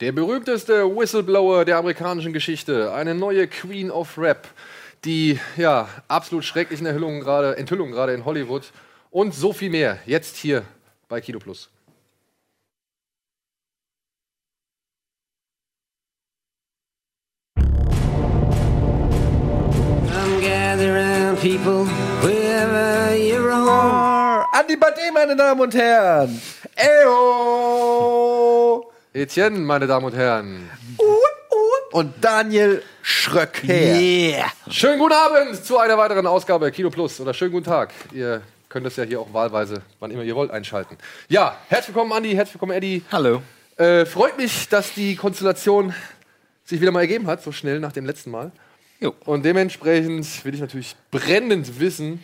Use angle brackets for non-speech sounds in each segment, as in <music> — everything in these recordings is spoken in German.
Der berühmteste Whistleblower der amerikanischen Geschichte. Eine neue Queen of Rap. Die ja, absolut schrecklichen Enthüllungen gerade Enthüllungen gerade in Hollywood. Und so viel mehr. Jetzt hier bei Kino Plus. People, wherever. Andi Bade, meine Damen und Herren. Eyo. Etienne, meine Damen und Herren. Und Daniel Schröcker. Yeah. Schönen guten Abend zu einer weiteren Ausgabe Kino Plus. Oder schönen guten Tag. Ihr könnt das ja hier auch wahlweise, wann immer ihr wollt, einschalten. Ja, herzlich willkommen, Andi. Herzlich willkommen, Eddie. Hallo. Äh, freut mich, dass die Konstellation sich wieder mal ergeben hat, so schnell nach dem letzten Mal. Jo. Und dementsprechend will ich natürlich brennend wissen,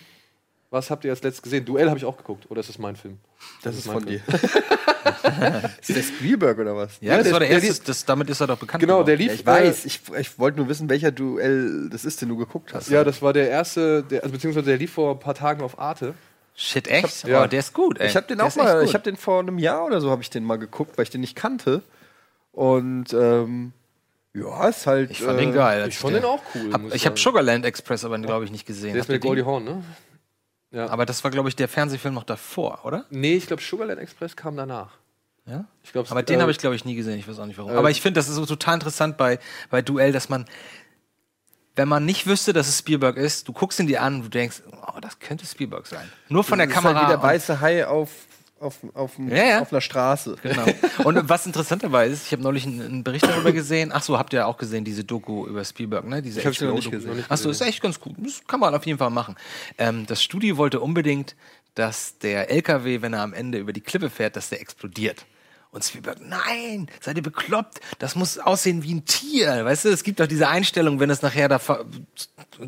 was habt ihr als letztes gesehen? Duell habe ich auch geguckt, oder ist das mein Film? Das ist mein von Film. dir. <laughs> ist der Spielberg oder was? Ja, das der- war der der erste, das, damit ist er doch bekannt Genau, der lief. Ja, ich weiß. Ich, ich wollte nur wissen, welcher Duell das ist, den du geguckt hast. Äh, ja, das war der erste, der, also beziehungsweise der lief vor ein paar Tagen auf Arte. Shit, echt? Ja. Oh, der ist gut, ey. Ich habe den Der auch ist mal, ich habe den vor einem Jahr oder so habe ich den mal geguckt, weil ich den nicht kannte. Und ähm, ja, ist halt. Ich fand äh, den geil. Ich fand den auch cool. Hab, ich habe. Sugarland Express aber, glaube ich, nicht gesehen. Der ist mit Goldie? Horn, ne? Ja. Aber das war, glaube ich, der Fernsehfilm noch davor, oder? nee, ich glaube, Sugarland Express kam danach. Ja? Ich glaub, Aber den äh, habe ich, glaube ich, nie gesehen. Ich weiß auch nicht warum. äh, Aber ich finde, das ist so total interessant bei, bei Duell, dass man, wenn man nicht wüsste, dass es Spielberg ist, du guckst ihn dir an und du denkst, oh, das könnte Spielberg sein. Nur von der das Kamera. Ist halt wie der weiße Hai auf, auf, auf, Ja, ja. auf einer Straße. Genau. Und was interessant dabei ist, ich habe neulich einen, einen Bericht darüber gesehen. Ach so, habt ihr auch gesehen, diese Doku über Spielberg, ne? Diese Ich hab sie noch nicht gesehen. Ach so, ist echt ganz gut. Das kann man auf jeden Fall machen. Ähm, das Studio wollte unbedingt, dass der LKW, wenn er am Ende über die Klippe fährt, dass der explodiert. Und Spielberg, nein, seid ihr bekloppt? Das muss aussehen wie ein Tier. Weißt du, es gibt doch diese Einstellung, wenn es nachher da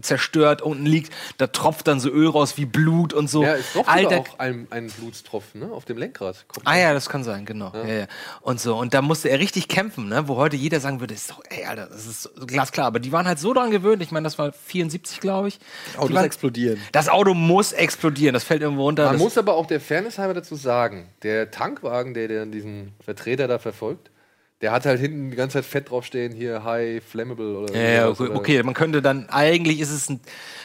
zerstört unten liegt, da tropft dann so Öl raus wie Blut und so. Ja, es tropft Alter, auch ein, ein Blutstropfen, ne? Auf dem Lenkrad. Kommt Ah ja, das kann sein, genau. Ja. Ja, Und so. Und da musste er richtig kämpfen, ne? wo heute jeder sagen würde, ist doch, ey, Alter, das ist so glasklar. Aber die waren halt so dran gewöhnt, ich meine, das war 74, glaube ich. Die Autos waren, explodieren. Das Auto muss explodieren, das fällt irgendwo runter. Man muss aber auch der Fairness halber dazu sagen, der Tankwagen, der, der diesen Vertreter da verfolgt, der hat halt hinten die ganze Zeit Fett draufstehen, hier High Flammable oder ja, okay, oder- okay, man könnte dann, eigentlich ist es ein,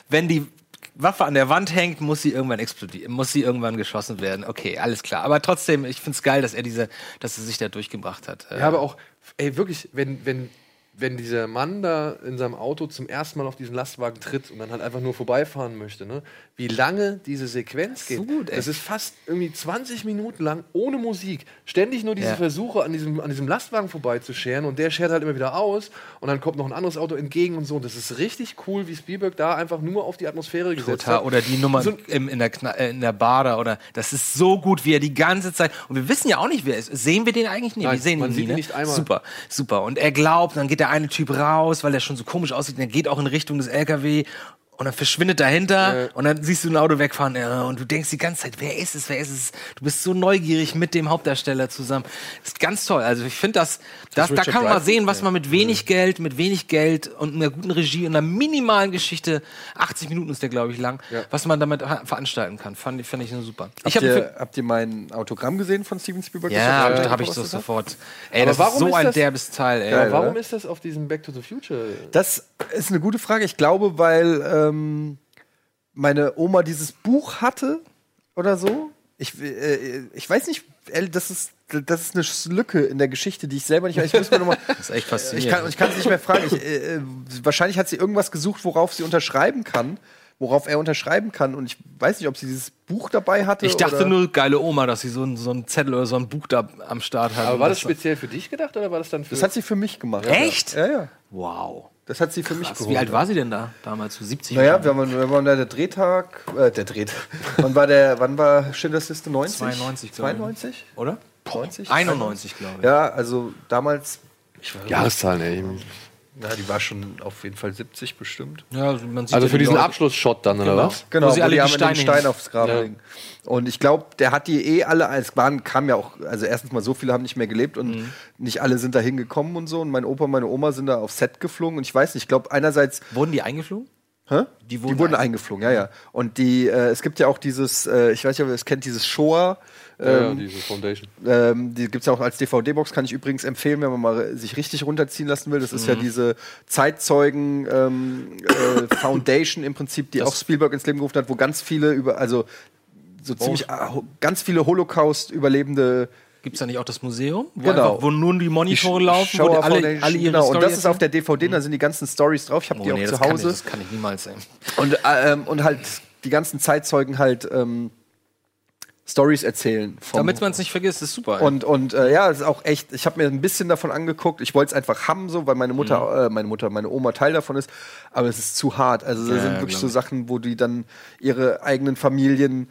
wenn die Waffe an der Wand hängt, muss sie irgendwann explodieren, muss sie irgendwann geschossen werden. Okay, alles klar. Aber trotzdem, ich find's geil, dass er diese, dass er sich da durchgebracht hat. Ja, aber auch, ey, wirklich, wenn, wenn, wenn dieser Mann da in seinem Auto zum ersten Mal auf diesen Lastwagen tritt und dann halt einfach nur vorbeifahren möchte, ne? Wie lange diese Sequenz geht. so gut, das ist fast irgendwie 20 Minuten lang ohne Musik. Ständig nur diese Ja. Versuche, an diesem, an diesem Lastwagen vorbeizuscheren und der schert halt immer wieder aus und dann kommt noch ein anderes Auto entgegen und so. Und das ist richtig cool, wie Spielberg da einfach nur auf die Atmosphäre gesetzt Total. hat. Oder die Nummer So- im, in, der Kna äh, in der Bar da, oder das ist so gut, wie er die ganze Zeit. Und wir wissen ja auch nicht, wer es ist. Sehen wir den eigentlich nicht? Nein, wir sehen man ihn sieht nie, ihn ne? nicht einmal. Super, super. Und er glaubt, dann geht der eine Typ raus, weil der schon so komisch aussieht. Und er geht auch in Richtung des LKW. Und dann verschwindet dahinter Ja. und dann siehst du ein Auto wegfahren ja, und du denkst die ganze Zeit, wer ist es, wer ist es? Du bist so neugierig mit dem Hauptdarsteller zusammen. ist ganz toll. Also ich finde das, das da Richard kann man mal sehen, was man mit wenig Geld, mit wenig Geld und einer guten Regie und einer minimalen Geschichte, 80 Minuten ist der, glaube ich, lang, Ja. was man damit veranstalten kann. Fand, fand ich nur super. Ich Habt, habe ihr, habt ihr mein Autogramm gesehen von Steven Spielberg? ja, Das da habe ich was so das hat? sofort. Ey, Aber das warum ist so ist ein das- derbes Teil, ey. Warum oder? ist das auf diesem Back to the Future? Das ist eine gute Frage. Ich glaube, weil ähm, meine Oma dieses Buch hatte oder so. Ich, äh, ich weiß nicht, das ist, das ist eine Lücke in der Geschichte, die ich selber nicht. Ich muss mir noch mal, <laughs> Das ist echt ich faszinierend. kann, ich kann es nicht mehr fragen. Ich, äh, äh, wahrscheinlich hat sie irgendwas gesucht, worauf sie unterschreiben kann, worauf er unterschreiben kann. Und ich weiß nicht, ob sie dieses Buch dabei hatte. Ich dachte oder nur, geile Oma, dass sie so einen so Zettel oder so ein Buch da am Start hat. Aber war das speziell für dich gedacht oder war das dann für. Das hat sie für mich gemacht. Echt? Ja, ja. Wow. Das hat sie für mich Krass. geholt. Wie alt war sie denn da damals? So 70? Naja, wir waren, wir waren da der Drehtag, äh, der Drehtag. <laughs> wann war der, wann war Schindlers Liste 90? 92, glaube ich. 92? oder? 90? 91, glaube ich. Ja, also damals, Jahreszahlen, ey. Ja, die war schon auf jeden Fall 70 bestimmt. Ja, also man sieht Also ja für die diesen Abschlussshot dann, oder Genau. was? Genau, Wo sie wo alle die die haben den Steine Stein hin- aufs Grab Ja. legen. Und ich glaube, der hat die eh alle, es waren, kam ja auch, also erstens mal so viele haben nicht mehr gelebt und Mhm. nicht alle sind da hingekommen und so. Und mein Opa und meine Oma sind da auf Set geflogen. Und ich weiß nicht, ich glaube einerseits Wurden die eingeflogen? Hä? Die wurden eingeflogen, ja, ja. Und die, äh, es gibt ja auch dieses, äh, ich weiß nicht, ob ihr es kennt, dieses Shoah. Ja, ja, Ähm, diese Foundation. ähm, die gibt's ja auch als DVD-Box, kann ich übrigens empfehlen, wenn man mal sich richtig runterziehen lassen will. Das ist ja Mhm. diese Zeitzeugen ähm, äh, Foundation im Prinzip, die auch Spielberg ins Leben gerufen hat, wo ganz viele über, also so ziemlich äh, ho- ganz viele Holocaust-Überlebende Gibt es da nicht auch das Museum? Wo, Genau. einfach, wo nun die Monitore laufen, wo Shower die alle, Foundation, alle ihre genau. Und das ist auf der DVD, da sind die ganzen Stories drauf. Ich habe die Oh, auch nee, zu das kann, ich, Hause. das kann ich niemals sehen. Und, äh, ähm, und halt die ganzen Zeitzeugen halt ähm, Stories erzählen. Damit man es nicht vergisst, ist super. ey. und und äh, ja, es ist auch echt. Ich habe mir ein bisschen davon angeguckt. Ich wollte es einfach haben, so, weil meine Mutter, äh, meine Mutter, meine Oma Teil davon ist. Aber es ist zu hart. Also da Ja, sind ja, wirklich so. Sachen, wo die dann ihre eigenen Familien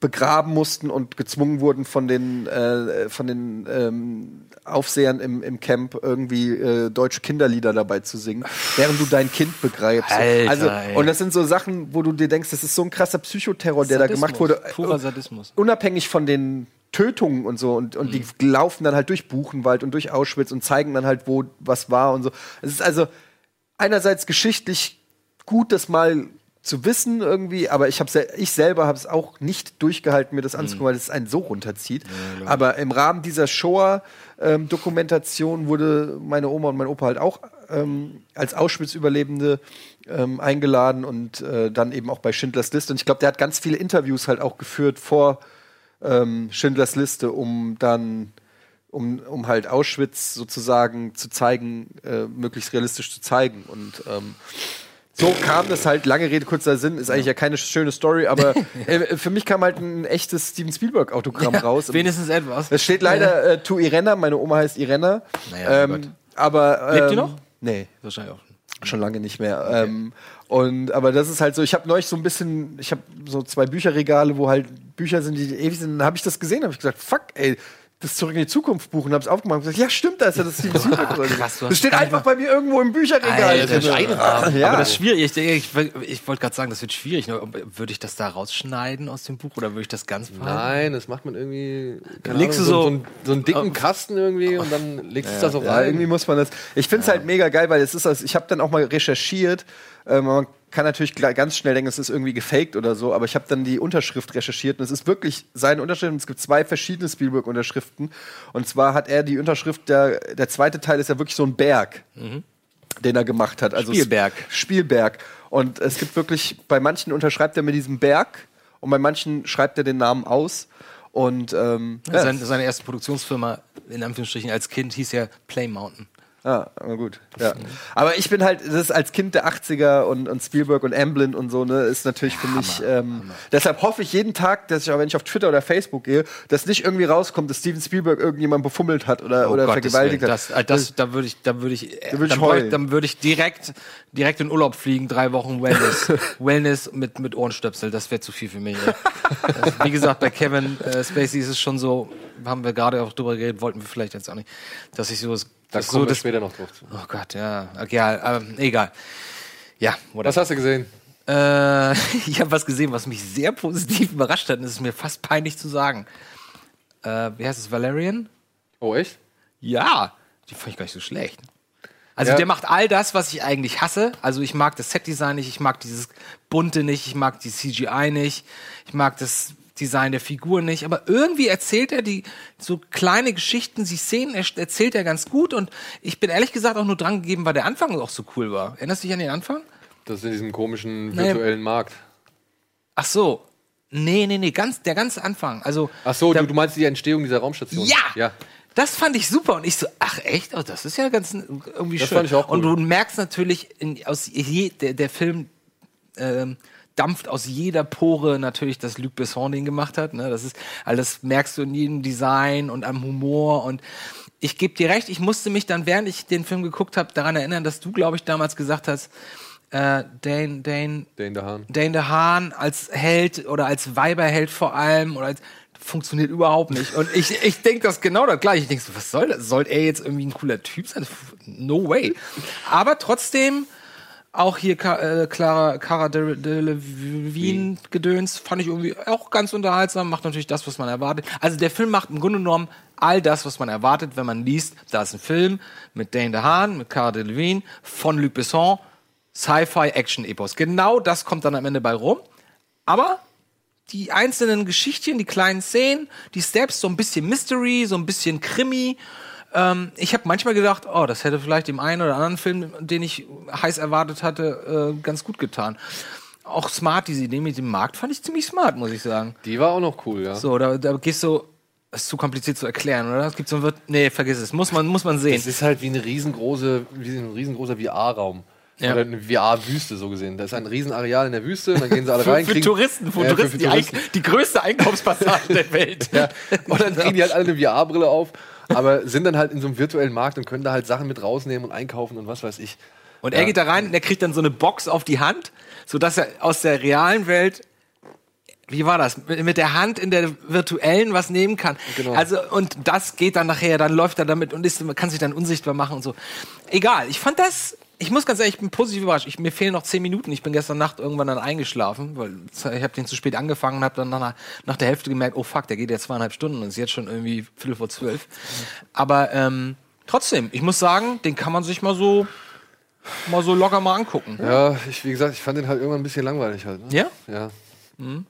begraben mussten und gezwungen wurden von den äh, von den ähm, Aufsehern im, im Camp irgendwie äh, deutsche Kinderlieder dabei zu singen, während du dein Kind begreibst. Alter, also ey. und das sind so Sachen, wo du dir denkst, das ist so ein krasser Psychoterror, der da Sadismus, gemacht wurde. Purer Sadismus. Unabhängig von den Tötungen und so und, und die laufen dann halt durch Buchenwald und durch Auschwitz und zeigen dann halt, wo was war und so. Es ist also einerseits geschichtlich gut, das mal zu wissen irgendwie, aber ich, hab sel ich selber habe es auch nicht durchgehalten, mir das anzugucken, weil es einen so runterzieht. aber im Rahmen dieser Shoah-Dokumentation wurde meine Oma und mein Opa halt auch ähm, als Auschwitz-Überlebende ähm, eingeladen und äh, dann eben auch bei Schindlers Liste. Und ich glaube, der hat ganz viele Interviews halt auch geführt vor ähm, Schindlers Liste, um dann um, um halt Auschwitz sozusagen zu zeigen, äh, möglichst realistisch zu zeigen. Und ähm, so kam das halt, lange Rede, kurzer Sinn, ist eigentlich ja keine schöne Story, aber <laughs> äh, für mich kam halt ein echtes Steven Spielberg-Autogramm raus. Wenigstens etwas. Es steht leider äh, to Irena, meine Oma heißt Irena. Naja, ähm, aber, ähm, Lebt die noch? Nee, Wahrscheinlich auch. schon lange nicht mehr. Ähm, und aber das ist halt so, ich habe neulich so ein bisschen, ich habe so zwei Bücherregale, wo halt Bücher sind, die ewig sind, dann habe ich das gesehen, habe ich gesagt, fuck, ey, das Zurück in die Zukunft Buch und hab's aufgemacht und gesagt, ja, stimmt, da ist ja das Steven Spielberg drin. krass, das steht einfach bei mir irgendwo im Bücherregal. Alter, drin. Ja. Aber das ist schwierig. Ich, denke, ich, ich wollte gerade sagen, das wird schwierig. ne? Würde ich das da rausschneiden aus dem Buch oder würde ich das ganz behalten? Nein, das macht man irgendwie. keine Legst Ahnung, du so- so, einen- so einen dicken Kasten irgendwie und dann <laughs> legst du das so Ja, rein. irgendwie muss man das. Ich finde es halt mega geil, weil es ist, also ich habe dann auch mal recherchiert. Ähm, man kann natürlich ganz schnell denken, es ist irgendwie gefaked oder so, aber ich habe dann die Unterschrift recherchiert und es ist wirklich seine Unterschrift. Und es gibt zwei verschiedene Spielberg-Unterschriften. Und zwar hat er die Unterschrift, der, der zweite Teil ist ja wirklich so ein Berg, den er gemacht hat. Also Spielberg. Spielberg. Und es gibt wirklich, bei manchen unterschreibt er mit diesem Berg und bei manchen schreibt er den Namen aus. Und ähm, ja, Seine, seine erste Produktionsfirma, in Anführungsstrichen als Kind, hieß ja Play Mountain. Ja, aber gut. Ja. Aber ich bin halt, das ist als Kind der 80er und, und Spielberg und Amblin und so, ne, ist natürlich für mich. Ähm, deshalb hoffe ich jeden Tag, dass ich auch, wenn ich auf Twitter oder Facebook gehe, dass nicht irgendwie rauskommt, dass Steven Spielberg irgendjemand befummelt hat oder, oder Oh Gottes vergewaltigt hat. Das, äh, das, da würde ich, da würde ich, äh, Da würd ich dann, dann würde ich direkt, direkt in Urlaub fliegen, drei Wochen Wellness, <laughs> Wellness mit mit Ohrenstöpsel. Das wäre zu viel für mich. Das, wie gesagt, bei Kevin äh, Spacey ist es schon so, haben wir gerade auch drüber geredet, wollten wir vielleicht jetzt auch nicht, dass ich so, das, da das kommen so wir das, später noch drauf zu. oh Gott, ja, egal, ähm, egal. Ja, whatever. Was hast du gesehen? Äh, <laughs> ich habe was gesehen, was mich sehr positiv <laughs> überrascht hat. Und es ist mir fast peinlich zu sagen. Äh, wie heißt es? Valerian? Oh, echt? Ja, die fand ich gar nicht so schlecht. Also Ja. der macht all das, was ich eigentlich hasse. Also ich mag das Setdesign nicht, ich mag dieses bunte nicht, ich mag die CGI nicht, ich mag das Design der Figur nicht. Aber irgendwie erzählt er die so kleine Geschichten, die Szenen er- erzählt er ganz gut. Und ich bin ehrlich gesagt auch nur dran gegeben, weil der Anfang auch so cool war. Erinnerst du dich an den Anfang? Das ist in diesem komischen Nee. virtuellen Markt. Ach so. Nee, nee, nee, ganz, der ganze Anfang. Also, Ach so, der, du, du meinst die Entstehung dieser Raumstation? Ja! Ja. Das fand ich super. Und ich so, ach echt? Oh, das ist ja ganz irgendwie Das schön. fand ich auch Und cool. du merkst natürlich, in, aus je, der, der Film ähm, dampft aus jeder Pore natürlich, dass Luc Besson den gemacht hat. Ne? Das ist, alles merkst du in jedem Design und am Humor. Und ich gebe dir recht, ich musste mich dann, während ich den Film geguckt habe, daran erinnern, dass du, glaube ich, damals gesagt hast, äh, Dane, Dane, der Hahn. Dane DeHaan als Held oder als Weiberheld vor allem oder als funktioniert überhaupt nicht. Und ich, ich denke das genau das gleiche. Ich denke so, was soll das? Soll er jetzt irgendwie ein cooler Typ sein? No way. Aber trotzdem, auch hier äh, Clara, Cara de- Delevingne Gedöns fand ich irgendwie auch ganz unterhaltsam. Macht natürlich das, was man erwartet. Also der Film macht im Grunde genommen all das, was man erwartet, wenn man liest, da ist ein Film mit Dane DeHaan, mit Cara Delevingne, von Luc Besson. Sci-Fi-Action-Epos. Genau das kommt dann am Ende bei rum. Aber die einzelnen Geschichtchen, die kleinen Szenen, die Steps, so ein bisschen Mystery, so ein bisschen Krimi. Ähm, ich habe manchmal gedacht, oh, das hätte vielleicht dem einen oder anderen Film, den ich heiß erwartet hatte, äh, ganz gut getan. Auch smart, diese Idee mit dem Markt fand ich ziemlich smart, muss ich sagen. Die war auch noch cool, ja. So, da, da gehst du, das ist zu kompliziert zu erklären, oder? Es gibt so ein, Wirt- nee, vergiss es, muss man, muss man sehen. Es ist halt wie eine riesengroße, wie ein riesengroßer VR-Raum. Ja. Oder eine VR-Wüste so gesehen. Da ist ein Riesenareal in der Wüste und dann gehen sie alle Für, rein. für kriegen- Touristen, für Ja, Touristen, die, Eik- die größte Einkaufspassage der Welt. <laughs> Ja. Und dann kriegen die halt alle eine VR-Brille auf, aber sind dann halt in so einem virtuellen Markt und können da halt Sachen mit rausnehmen und einkaufen und was weiß ich. Und er geht da rein und er kriegt dann so eine Box auf die Hand, sodass er aus der realen Welt, wie war das, mit mit der Hand in der virtuellen was nehmen kann. Genau. Also, und das geht dann nachher, dann läuft er damit und ist, kann sich dann unsichtbar machen und so. Egal, ich fand das, ich muss ganz ehrlich, ich bin positiv überrascht. Ich, mir fehlen noch zehn Minuten. Ich bin gestern Nacht irgendwann dann eingeschlafen, weil ich habe den zu spät angefangen und habe dann nach, nach der Hälfte gemerkt, oh fuck, der geht ja zweieinhalb Stunden und ist jetzt schon irgendwie Viertel vor zwölf. Aber ähm, trotzdem, ich muss sagen, den kann man sich mal so mal so locker mal angucken. Ja, ich, wie gesagt, ich fand den halt irgendwann ein bisschen langweilig halt. Ne? Ja? Ja. ich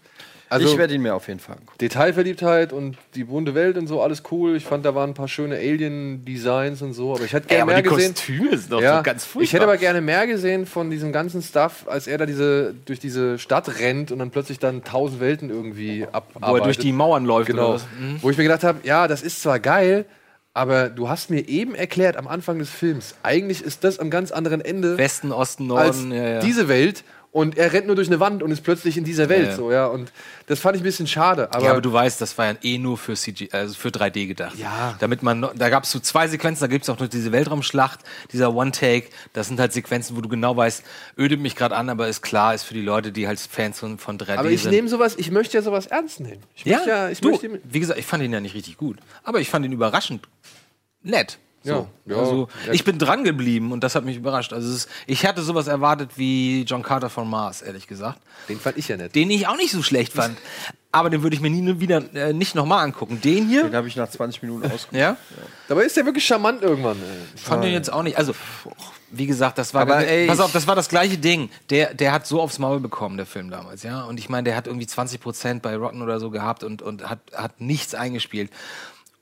Also werde ihn mir auf jeden Fall angucken. Detailverliebtheit und die bunte Welt und so, alles cool. Ich fand, da waren ein paar schöne Alien-Designs und so, aber ich hätte gerne aber mehr die gesehen. Kostüme sind doch Ja, so ganz furchtbar. ich hätte aber gerne mehr gesehen von diesem ganzen Stuff, als er da diese, durch diese Stadt rennt und dann plötzlich dann tausend Welten irgendwie abarbeitet. Wo er durch die Mauern läuft Genau. Mhm. Wo ich mir gedacht habe, ja, das ist zwar geil, aber du hast mir eben erklärt am Anfang des Films, eigentlich ist das am ganz anderen Ende Westen, Osten, als Norden. ja, ja. diese Welt und er rennt nur durch eine Wand und ist plötzlich in dieser Welt Ja, so, ja, und das fand ich ein bisschen schade, aber, ja, aber du weißt, das war ja eh nur für CG, also für 3D gedacht. Ja. Damit man, da gab es so zwei Sequenzen, da gibt es auch noch diese Weltraumschlacht, dieser One-Take. Das sind halt Sequenzen, wo du genau weißt, ödet mich gerade an, aber ist klar, ist für die Leute, die halt Fans von, von 3D aber ich sind. nehme sowas, ich möchte ja sowas ernst nehmen. Ich ja, ja, ich du, möchte wie gesagt, ich fand ihn ja nicht richtig gut, aber ich fand ihn überraschend nett. So. Ja, ja. also, Ja. ich bin dran geblieben und das hat mich überrascht. Also, es ist, ich hatte sowas erwartet wie John Carter von Mars, ehrlich gesagt. den fand ich ja nett. Den ich auch nicht so schlecht fand. Aber den würde ich mir nie wieder äh, nicht nochmal angucken. Den hier, Den habe ich nach 20 Minuten <laughs> ausgeguckt. ja, Dabei ist der wirklich charmant irgendwann. Ey. fand den jetzt auch nicht. Also, wie gesagt, das war. Aber, ey, pass auf, das war das gleiche Ding. Der, der hat so aufs Maul bekommen, der Film damals, ja. Und ich meine, der hat irgendwie 20 Prozent bei Rotten oder so gehabt und, und hat, hat nichts eingespielt.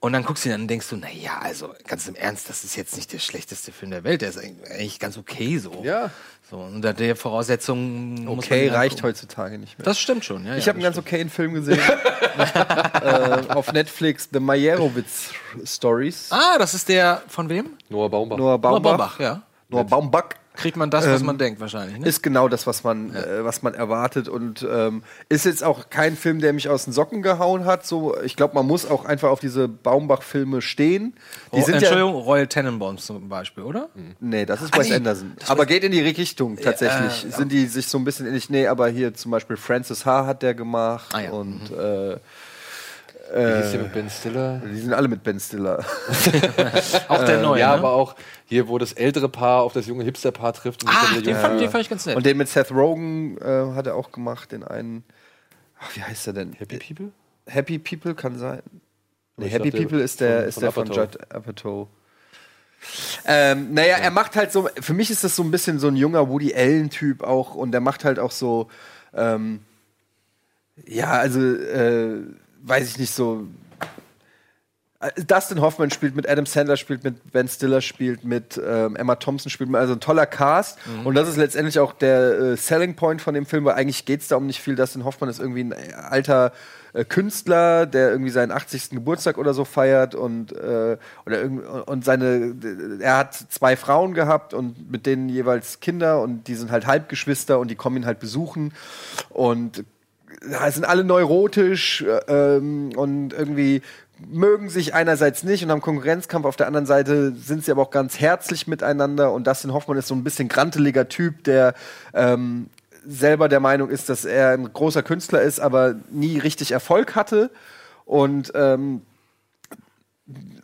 Und dann guckst du ihn an und denkst du, na ja, also ganz im Ernst, das ist jetzt nicht der schlechteste Film der Welt. Der ist eigentlich ganz okay so. Ja. So, unter der Voraussetzung. muss man Okay, reicht angucken. heutzutage nicht mehr. Das stimmt schon, ja. ich ja, habe einen ganz okayen Film gesehen. <laughs> äh, auf Netflix, The Meyerowitz Stories. Ah, das ist der von wem? Noah Baumbach. Noah Noah Baumbach. Baumbach, ja. Noah Baumbach. Kriegt man das, was man denkt, wahrscheinlich. Ne? Ist genau das, was man, äh, was man erwartet und ähm, ist jetzt auch kein Film, der mich aus den Socken gehauen hat. So, ich glaube, man muss auch einfach auf diese Baumbach-Filme stehen. Die oh, sind ja, Entschuldigung, Royal Tenenbaums zum Beispiel, oder? nee, das ist Ah, Wes nee. Anderson. Aber geht in die Richtung tatsächlich. äh, sind die sich so ein bisschen ähnlich? Nee, aber hier zum Beispiel Francis H. hat der gemacht Ah, ja. und äh, Wie hieß der mit Ben Stiller? die sind alle mit Ben Stiller. <laughs> Auch der neue, ja, ne? aber auch hier, wo das ältere Paar auf das junge Hipster-Paar trifft. Und Ah, den der fand, den fand ich ganz nett. Und den mit Seth Rogen äh, hat er auch gemacht, den einen. Ach, wie heißt er denn? Happy People? Happy People kann sein. Nee, Happy dachte, People ist der von- ist von der von Apatow. Judd Apatow. Ähm, naja, er macht halt so, für mich ist das so ein bisschen so ein junger Woody Allen-Typ auch und der macht halt auch so, ähm, ja, also, äh, weiß ich nicht, so. äh, Dustin Hoffman spielt mit, Adam Sandler spielt mit, Ben Stiller spielt mit, ähm, Emma Thompson spielt mit, also ein toller Cast. Und das ist letztendlich auch der äh, Selling Point von dem Film, weil eigentlich geht es da um nicht viel. Dustin Hoffman ist irgendwie ein äh, alter äh, Künstler, der irgendwie seinen 80. Geburtstag oder so feiert und, äh, oder und seine, er hat zwei Frauen gehabt und mit denen jeweils Kinder und die sind halt Halbgeschwister und die kommen ihn halt besuchen und sind alle neurotisch äh, ähm, und irgendwie mögen sich einerseits nicht und haben Konkurrenzkampf, auf der anderen Seite sind sie aber auch ganz herzlich miteinander und Dustin Hoffmann ist so ein bisschen granteliger Typ, der ähm, selber der Meinung ist, dass er ein großer Künstler ist, aber nie richtig Erfolg hatte und ähm,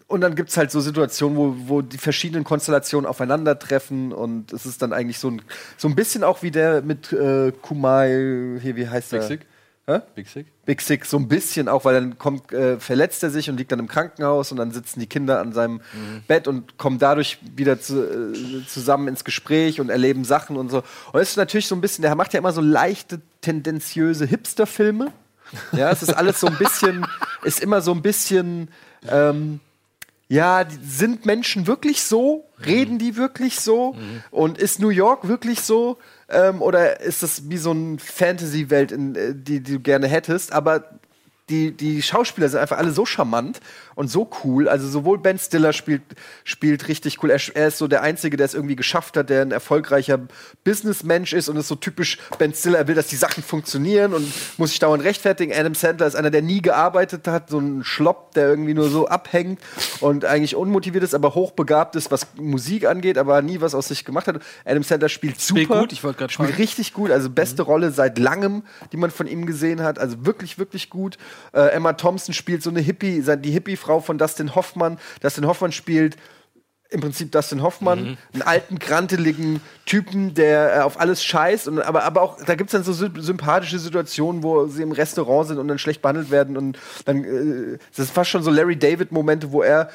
und dann gibt es halt so Situationen, wo, wo die verschiedenen Konstellationen aufeinandertreffen und es ist dann eigentlich so ein, so ein bisschen auch wie der mit äh, Kumai, hier, wie heißt der? Mexik? Hä? Big Sick? Big Sick so ein bisschen auch, weil dann kommt, äh, verletzt er sich und liegt dann im Krankenhaus und dann sitzen die Kinder an seinem Bett und kommen dadurch wieder zu, äh, zusammen ins Gespräch und erleben Sachen und so. Und es ist natürlich so ein bisschen, der macht ja immer so leichte, tendenziöse Hipster-Filme. Ja, es ist alles so ein bisschen, <laughs> ist immer so ein bisschen, ähm, ja, sind Menschen wirklich so? Reden die wirklich so? Und ist New York wirklich so? Ähm, oder ist das wie so eine Fantasy-Welt, äh, die, die du gerne hättest? Aber die, die Schauspieler sind einfach alle so charmant und so cool. Also sowohl Ben Stiller spielt, spielt richtig cool. Er, er ist so der Einzige, der es irgendwie geschafft hat, der ein erfolgreicher Businessmensch ist und ist so typisch Ben Stiller. Er will, dass die Sachen funktionieren und muss sich dauernd rechtfertigen. Adam Sandler ist einer, der nie gearbeitet hat, so ein Schlopp, der irgendwie nur so abhängt und eigentlich unmotiviert ist, aber hochbegabt ist, was Musik angeht, aber nie was aus sich gemacht hat. Adam Sandler spielt super. Spielt gut, ich wollte gerade Spielt richtig gut, also beste Rolle seit langem, die man von ihm gesehen hat. Also wirklich, wirklich gut. Äh, Emma Thompson spielt so eine Hippie, die Hippie-Frau von Dustin Hoffmann. Dustin Hoffmann spielt im Prinzip Dustin Hoffmann, einen alten, granteligen Typen, der äh, auf alles scheißt. Und, aber, aber auch, da gibt es dann so sy sympathische Situationen, wo sie im Restaurant sind und dann schlecht behandelt werden. Und dann, äh, das ist fast schon so Larry David-Momente, wo er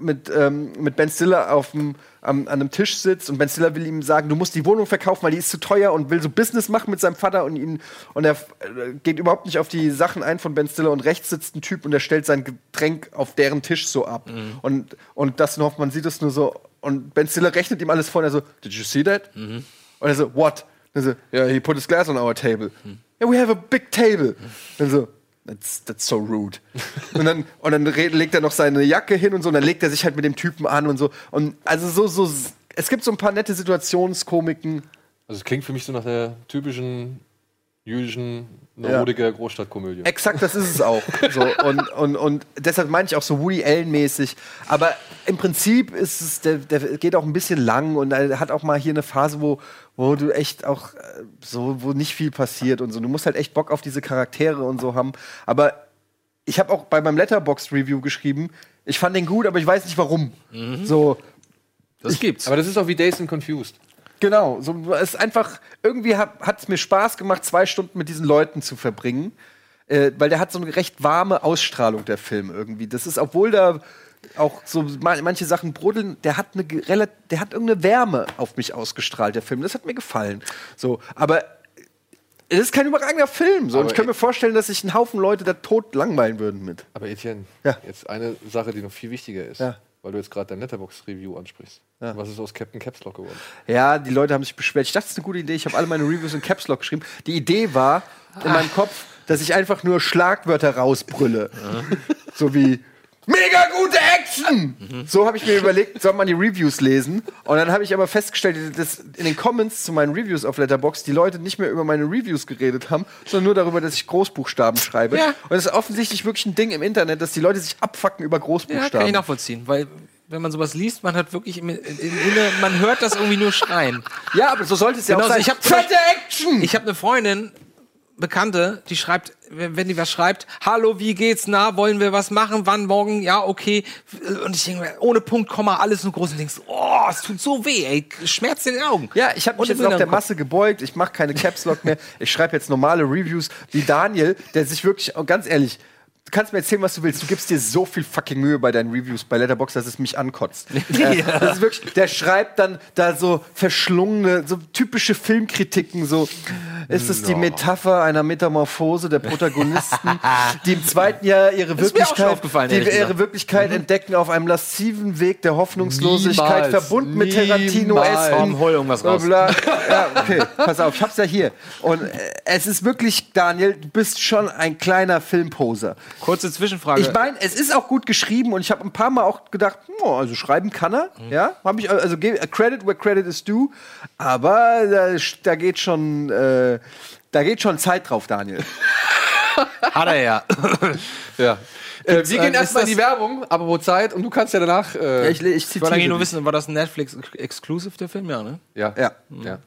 mit, ähm, mit Ben Stiller auf dem am, an einem Tisch sitzt und Ben Stiller will ihm sagen, du musst die Wohnung verkaufen, weil die ist zu teuer und will so Business machen mit seinem Vater und ihn und er äh, geht überhaupt nicht auf die Sachen ein von Ben Stiller und rechts sitzt ein Typ und der stellt sein Getränk auf deren Tisch so ab und und Dustin Hoffmann sieht es nur so und Ben Stiller rechnet ihm alles vor und er so, did you see that? Und er so, what? Und er so, yeah, he put his glass on our table. Yeah, we have a big table. Und so, That's, that's so rude. <laughs> und dann, und dann legt er noch seine Jacke hin und so, und dann legt er sich halt mit dem Typen an und so. Und also so, so, es gibt so ein paar nette Situationskomiken. Also es klingt für mich so nach der typischen jüdischen Neurotiker Großstadtkomödie. Exakt, das ist es auch. So, und, und, und deshalb meine ich auch so Woody Allen-mäßig. Aber im Prinzip ist es, der, der geht auch ein bisschen lang und er hat auch mal hier eine Phase, wo, wo du echt auch äh, so, wo nicht viel passiert und so. Du musst halt echt Bock auf diese Charaktere und so haben. Aber ich habe auch bei meinem Letterbox-Review geschrieben, ich fand den gut, aber ich weiß nicht warum. So, Das gibt's. Aber das ist auch wie Days and Confused. Genau, so, es ist einfach, irgendwie hat es mir Spaß gemacht, zwei Stunden mit diesen Leuten zu verbringen. Äh, weil der hat so eine recht warme Ausstrahlung, der Film irgendwie. Das ist, obwohl da auch so ma- manche Sachen brodeln, der hat eine der hat irgendeine Wärme auf mich ausgestrahlt, der Film. Das hat mir gefallen. So, aber es ist kein überragender Film. So. Und ich könnte mir vorstellen, dass sich ein Haufen Leute da tot langweilen würden mit. Aber Etienne, Ja. jetzt eine Sache, die noch viel wichtiger ist, Ja. Weil du jetzt gerade dein Letterbox-Review ansprichst. Was ist aus Captain Caps Lock geworden? Ja, die Leute haben sich beschwert. Ich dachte, das ist eine gute Idee. Ich habe alle meine Reviews in Caps Lock geschrieben. Die Idee war in meinem Kopf, dass ich einfach nur Schlagwörter rausbrülle. so wie Mega gute Action! So habe ich mir überlegt, soll man die Reviews lesen? Und dann habe ich aber festgestellt, dass in den Comments zu meinen Reviews auf Letterbox die Leute nicht mehr über meine Reviews geredet haben, sondern nur darüber, dass ich Großbuchstaben schreibe. Ja. Und es ist offensichtlich wirklich ein Ding im Internet, dass die Leute sich abfacken über Ja, Großbuchstaben. kann ich nachvollziehen, weil wenn man sowas liest, man hat wirklich im, in, Inne- man hört das irgendwie nur schreien. ja, aber so sollte es ja Genau auch so. sein. Ich hab- Fette Action! Ich habe eine Freundin, Bekannte, die schreibt, wenn, die was schreibt, hallo, wie geht's, na, wollen wir was machen, wann, morgen, ja, okay. Und ich denke, ohne Punkt, Komma, alles nur groß und denkst, oh, es tut so weh, ey, schmerzt in den Augen. Ja, ich habe mich jetzt auf der. Masse gebeugt. Ich mache keine Caps Lock mehr. Ich schreibe jetzt normale Reviews wie Daniel, der sich wirklich, ganz ehrlich, kannst mir erzählen, was du willst. Du gibst dir so viel fucking Mühe bei deinen Reviews bei Letterboxd, dass es mich ankotzt. <laughs> äh, das ist wirklich, der schreibt dann da so verschlungene, so typische Filmkritiken, so ist es die Metapher einer Metamorphose der Protagonisten, die im zweiten Jahr ihre <laughs> Wirklichkeit, die ihre gesagt. Wirklichkeit entdecken auf einem lassiven Weg der Hoffnungslosigkeit, Niemals. verbunden mit Niemals. Tarantino-esken Komm, hol irgendwas raus. Ja, okay, pass auf, ich hab's ja hier. Und äh, es ist wirklich, Daniel, du bist schon ein kleiner Filmposer. Kurze Zwischenfrage. Ich meine, es ist auch gut geschrieben und ich habe ein paar Mal auch gedacht, oh, also schreiben kann er, ja, habe ich also ge- credit where credit is due, aber da, da geht schon äh, da geht schon Zeit drauf, Daniel. <laughs> Hat er ja. <laughs> Ja. Äh, wir äh, gehen ist erstmal in die Werbung, aber wo Zeit und du kannst ja danach. Äh, ich, ich Ich zitiere eigentlich nur wissen, war das ein Netflix-Exclusive, der Film? Ja, ne? ja. Ja. ja.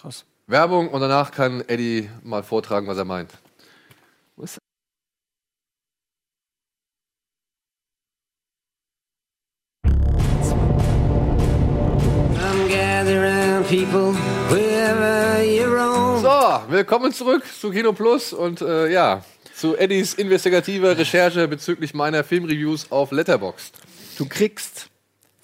Krass. Werbung und danach kann Eddie mal vortragen, was er meint. People, wherever you roam. So, willkommen zurück zu Kino Plus und äh, ja, zu Eddies investigativer Recherche bezüglich meiner Filmreviews auf Letterboxd. Du kriegst,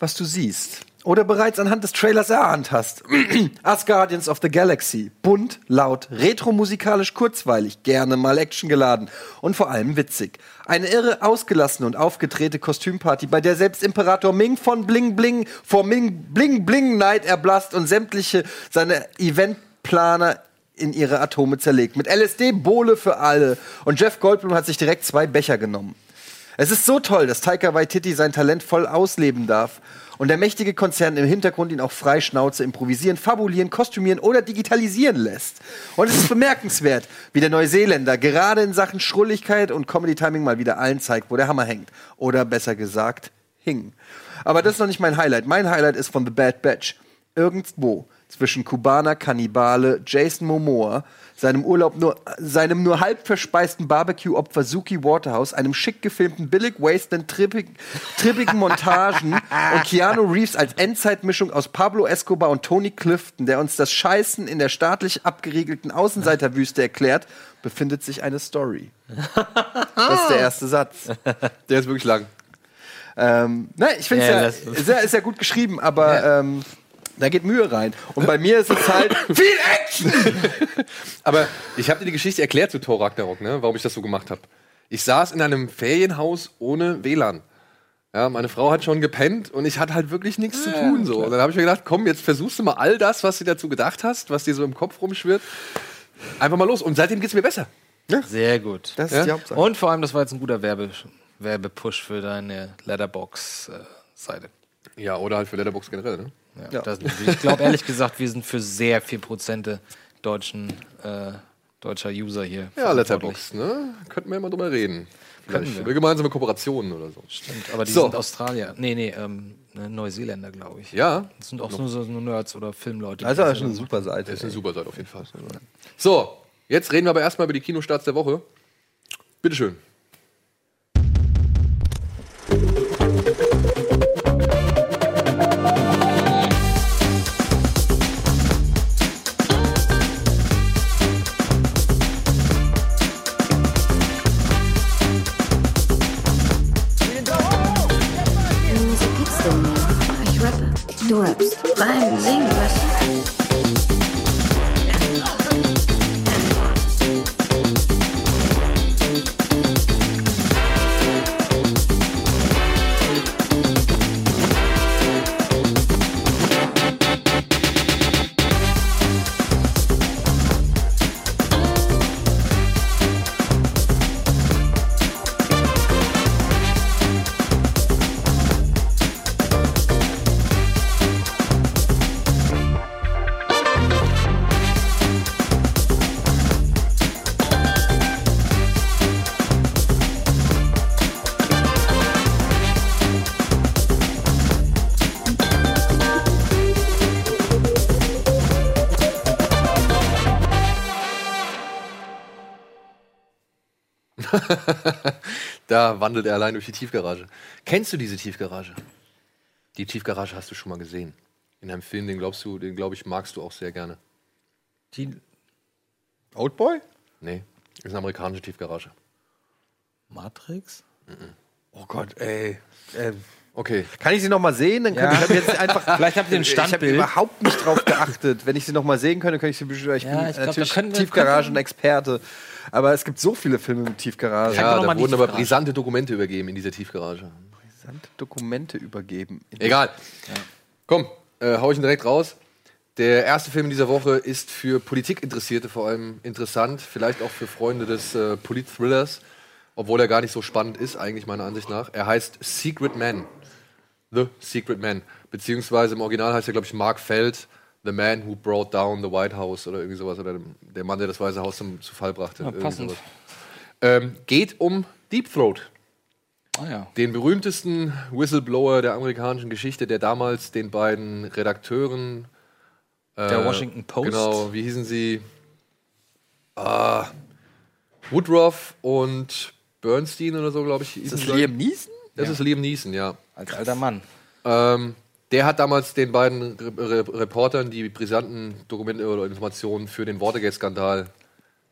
was du siehst. Oder bereits anhand des Trailers erahnt hast. <clears throat> As Guardians of the Galaxy. Bunt, laut, retromusikalisch kurzweilig, gerne mal actiongeladen und vor allem witzig. Eine irre, ausgelassene und aufgedrehte Kostümparty, bei der selbst Imperator Ming von Bling Bling vor Ming Bling Bling Night erblasst und sämtliche seine Eventplaner in ihre Atome zerlegt. Mit LSD Bohle für alle. Und Jeff Goldblum hat sich direkt zwei Becher genommen. Es ist so toll, dass Taika Waititi sein Talent voll ausleben darf und der mächtige Konzern im Hintergrund ihn auch frei Schnauze improvisieren, fabulieren, kostümieren oder digitalisieren lässt. Und es ist bemerkenswert, wie der Neuseeländer gerade in Sachen Schrulligkeit und Comedy-Timing mal wieder allen zeigt, wo der Hammer hängt. Oder besser gesagt, hing. Aber das ist noch nicht mein Highlight. Mein Highlight ist von The Bad Batch. Irgendwo zwischen Kubaner, Kannibale, Jason Momoa, seinem Urlaub nur, seinem nur halb verspeisten Barbecue-Opfer Suki Waterhouse, einem schick gefilmten Billig Wasteland trippig, trippigen Montagen <laughs> und Keanu Reeves als Endzeitmischung aus Pablo Escobar und Tony Clifton, der uns das Scheißen in der staatlich abgeriegelten Außenseiterwüste erklärt, befindet sich eine Story. Das ist der erste Satz. Der ist wirklich lang. Ähm, ne, ich finde es Ja, ja, ist ja, ja gut geschrieben, aber ähm, da geht Mühe rein. Und bei mir ist es halt <laughs> viel Action. <laughs> Aber ich habe dir die Geschichte erklärt zu Thor Ragnarok, ne? warum ich das so gemacht habe. Ich saß in einem Ferienhaus ohne WLAN. Ja, meine Frau hat schon gepennt und ich hatte halt wirklich nichts zu tun. So. Und dann habe ich mir gedacht, komm, jetzt versuchst du mal all das, was du dazu gedacht hast, was dir so im Kopf rumschwirrt, einfach mal los. Und seitdem geht's mir besser. Sehr gut. Das Ja? ist die Hauptsache. Und vor allem, das war jetzt ein guter Werbe Werbepush für deine Letterbox-Seite. Ja, oder halt für Letterboxd generell. Ne? Ja, Ja. das- ich glaube ehrlich gesagt, wir sind für sehr viel Prozente deutschen, äh, deutscher User hier. Ja. Letterboxd, ne? Könnten wir ja mal drüber reden. Vielleicht wir. über gemeinsame Kooperationen oder so. Stimmt, aber die So. sind Australier. Nee, nee, ähm, ne, Neuseeländer, glaube ich. Ja, Das sind auch nur so nur Nerds oder Filmleute. Also das ist schon eine super Seite. Das ist eine super Seite auf jeden Fall. So, jetzt reden wir aber erstmal über die Kinostarts der Woche. Bitteschön. Rappst. Nein, singen, was? <laughs> Da wandelt er allein durch die Tiefgarage. Kennst du diese Tiefgarage? Die Tiefgarage hast du schon mal gesehen. In einem Film, den glaubst du, den glaube ich, magst du auch sehr gerne. Die Oldboy? Nee, ist eine amerikanische Tiefgarage. Matrix? Oh Gott, ey. Äh, Okay. kann ich sie noch mal sehen? Dann könnte Ja. ich hab jetzt einfach. <laughs> Vielleicht habt ihr ein Ich habe Standbild. überhaupt nicht drauf geachtet. Wenn ich sie noch mal sehen könnte, könnte ich sie beschwören. Ich Ja, bin ich glaub, natürlich Tiefgaragen-Experte. Aber es gibt so viele Filme mit Tiefgaragen. Ja, da wurden aber brisante Dokumente übergeben in dieser Tiefgarage. Interessante Dokumente übergeben. Egal. Komm, äh, hau ich ihn direkt raus. Der erste Film in dieser Woche ist für Politikinteressierte vor allem interessant, vielleicht auch für Freunde des äh, Polit-Thrillers, obwohl er gar nicht so spannend ist, eigentlich meiner Ansicht nach. Er heißt Secret Man. The Secret Man. Beziehungsweise im Original heißt er, glaube ich, Mark Feld, The Man Who Brought Down the White House oder irgendwie sowas. Oder der Mann, der das Weiße Haus zum, zu Fall brachte. Irgendwie passend. Ähm, geht um Deep Throat Ah ja. den berühmtesten Whistleblower der amerikanischen Geschichte, der damals den beiden Redakteuren Der äh, Washington Post. Genau, wie hießen sie? Ah, Woodruff und Bernstein oder so, glaube ich. Ist das. Liam Neeson? Das ist Liam Neeson, ja. Als alter Mann. Ähm, der hat damals den beiden Re Re Reportern die brisanten Dokumente oder Informationen für den Watergate-Skandal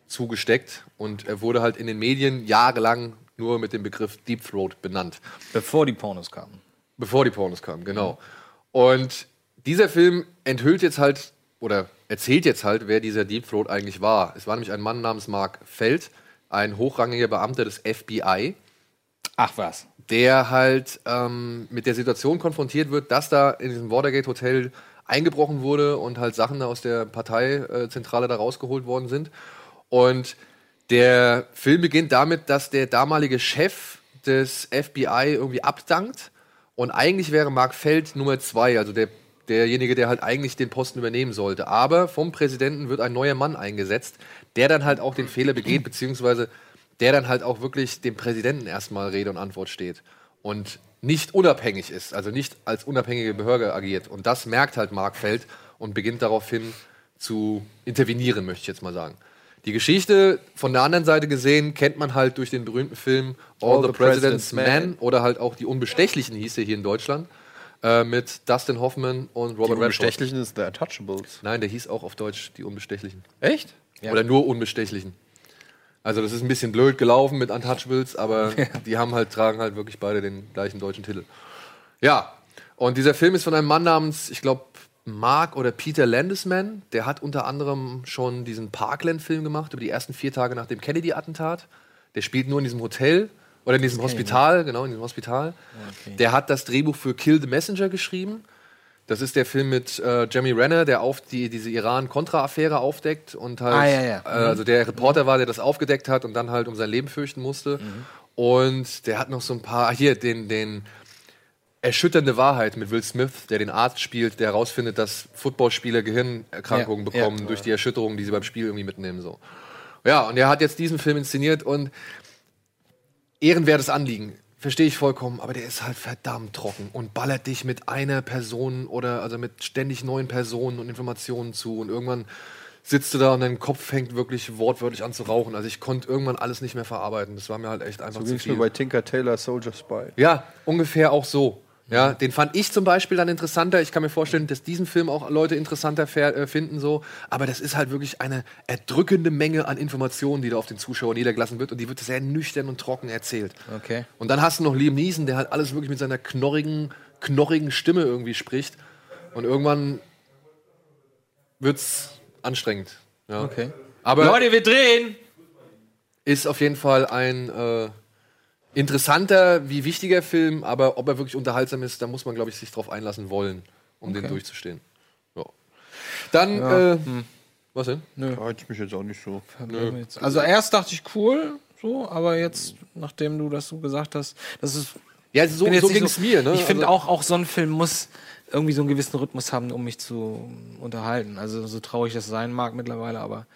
zugesteckt und er wurde halt in den Medien jahrelang nur mit dem Begriff Deep Throat benannt. Bevor die Pornos kamen. Bevor die Pornos kamen, genau. Und dieser Film enthüllt jetzt halt oder erzählt jetzt halt, wer dieser Deep Throat eigentlich war. Es war nämlich ein Mann namens Mark Feld, ein hochrangiger Beamter des FBI, Ach was. der halt ähm, mit der Situation konfrontiert wird, dass da in diesem Watergate Hotel eingebrochen wurde und halt Sachen aus der Parteizentrale da rausgeholt worden sind. Und der Film beginnt damit, dass der damalige Chef des FBI irgendwie abdankt. Und eigentlich wäre Mark Feld Nummer zwei, also der, derjenige, der halt eigentlich den Posten übernehmen sollte. Aber vom Präsidenten wird ein neuer Mann eingesetzt, der dann halt auch den Fehler begeht, beziehungsweise der dann halt auch wirklich dem Präsidenten erstmal Rede und Antwort steht. Und nicht unabhängig ist, also nicht als unabhängige Behörde agiert. Und das merkt halt Mark Feld und beginnt daraufhin zu intervenieren, möchte ich jetzt mal sagen. Die Geschichte von der anderen Seite gesehen kennt man halt durch den berühmten Film All, the, President's, Men oder halt auch Die Unbestechlichen hieß er hier in Deutschland äh, mit Dustin Hoffman und Die Robert Redford. Unbestechlichen ist The Untouchables. Nein, der hieß auch auf Deutsch Die Unbestechlichen. Echt? Oder nur Unbestechlichen. Also das ist ein bisschen blöd gelaufen mit Untouchables, aber <laughs> die haben halt, tragen halt wirklich beide den gleichen deutschen Titel. Ja, und dieser Film ist von einem Mann namens, ich glaube, Mark oder Peter Landesman. Der hat unter anderem schon diesen Parkland-Film gemacht über die ersten vier Tage nach dem Kennedy-Attentat. Der spielt nur in diesem Hotel oder in diesem Hospital, genau, in diesem Hospital. Der hat das Drehbuch für Kill the Messenger geschrieben. Das ist der Film mit äh, Jeremy Renner, der auf die, diese Iran-Contra-Affäre aufdeckt und halt, Ah, ja, ja. Äh, also der Reporter war, der das aufgedeckt hat und dann halt um sein Leben fürchten musste. Und der hat noch so ein paar, hier, den, den Erschütternde Wahrheit mit Will Smith, der den Arzt spielt, der herausfindet, dass Footballspieler Gehirnerkrankungen Ja, bekommen durch die Erschütterungen, die sie beim Spiel irgendwie mitnehmen. So. Ja, und er hat jetzt diesen Film inszeniert und ehrenwertes Anliegen. Verstehe ich vollkommen, aber der ist halt verdammt trocken und ballert dich mit einer Person oder also mit ständig neuen Personen und Informationen zu und irgendwann sitzt du da und dein Kopf fängt wirklich wortwörtlich an zu rauchen. Also ich konnte irgendwann alles nicht mehr verarbeiten. Das war mir halt echt einfach So zu es mir viel. bei Tinker Taylor Soldier Spy. Ja, ungefähr auch so. Ja, den fand ich zum Beispiel dann interessanter. Ich kann mir vorstellen, dass diesen Film auch Leute interessanter äh, finden so. Aber das ist halt wirklich eine erdrückende Menge an Informationen, die da auf den Zuschauer niedergelassen wird und die wird sehr nüchtern und trocken erzählt. Okay. Und dann hast du noch Liam Neeson, der halt alles wirklich mit seiner knorrigen, knorrigen Stimme irgendwie spricht. Und irgendwann wird's anstrengend. Ja. Okay. Aber Leute, wir drehen! ist auf jeden Fall ein äh, interessanter wie wichtiger Film, aber ob er wirklich unterhaltsam ist, da muss man, glaube ich, sich drauf einlassen wollen, um den durchzustehen. Ja. Dann, äh, was denn? Reizt ich mich jetzt auch nicht so. Also erst dachte ich cool, so, aber jetzt, nachdem du das so gesagt hast, das ist. Ja, also so, so ging es mir. Ne? Ich finde also, auch, auch so ein Film muss irgendwie so einen gewissen Rhythmus haben, um mich zu unterhalten. Also so traurig das sein mag mittlerweile, aber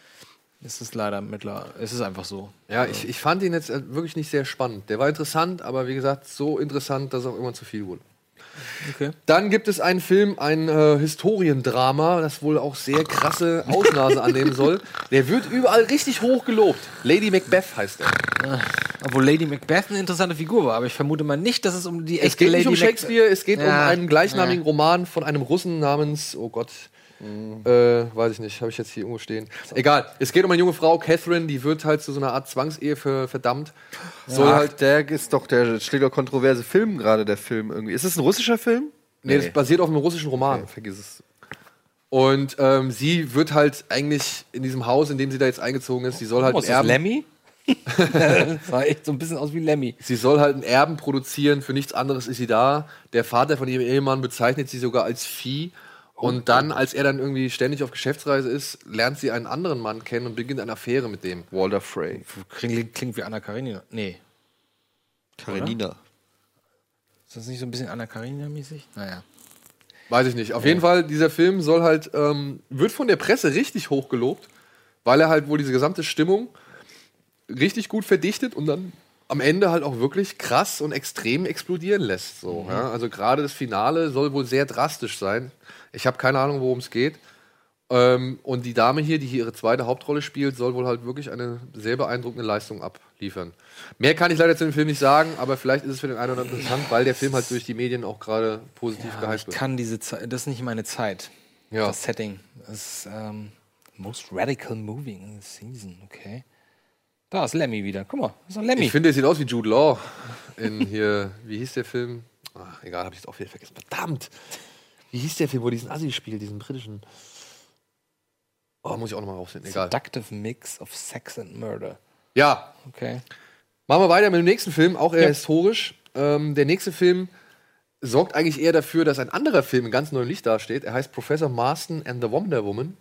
es ist leider mittlerweile, es ist einfach so. Ja, ich, ich fand ihn jetzt äh, wirklich nicht sehr spannend. Der war interessant, aber wie gesagt, so interessant, dass es auch immer zu viel wurde. Okay. Dann gibt es einen Film, ein äh, Historiendrama, das wohl auch sehr krasse Ausnase annehmen soll. Der wird überall richtig hoch gelobt. Lady Macbeth heißt er. Obwohl Lady Macbeth eine interessante Figur war, aber ich vermute mal nicht, dass es um die Es echte geht nicht Lady um Mac- Shakespeare, es geht um Ja. einen gleichnamigen Roman von einem Russen namens, oh Gott, äh, weiß ich nicht, habe ich jetzt hier irgendwo stehen. Egal, es geht um eine junge Frau, Catherine, die wird halt zu so einer Art Zwangsehe für, verdammt. Soll Ach, halt, der ist doch der schlägt doch kontroverse Film gerade, der Film irgendwie. Ist es ein russischer Film? nee, das basiert auf einem russischen Roman. vergiss es. Und ähm, sie wird halt eigentlich in diesem Haus, in dem sie da jetzt eingezogen ist, sie soll halt Oh, ist Erben, Lemmy? <laughs> das sah echt so ein bisschen aus wie Lemmy. sie soll halt einen Erben produzieren, für nichts anderes ist sie da. Der Vater von ihrem Ehemann bezeichnet sie sogar als Vieh. Und dann, als er dann irgendwie ständig auf Geschäftsreise ist, lernt sie einen anderen Mann kennen und beginnt eine Affäre mit dem. Walter Frey. Klingt, klingt wie Anna Karenina. Nee. Karenina. Ist das nicht so ein bisschen Anna Karenina-mäßig? Naja. Weiß ich nicht. Auf jeden Fall, dieser Film soll halt, ähm, wird von der Presse richtig hoch gelobt, weil er halt wohl diese gesamte Stimmung richtig gut verdichtet und dann am Ende halt auch wirklich krass und extrem explodieren lässt. So, ja? Also gerade das Finale soll wohl sehr drastisch sein. Ich habe keine Ahnung, worum es geht. Ähm, und die Dame hier, die hier ihre zweite Hauptrolle spielt, soll wohl halt wirklich eine sehr beeindruckende Leistung abliefern. Mehr kann ich leider zu dem Film nicht sagen, aber vielleicht ist es für den einen oder anderen interessant, weil der Film halt durch die Medien auch gerade positiv Ja, gehypt ich wird. kann diese Zeit, das ist nicht meine Zeit. Ja. Das Setting. Das ist ähm, Most Radical Movie in the Season, okay. Da ist Lemmy wieder. Guck mal, das ist doch Lemmy. Ich finde, er sieht aus wie Jude Law in hier, wie hieß der Film? Ach, egal, habe ich jetzt auch wieder vergessen. Verdammt! Wie hieß der Film, wo diesen Assi spielt, diesen britischen? Oh, muss ich auch nochmal rausfinden. Egal. Seductive Mix of Sex and Murder. Ja, Okay. Machen wir weiter mit dem nächsten Film, auch eher historisch. Ähm, der nächste Film sorgt eigentlich eher dafür, dass ein anderer Film in ganz neuem Licht dasteht. Er heißt Professor Marston and the Wonder Woman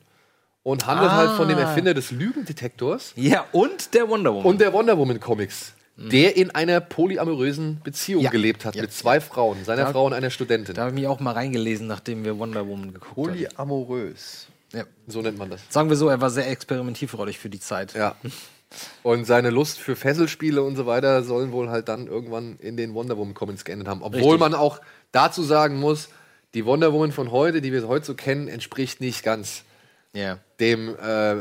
und handelt halt von dem Erfinder des Lügendetektors Ja, und der Wonder Woman. und der Wonder Woman Comics, der in einer polyamorösen Beziehung Ja. gelebt hat Ja. mit zwei Frauen, seiner Da- Frau und einer Studentin. da habe ich mich auch mal reingelesen, nachdem wir Wonder Woman geguckt haben. Polyamorös. Ja. so nennt man das. Sagen wir so, er war sehr experimentivfreudig für die Zeit. Ja. Und seine Lust für Fesselspiele und so weiter sollen wohl halt dann irgendwann in den Wonder Woman Comics geendet haben. Obwohl Richtig. man auch dazu sagen muss, die Wonder Woman von heute, die wir heute so kennen, entspricht nicht ganz Ja. dem äh,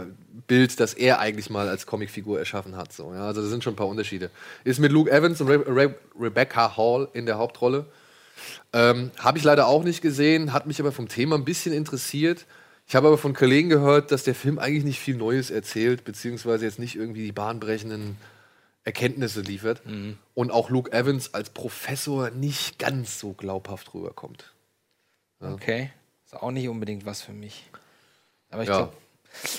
Bild, das er eigentlich mal als Comicfigur erschaffen hat. So, ja? Also da sind schon ein paar Unterschiede. Ist mit Luke Evans und Re Re Rebecca Hall in der Hauptrolle. Ähm, habe ich leider auch nicht gesehen, hat mich aber vom Thema ein bisschen interessiert. Ich habe aber von Kollegen gehört, dass der Film eigentlich nicht viel Neues erzählt, beziehungsweise jetzt nicht irgendwie die bahnbrechenden Erkenntnisse liefert. Und auch Luke Evans als Professor nicht ganz so glaubhaft rüberkommt. Okay. Ist auch nicht unbedingt was für mich. Aber ich Ja. glaube,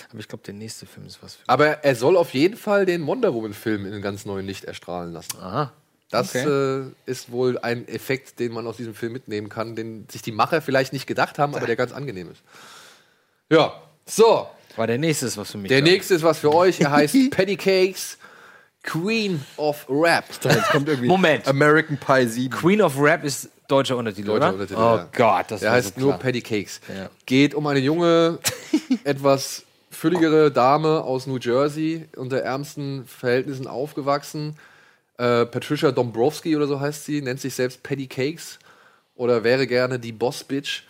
aber ich glaube, der nächste Film ist was für mich. Aber er soll auf jeden Fall den Wonder Woman-Film in einem ganz neuen Licht erstrahlen lassen. Aha. Das Okay. äh, ist wohl ein Effekt, den man aus diesem Film mitnehmen kann, den sich die Macher vielleicht nicht gedacht haben, aber der ganz angenehm ist. Ja, so. War der nächste ist was für mich. Der nächste ist was für euch. Er heißt <laughs> Patty Cakes, Queen of Rap. Jetzt kommt irgendwie Moment. American Pie 7. Queen of Rap ist deutscher Untertitel, Deutscher oder? Untertitel, oh ja. Gott, das Der heißt so nur. Patty Cakes. Ja. Geht um eine junge, <laughs> etwas fülligere Dame aus New Jersey, unter ärmsten Verhältnissen aufgewachsen. Äh, Patricia Dombrowski oder so heißt sie, nennt sich selbst Patty Cakes oder wäre gerne die Boss Bitch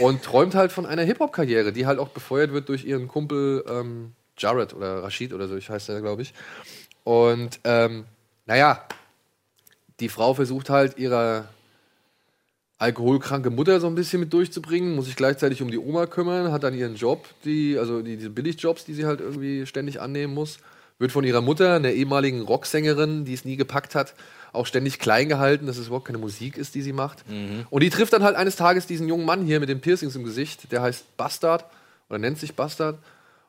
und <laughs> träumt halt von einer Hip-Hop-Karriere, die halt auch befeuert wird durch ihren Kumpel ähm, Jared oder Rashid oder so, ich heißt er, glaube ich. Und ähm, naja, die Frau versucht halt ihrer alkoholkranke Mutter so ein bisschen mit durchzubringen, muss sich gleichzeitig um die Oma kümmern, hat dann ihren Job, die, also die, diese Billigjobs, die sie halt irgendwie ständig annehmen muss, wird von ihrer Mutter, einer ehemaligen Rocksängerin, die es nie gepackt hat, auch ständig klein gehalten, dass es überhaupt keine Musik ist, die sie macht. Und die trifft dann halt eines Tages diesen jungen Mann hier mit den Piercings im Gesicht, der heißt Bastard oder nennt sich Bastard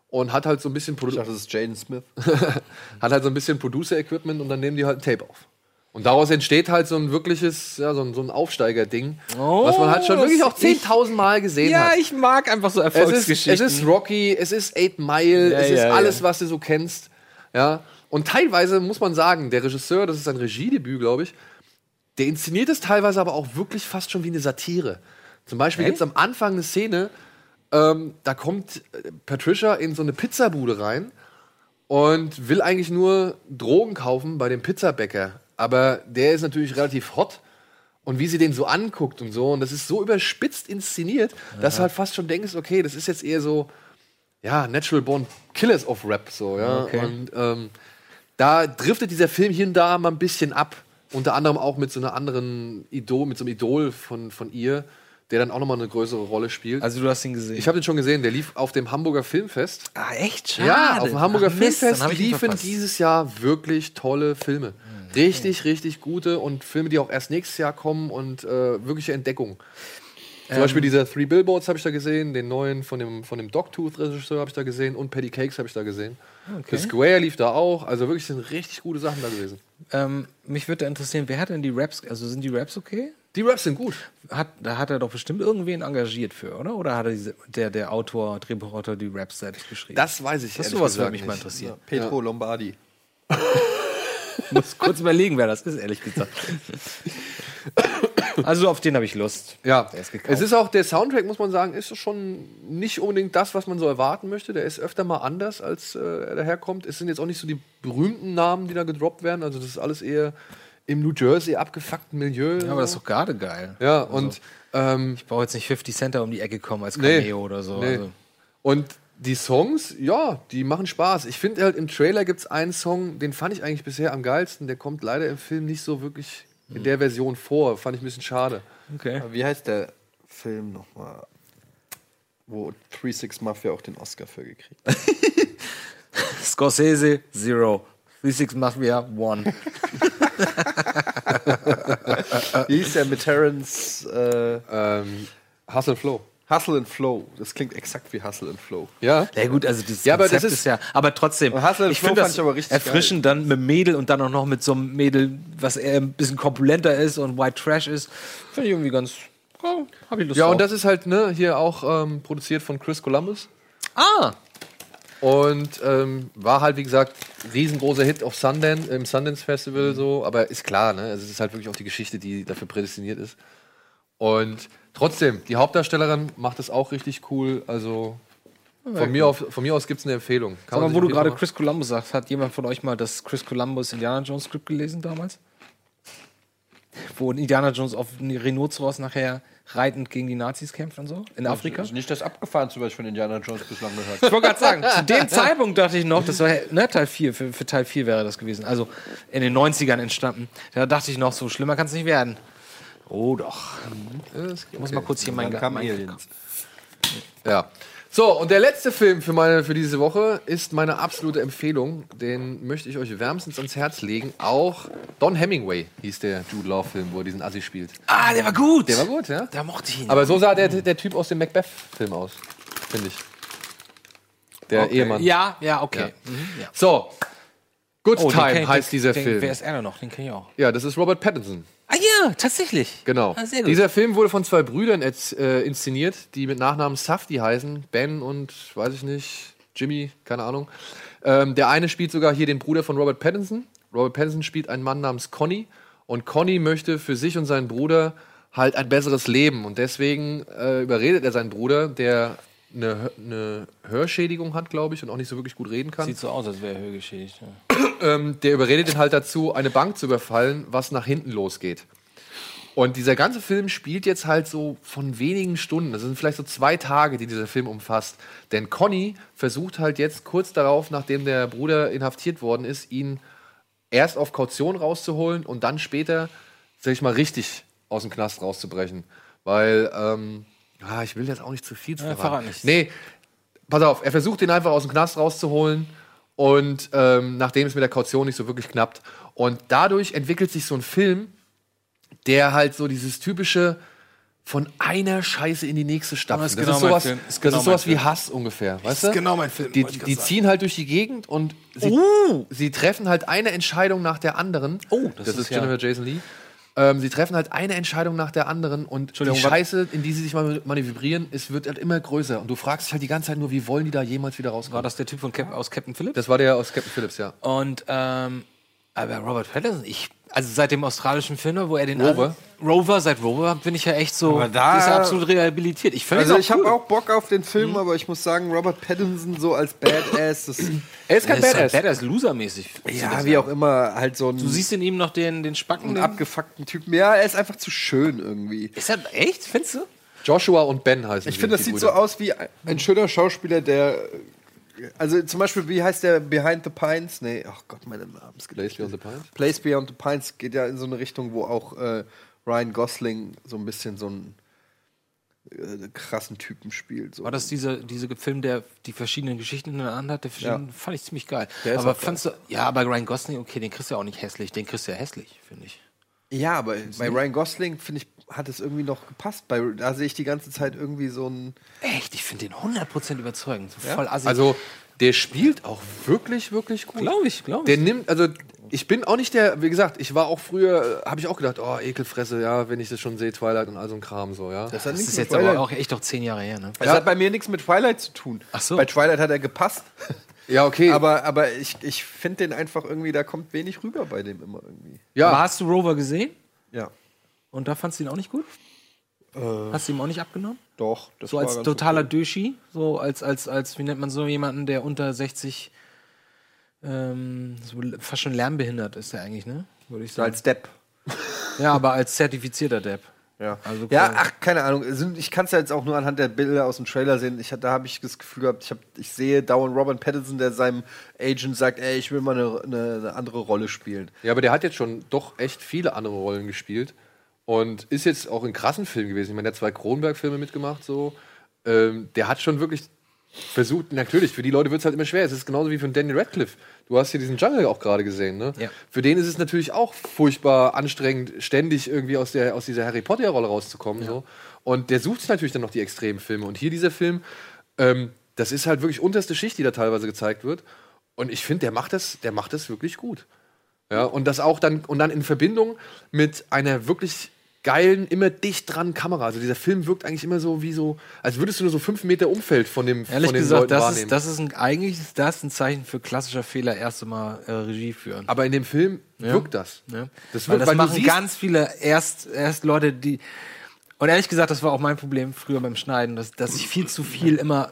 und hat halt so ein bisschen Produ Ich dachte, das ist Jaden Smith. <laughs> hat halt so ein bisschen Producer-Equipment und dann nehmen die halt ein Tape auf. Und daraus entsteht halt so ein wirkliches, ja, so ein, so ein Aufsteiger-Ding, Oh, was man halt schon wirklich auch das- ich- 10.000 Mal gesehen Ja, hat. ich mag einfach so Es ist, Erfolgsgeschichten. es ist Rocky, es ist Eight Mile, Ja, es ist ja, alles, ja. was du so kennst. Ja. Und teilweise muss man sagen, der Regisseur, das ist sein Regiedebüt, glaube ich, der inszeniert es teilweise aber auch wirklich fast schon wie eine Satire. Zum Beispiel gibt es am Anfang eine Szene, ähm, da kommt äh, Patricia in so eine Pizzabude rein und will eigentlich nur Drogen kaufen bei dem Pizzabäcker. Aber der ist natürlich relativ hot. Und wie sie den so anguckt und so, und das ist so überspitzt inszeniert, dass du halt fast schon denkst, okay, das ist jetzt eher so, ja, Natural Born Killers of Rap, so, ja. Okay. Und ähm, da driftet dieser Film hier und da mal ein bisschen ab. Unter anderem auch mit so einer anderen Idol, mit so einem Idol von, von ihr, der dann auch nochmal eine größere Rolle spielt. also du hast ihn gesehen. ich habe den schon gesehen, der lief auf dem Hamburger Filmfest. ah, echt? Schade. Ja, auf dem Hamburger Ach, Filmfest liefen verpasst. dieses Jahr wirklich tolle Filme. Richtig, richtig gute und Filme, die auch erst nächstes Jahr kommen und äh, wirkliche Entdeckungen. Zum Ähm. Beispiel dieser Three Billboards habe ich da gesehen, den neuen von dem, von dem Dogtooth-Regisseur habe ich da gesehen und Patty Cakes habe ich da gesehen. The Square lief da auch, also wirklich sind richtig gute Sachen da gewesen. Ähm, mich würde interessieren, wer hat denn die Raps, also sind die Raps okay? Die Raps sind gut. Hat, da hat er doch bestimmt irgendwen engagiert für, oder? Oder hat er diese, der, der Autor, Drehbuchautor die Raps selbst geschrieben? Das weiß ich das ehrlich sowas gesagt würde mich mal interessieren. Petro Lombardi. <laughs> Ich <laughs> muss kurz überlegen, wer das ist, ehrlich gesagt. also auf den habe ich Lust. Ja, Der ist es ist auch der Soundtrack, muss man sagen, ist schon nicht unbedingt das, was man so erwarten möchte. Der ist öfter mal anders, als äh, er daherkommt. Es sind jetzt auch nicht so die berühmten Namen, die da gedroppt werden. Also das ist alles eher im New Jersey abgefuckten Milieu. Ja, aber das ist doch gerade geil. ja, und ähm, Ich brauche jetzt nicht 50 Cent da um die Ecke kommen als Nee. Cameo oder so. Nee. Also, Und die Songs, ja, die machen Spaß. Ich finde halt im Trailer gibt es einen Song, den fand ich eigentlich bisher am geilsten. Der kommt leider im Film nicht so wirklich in der Version vor. Fand ich ein bisschen schade. Okay. Aber Wie heißt der Film nochmal? Wo 36 Mafia auch den Oscar für gekriegt hat. <laughs> Scorsese, Zero. 36 Mafia, One. <laughs> Wie hieß der mit Terrence äh, Ähm, Hustle Flow. Hustle and Flow? Das klingt exakt wie Hustle and Flow. Ja. Ja gut, also dieses Ja, aber Konzept das ist, ist- ja, aber trotzdem, Hustle and ich Flow finde fand das ich aber richtig erfrischend dann mit Mädel und dann auch noch mit so einem Mädel, was eher ein bisschen korpulenter ist und White Trash ist, finde ich irgendwie ganz, oh, habe ich Lust Ja, drauf. und das ist halt ne, hier auch ähm, produziert von Chris Columbus. ah, Und ähm, war halt, wie gesagt, riesengroßer Hit auf Sundance, im Sundance Festival so. Aber ist klar, ne? Also es ist halt wirklich auch die Geschichte, die dafür prädestiniert ist. Und trotzdem, die Hauptdarstellerin macht es auch richtig cool. Also von mir, auf, von mir aus gibt es eine Empfehlung. Kann Sag mal, wo du gerade Chris Columbus sagst, hat jemand von euch mal das Chris Columbus Indiana Jones Skript gelesen damals? Wo Indiana Jones auf Rhinoceros nachher reitend gegen die Nazis kämpft und so? In Afrika? Also nicht das abgefahren, zum Beispiel von Indiana Jones bislang gehört. Ich wollte gerade sagen, zu dem Zeitpunkt dachte ich noch, das war ne, Teil 4, für, für Teil 4 wäre das gewesen. Also in den 90ern entstanden. Da dachte ich noch, so schlimmer kann es nicht werden. Oh doch. Ich muss mal kurz hier meinen mein, Aliens. Ja. So, und der letzte Film für, meine, für diese Woche ist meine absolute Empfehlung. Den möchte ich euch wärmstens ans Herz legen. Auch Don Hemingway hieß der Jude Law-Film, wo er diesen Assi spielt. Ah, der war gut. Der war gut, ja? Da mochte ich ihn. Aber so sah der, der Typ aus dem Macbeth-Film aus, finde ich. Der okay. Ehemann. Ja, ja, okay. Mhm, ja. So, Good Oh, Time ich- heißt dieser den, Film. Wer ist er noch? Den kenne ich auch. Ja, das ist Robert Pattinson. Ah ja, tatsächlich. Genau. Ah. Dieser Film wurde von zwei Brüdern jetzt, äh, inszeniert, die mit Nachnamen Safdie heißen. Ben und, weiß ich nicht, Jimmy, keine Ahnung. Ähm, der eine spielt sogar hier den Bruder von Robert Pattinson. Robert Pattinson spielt einen Mann namens Conny. Und Conny möchte für sich und seinen Bruder halt ein besseres Leben. Und deswegen äh, überredet er seinen Bruder, der eine, eine Hörschädigung hat, glaube ich, und auch nicht so wirklich gut reden kann. Sieht so aus, als wäre er höhergeschädigt. Ja. ähm, der überredet ihn halt dazu, eine Bank zu überfallen, was nach hinten losgeht. Und dieser ganze Film spielt jetzt halt so von wenigen Stunden. Das sind vielleicht so zwei Tage, die dieser Film umfasst. Denn Conny versucht halt jetzt kurz darauf, nachdem der Bruder inhaftiert worden ist, ihn erst auf Kaution rauszuholen und dann später, sag ich mal, richtig aus dem Knast rauszubrechen. Weil, ähm, ah, ich will jetzt auch nicht zu viel zu Ja, verraten. verrat. Nee, pass auf, er versucht ihn einfach aus dem Knast rauszuholen und ähm, nachdem es mit der Kaution nicht so wirklich knappt. Und dadurch entwickelt sich so ein Film, der halt so dieses typische von einer Scheiße in die nächste stapft. ist Das genau ist sowas, Film. Ist das genau ist sowas wie. Hass ungefähr, weißt du? ist genau mein Film, Die, die ziehen halt durch die Gegend und sie, sie treffen halt eine Entscheidung nach der anderen. Oh, das das, ist ist ja- Jennifer Jason Lee. Ähm, sie treffen halt eine Entscheidung nach der anderen und die Scheiße, in die sie sich mal manövrieren, es wird halt immer größer. Und du fragst dich halt die ganze Zeit nur, wie wollen die da jemals wieder rauskommen? War das der Typ von Cap aus Captain Phillips? Das war der aus Captain Phillips, ja. Und ähm, aber Robert Pattinson, ich, also seit dem australischen Film, wo er den Rover? Rover, seit Rover bin ich ja echt so, Aber da- ist er absolut rehabilitiert. Ich finde Also ich habe cool. auch Bock auf den Film, aber ich muss sagen, Robert Pattinson so als Badass, das, <clears throat> Er ist kein Er ist Badass. Badass Loser-mäßig. ja, wie auch immer, halt so ein, Du siehst in ihm noch den, den Spacken. einen Den, abgefuckten Typen. Ja, er ist einfach zu schön irgendwie. ist er echt? Findest du? Joshua und Ben heißen Ich finde, das sieht so aus wie ein schöner Schauspieler, der. Also zum Beispiel, wie heißt der Behind the Pines? Nee, ach Gott, meine Namen. Place Beyond the Pines. Place Beyond the Pines geht ja in so eine Richtung, wo auch äh, Ryan Gosling so ein bisschen so einen äh, krassen Typen spielt. So. War das dieser, dieser Film, der die verschiedenen Geschichten in der Hand hat? Der Ja. Fand ich ziemlich geil. Der aber auch geil. fandst du, ja, aber Ryan Gosling, okay, den kriegst du ja auch nicht hässlich. Den kriegst du ja hässlich, finde ich. Ja, aber bei Ryan Gosling, finde ich, hat es irgendwie noch gepasst. Bei, da sehe ich die ganze Zeit irgendwie so ein. Echt, ich finde den 100% überzeugend. So voll assi. Also, der spielt auch wirklich, wirklich gut. glaube ich, glaube Der ich. nimmt, also ich bin auch nicht der, wie gesagt, ich war auch früher, habe ich auch gedacht, oh, Ekelfresse, ja, wenn ich das schon sehe, Twilight und all so ein Kram so, ja. Das hat Das ist jetzt aber Twilight- auch echt doch zehn Jahre her, ne? Das hat bei mir nichts mit Twilight zu tun. Ach so. Bei Twilight hat er gepasst. Ja, okay. Aber, aber ich, ich finde den einfach irgendwie, da kommt wenig rüber bei dem immer irgendwie. ja, Aber hast du Rover gesehen? Ja. Und da fandst du ihn auch nicht gut? Hast du ihm auch nicht abgenommen? Doch. Das So war als ganz totaler okay. Döschi? So als, als, als, wie nennt man so jemanden, der unter 60 ähm, so fast schon lernbehindert ist er eigentlich, ne? Würde ich So sagen. als Depp. ja, aber als zertifizierter Depp. Ja, Also ja ach, keine Ahnung. Ich kann es ja jetzt auch nur anhand der Bilder aus dem Trailer sehen. Ich, da habe ich das Gefühl gehabt, ich, hab, ich sehe dauernd Robert Pattinson, der seinem Agent sagt, ey, ich will mal eine, eine, eine andere Rolle spielen. Ja, aber der hat jetzt schon doch echt viele andere Rollen gespielt und ist jetzt auch in krassen Filmen gewesen. Ich meine, der hat zwei Kronberg-Filme mitgemacht, so. Ähm, der hat schon wirklich versucht, natürlich, für die Leute wird es halt immer schwer. Es ist genauso wie für Danny Radcliffe. Du hast hier diesen Jungle auch gerade gesehen, ne? Ja. Für den ist es natürlich auch furchtbar anstrengend, ständig irgendwie aus, der, aus dieser Harry Potter-Rolle rauszukommen. So. Und der sucht natürlich dann noch die extremen Filme. Und hier dieser Film, ähm, das ist halt wirklich unterste Schicht, die da teilweise gezeigt wird. Und ich finde, der macht das, der macht das wirklich gut. Ja, und das auch dann, und dann in Verbindung mit einer wirklich geilen, immer dicht dran Kamera. Also dieser Film wirkt eigentlich immer so wie so, als würdest du nur so fünf Meter Umfeld von dem Ehrlich von den gesagt, Leuten das wahrnehmen. ist, das ist ein, eigentlich ist das ein Zeichen für klassischer Fehler, erste Mal äh, Regie führen. Aber in dem Film wirkt das. Ne? Das weil wirkt, das weil machen ganz viele erst, erst Leute, die. Und ehrlich gesagt, das war auch mein Problem früher beim Schneiden, dass, dass ich viel zu viel immer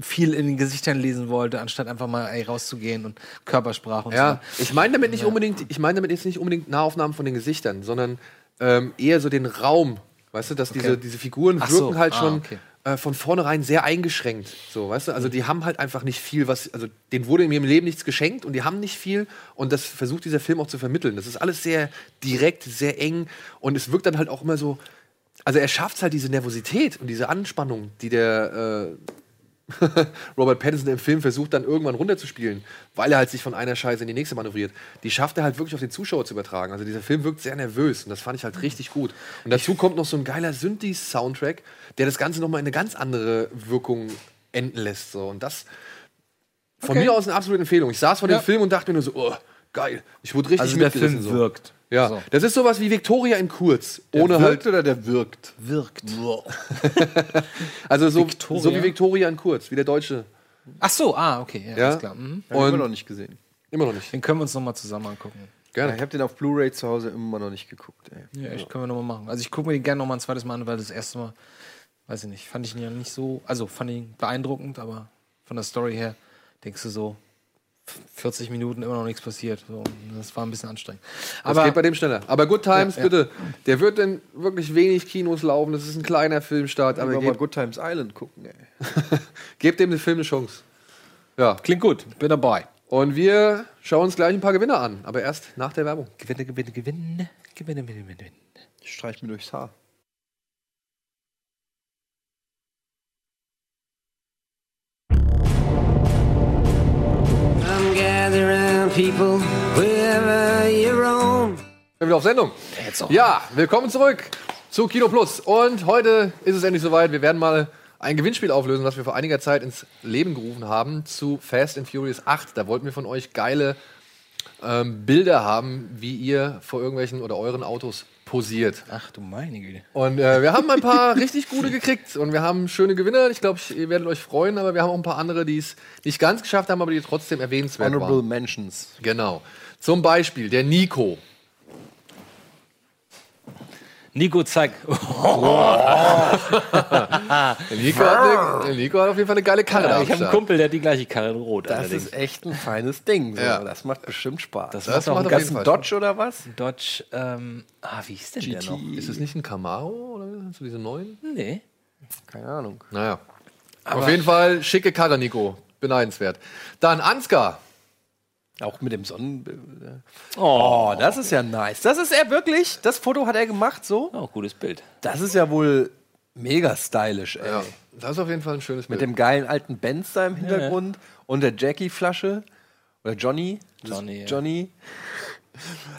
viel in den Gesichtern lesen wollte, anstatt einfach mal ey, rauszugehen und Körpersprache und Ja, so. ich meine damit nicht unbedingt, ich meine damit jetzt nicht unbedingt Nahaufnahmen von den Gesichtern, sondern ähm, eher so den Raum. Weißt du, dass diese, diese Figuren Ach wirken so, halt ah, schon okay. äh, von vornherein sehr eingeschränkt. So, weißt du, also die haben halt einfach nicht viel, was, also denen wurde in ihrem Leben nichts geschenkt und die haben nicht viel und das versucht dieser Film auch zu vermitteln. Das ist alles sehr direkt, sehr eng und es wirkt dann halt auch immer so, also er schafft halt diese Nervosität und diese Anspannung, die der äh, <laughs> Robert Pattinson im Film versucht dann irgendwann runterzuspielen, weil er halt sich von einer Scheiße in die nächste manövriert. Die schafft er halt wirklich auf den Zuschauer zu übertragen. Also dieser Film wirkt sehr nervös und das fand ich halt richtig gut. Und dazu kommt noch so ein geiler Synthes-Soundtrack, der das Ganze nochmal in eine ganz andere Wirkung enden lässt. So. Und das von mir aus eine absolute Empfehlung. Ich saß vor dem Film und dachte mir nur so, oh, geil. Ich wurde richtig Also der. Film so. wirkt. Ja, So. das ist sowas wie Victoria in kurz, Der ohne wirkt halt, oder der wirkt? Wirkt. <laughs> <laughs> also so, Victoria? so wie Victoria in kurz, wie der Deutsche. Ach so, ah, okay, ja, Ja. alles klar. Mhm. Ich immer noch nicht gesehen. Immer noch nicht. Den können wir uns nochmal zusammen angucken. Ja, Gerne. ich habe den auf Blu-ray zu Hause immer noch nicht geguckt. Ey. Ja, echt, können wir nochmal machen. Also ich gucke mir den gerne nochmal ein zweites Mal an, weil das erste Mal, weiß ich nicht, fand ich ihn ja nicht so, also fand ihn beeindruckend, aber von der Story her denkst du so, 40 Minuten immer noch nichts passiert. So, das war ein bisschen anstrengend. Das Aber geht bei dem schneller. Aber Good Times, Ja, ja. bitte. Der wird in wirklich wenig Kinos laufen. Das ist ein kleiner Filmstart. Aber mal Good Times Island gucken, ey. <laughs> gebt dem den Film eine Chance. Ja. klingt gut, bin dabei. Und wir schauen uns gleich ein paar Gewinner an. Aber erst nach der Werbung. Gewinne, gewinne, gewinne, gewinne, gewinne, gewinne. Ich streich mir durchs Haar. People, wherever you roam. Wir sind wieder auf Sendung. Ja, willkommen zurück zu Kino Plus. Und heute ist es endlich soweit. Wir werden mal ein Gewinnspiel auflösen, das wir vor einiger Zeit ins Leben gerufen haben zu Fast and Furious 8. Da wollten wir von euch geile ähm, Bilder haben, wie ihr vor irgendwelchen oder euren Autos posiert. Ach du meine Güte. Und äh, wir haben ein paar <laughs> richtig gute gekriegt und wir haben schöne Gewinner. Ich glaube, ihr werdet euch freuen, aber wir haben auch ein paar andere, die es nicht ganz geschafft haben, aber die trotzdem erwähnenswert Honorable waren. Mentions. Genau. Zum Beispiel der Nico. Nico, zeig. Der <laughs> Nico, hat, eine, Nico hat auf jeden Fall eine geile Karre am ich habe einen. Kumpel, der hat die gleiche Karre in Rot. Das allerdings. ist echt ein feines Ding. So. Ja. Das macht bestimmt Spaß. Das Das macht macht einen auf jeden ist Fall Dodge oder was? Dodge, ähm, ah, wie hieß denn der noch? Ist es nicht ein Camaro oder so diese neuen? Nee. Keine Ahnung. Naja. auf jeden Fall schicke Karre, Nico. Beneidenswert. Dann Ansgar. Auch mit dem Sonnenbild. Oh, das ist ja nice. Das ist er wirklich. Das Foto hat er gemacht so. Oh, gutes Bild. Das ist ja wohl mega stylisch, ey. Ja, das ist auf jeden Fall ein schönes Mit Bild. dem geilen alten Benz da im Hintergrund und der Jackie-Flasche. Oder Johnny. Johnny, ja. Johnny.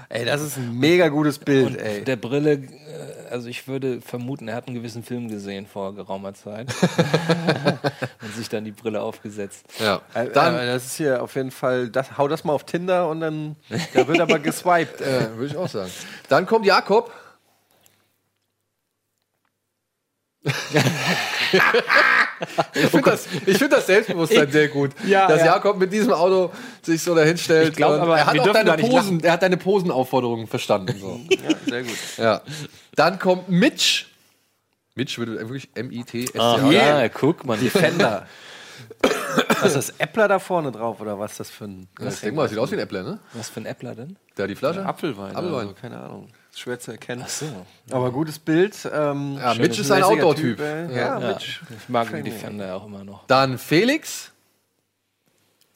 Ey, das ist ein mega gutes Bild, ey. Der Brille, äh, also ich würde vermuten, er hat einen gewissen Film gesehen vor geraumer Zeit. <laughs> und sich dann die Brille aufgesetzt. ja. Äh, Dann äh, das ist hier auf jeden Fall, das, hau das mal auf Tinder und dann, da wird aber geswiped. äh. äh, <laughs> würde ich auch sagen. Dann kommt Jakob. <laughs> ich finde das, ich find das Selbstbewusstsein sehr gut, Ja, dass ja. Jakob mit diesem Auto sich so dahin stellt. Ich glaub aber, er hat wir auch deine Posen, er hat deine Posenaufforderungen verstanden. So. <laughs> Ja, sehr gut. ja. Dann kommt Mitch. Mitch würde wirklich M-I-T-S-C-H. Ah, ja, guck mal. Defender. <coughs> Was ist das Äppler da vorne drauf oder was ist das für ein Das denk mal, das sieht aus wie ein Äppler, ne? Was für ein Äppler denn? Da die Flasche. Apfelwein? Apfelwein. Also, keine Ahnung. Schwer zu erkennen. Ach so. Aber gutes Bild. Ähm, Ja, Mitch ist ein Outdoor-Typ. Typ, äh, Ja. Ja, Ja, Mitch. ich mag den Defender auch immer noch. Dann Felix.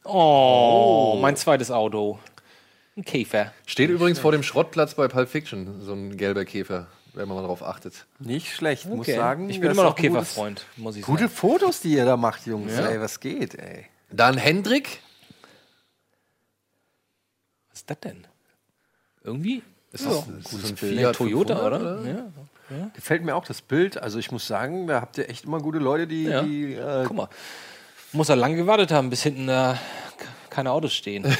Oh, mein zweites Auto. Ein Käfer. Steht übrigens vor dem Schrottplatz bei Pulp Fiction, so ein gelber Käfer, wenn man mal drauf achtet. Nicht schlecht, muss Okay. sagen. ich bin immer noch Käferfreund, muss ich Gute sagen. Fotos, die ihr da macht, Jungs. Ja. Ey, was geht, ey. Dann Hendrik. Was ist das denn? Irgendwie? Ist das, ist das ein Ein Fiat Toyota, 500, oder? Ja. Gefällt mir auch das Bild. Also ich muss sagen, da habt ihr echt immer gute Leute, die, Ja. die äh, Guck mal. Muss er lange gewartet haben, bis hinten da k- keine Autos stehen. <laughs>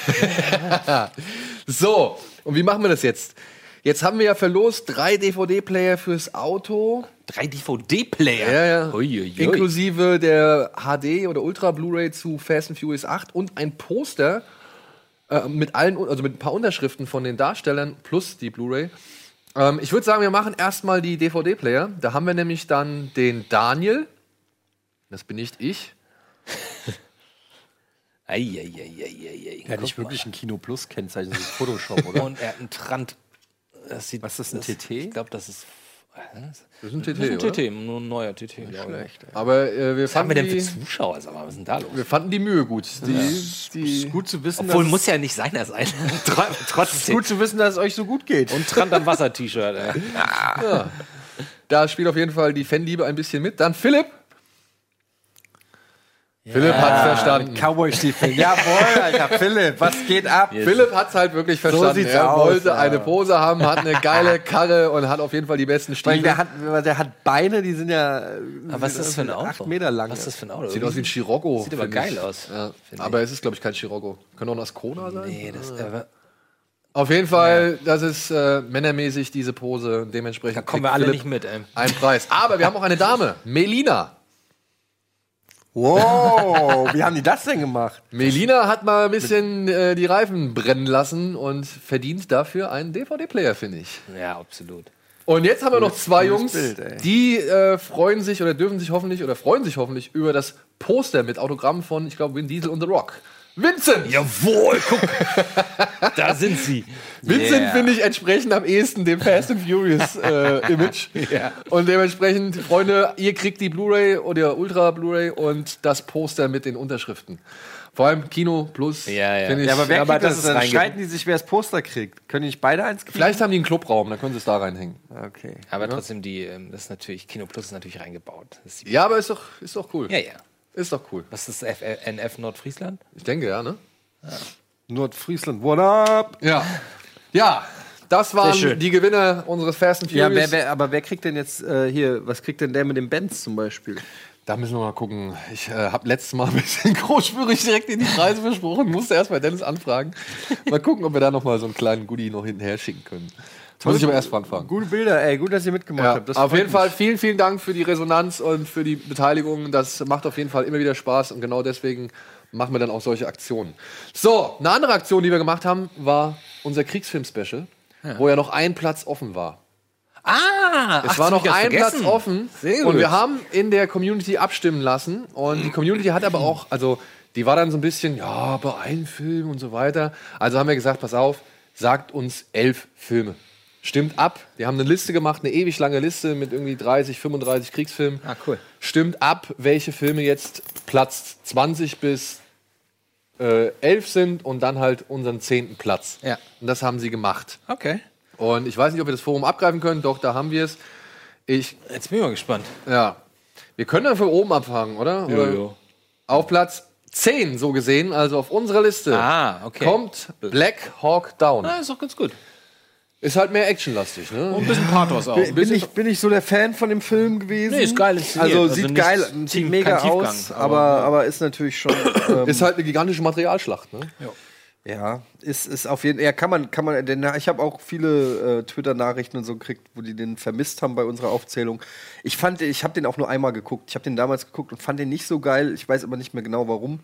So, und wie machen wir das jetzt? Jetzt haben wir ja verlost drei DVD-Player fürs Auto. Drei DVD-Player. Ja, ja. Uiuiui. Inklusive der HD oder Ultra Blu-ray zu Fast and Furious 8 und ein Poster äh, mit allen, also mit ein paar Unterschriften von den Darstellern plus die Blu-ray. Ähm, ich würde sagen, wir machen erstmal die DVD-Player. Da haben wir nämlich dann den Daniel. Das bin nicht ich. <laughs> Eieieiei. ja nicht wirklich ein Kino Plus Kennzeichen, das ist Photoshop, oder? <laughs> Und er hat einen Trant. Das sieht, Was ist das, ein TT? Ich glaube, das ist. Das ist ein TT, Das ist ein oder? TT, nur ein neuer TT. glaube ich. Aber äh, wir, Was haben fanden wir denn für die, Zuschauer? Sag mal, was ist denn da los? wir fanden die Mühe gut. Die, die, gut zu wissen, Obwohl, dass, muss ja nicht seiner sein. <laughs> Tr- Trotzdem. gut zu wissen, dass es euch so gut geht. Und Trant am Wasser-T-Shirt, ey. da spielt auf jeden Fall die Fanliebe ein bisschen mit. Dann Philipp. Philipp hat verstanden. Cowboy-Stiefeln. <laughs> Jawohl, Alter, Philipp, was geht ab? Philipp hat es halt wirklich verstanden. sieht's er aus, wollte ja. eine Pose haben, hat eine geile <laughs> Karre und hat auf jeden Fall die besten Weil Stiefel. der hat, der hat Beine, die sind ja Aber was ist das für ein Auto? acht Meter lang. Was ist das für ein Auto? Sieht aus wie ein Scirocco. Sieht aber geil ich. aus, Ja. Aber es ist, glaube ich, kein Scirocco. Könnte auch ein Ascona sein. Nee, das aber Auf jeden Fall, das ist äh, männermäßig, diese Pose. Dementsprechend da kommen wir alle Philipp nicht mit, ey. einen Preis. Aber wir haben auch eine Dame, Melina. Wow, wie haben die das denn gemacht? Melina hat mal ein bisschen äh, die Reifen brennen lassen und verdient dafür einen DVD-Player, finde ich. Ja, absolut. Und jetzt haben wir noch zwei Jungs, Bild, die äh, freuen sich oder dürfen sich hoffentlich oder freuen sich hoffentlich über das Poster mit Autogramm von, ich glaube, Vin Diesel und The Rock. Vincent! Jawohl, guck. <laughs> da sind sie. Vincent Yeah. finde ich entsprechend am ehesten dem Fast and Furious äh, <laughs> Image. Und dementsprechend, Freunde, ihr kriegt die Blu-ray oder Ultra Blu-ray und das Poster mit den Unterschriften. Vor allem Kino Plus. Ja, ja. finde Ich, Ja, aber wer aber das das? ist Dann streiten die sich, wer das Poster kriegt. Können die nicht beide eins kriegen? Vielleicht haben die einen Clubraum, dann können sie es da reinhängen. Okay. Aber trotzdem, die, ähm, das ist natürlich, Kino Plus ist natürlich reingebaut. Das ist Ja, aber ist doch, ist doch cool. ja, ja. Ist doch cool. Was ist das F NF Nordfriesland? Ich denke, ja, ne? Nordfriesland, what up? Ja. Ja, das waren die Gewinner unseres Fast and Ja, Furious. wer, wer, aber wer kriegt denn jetzt äh, hier, was kriegt denn der mit dem Benz zum Beispiel? Da müssen wir mal gucken. Ich äh, habe letztes Mal <laughs> ein bisschen großspürig direkt in die Preise versprochen, musste erst mal Dennis anfragen. Mal gucken, ob wir da noch mal so einen kleinen Goodie noch hinterher schicken können. Muss ich aber erst anfangen. Gute Bilder, ey, gut, dass ihr mitgemacht Ja, habt. Das auf jeden mich. Fall vielen, vielen Dank für die Resonanz und für die Beteiligung. Das macht auf jeden Fall immer wieder Spaß und genau deswegen machen wir dann auch solche Aktionen. So, eine andere Aktion, die wir gemacht haben, war unser Kriegsfilm-Special, wo ja noch ein Platz offen war. Ah! Es war noch ein Platz offen Sehr und gut. wir haben in der Community abstimmen lassen und die Community hat aber auch, also die war dann so ein bisschen, ja, bei einem Film und so weiter. Also haben wir gesagt, pass auf, sagt uns elf Filme. Stimmt ab. Wir haben eine Liste gemacht, eine ewig lange Liste mit irgendwie 30, 35 Kriegsfilmen. Ah, cool. Stimmt ab, welche Filme jetzt Platz 20 bis äh, 11 sind und dann halt unseren zehnten Platz. Ja. Und das haben sie gemacht. Okay. Und ich weiß nicht, ob wir das Forum abgreifen können, doch, da haben wir es. Ich Jetzt bin ich mal gespannt. ja. Wir können dann von oben abfangen, oder? oder? Auf Platz 10, so gesehen, also auf unserer Liste, Ah, okay. kommt Black Hawk Down. Ah, ist doch ganz gut. Ist halt mehr actionlastig, ne? Und ein bisschen Pathos auch. Bin, bin, ich, bin ich so der Fan von dem Film gewesen? Nee, ist geil inszeniert. Also, Also sieht nicht geil, sieht mega Tiefgang, aus, aber- aber, aber ist natürlich schon. Ähm, Ist halt eine gigantische Materialschlacht, ne? ja, ist, ist auf jeden Fall. Ja, kann man, kann man. Denn ich habe auch viele äh, Twitter-Nachrichten und so gekriegt, wo die den vermisst haben bei unserer Aufzählung. Ich fand, ich habe den auch nur einmal geguckt. Ich habe den damals geguckt und fand den nicht so geil. Ich weiß aber nicht mehr genau warum.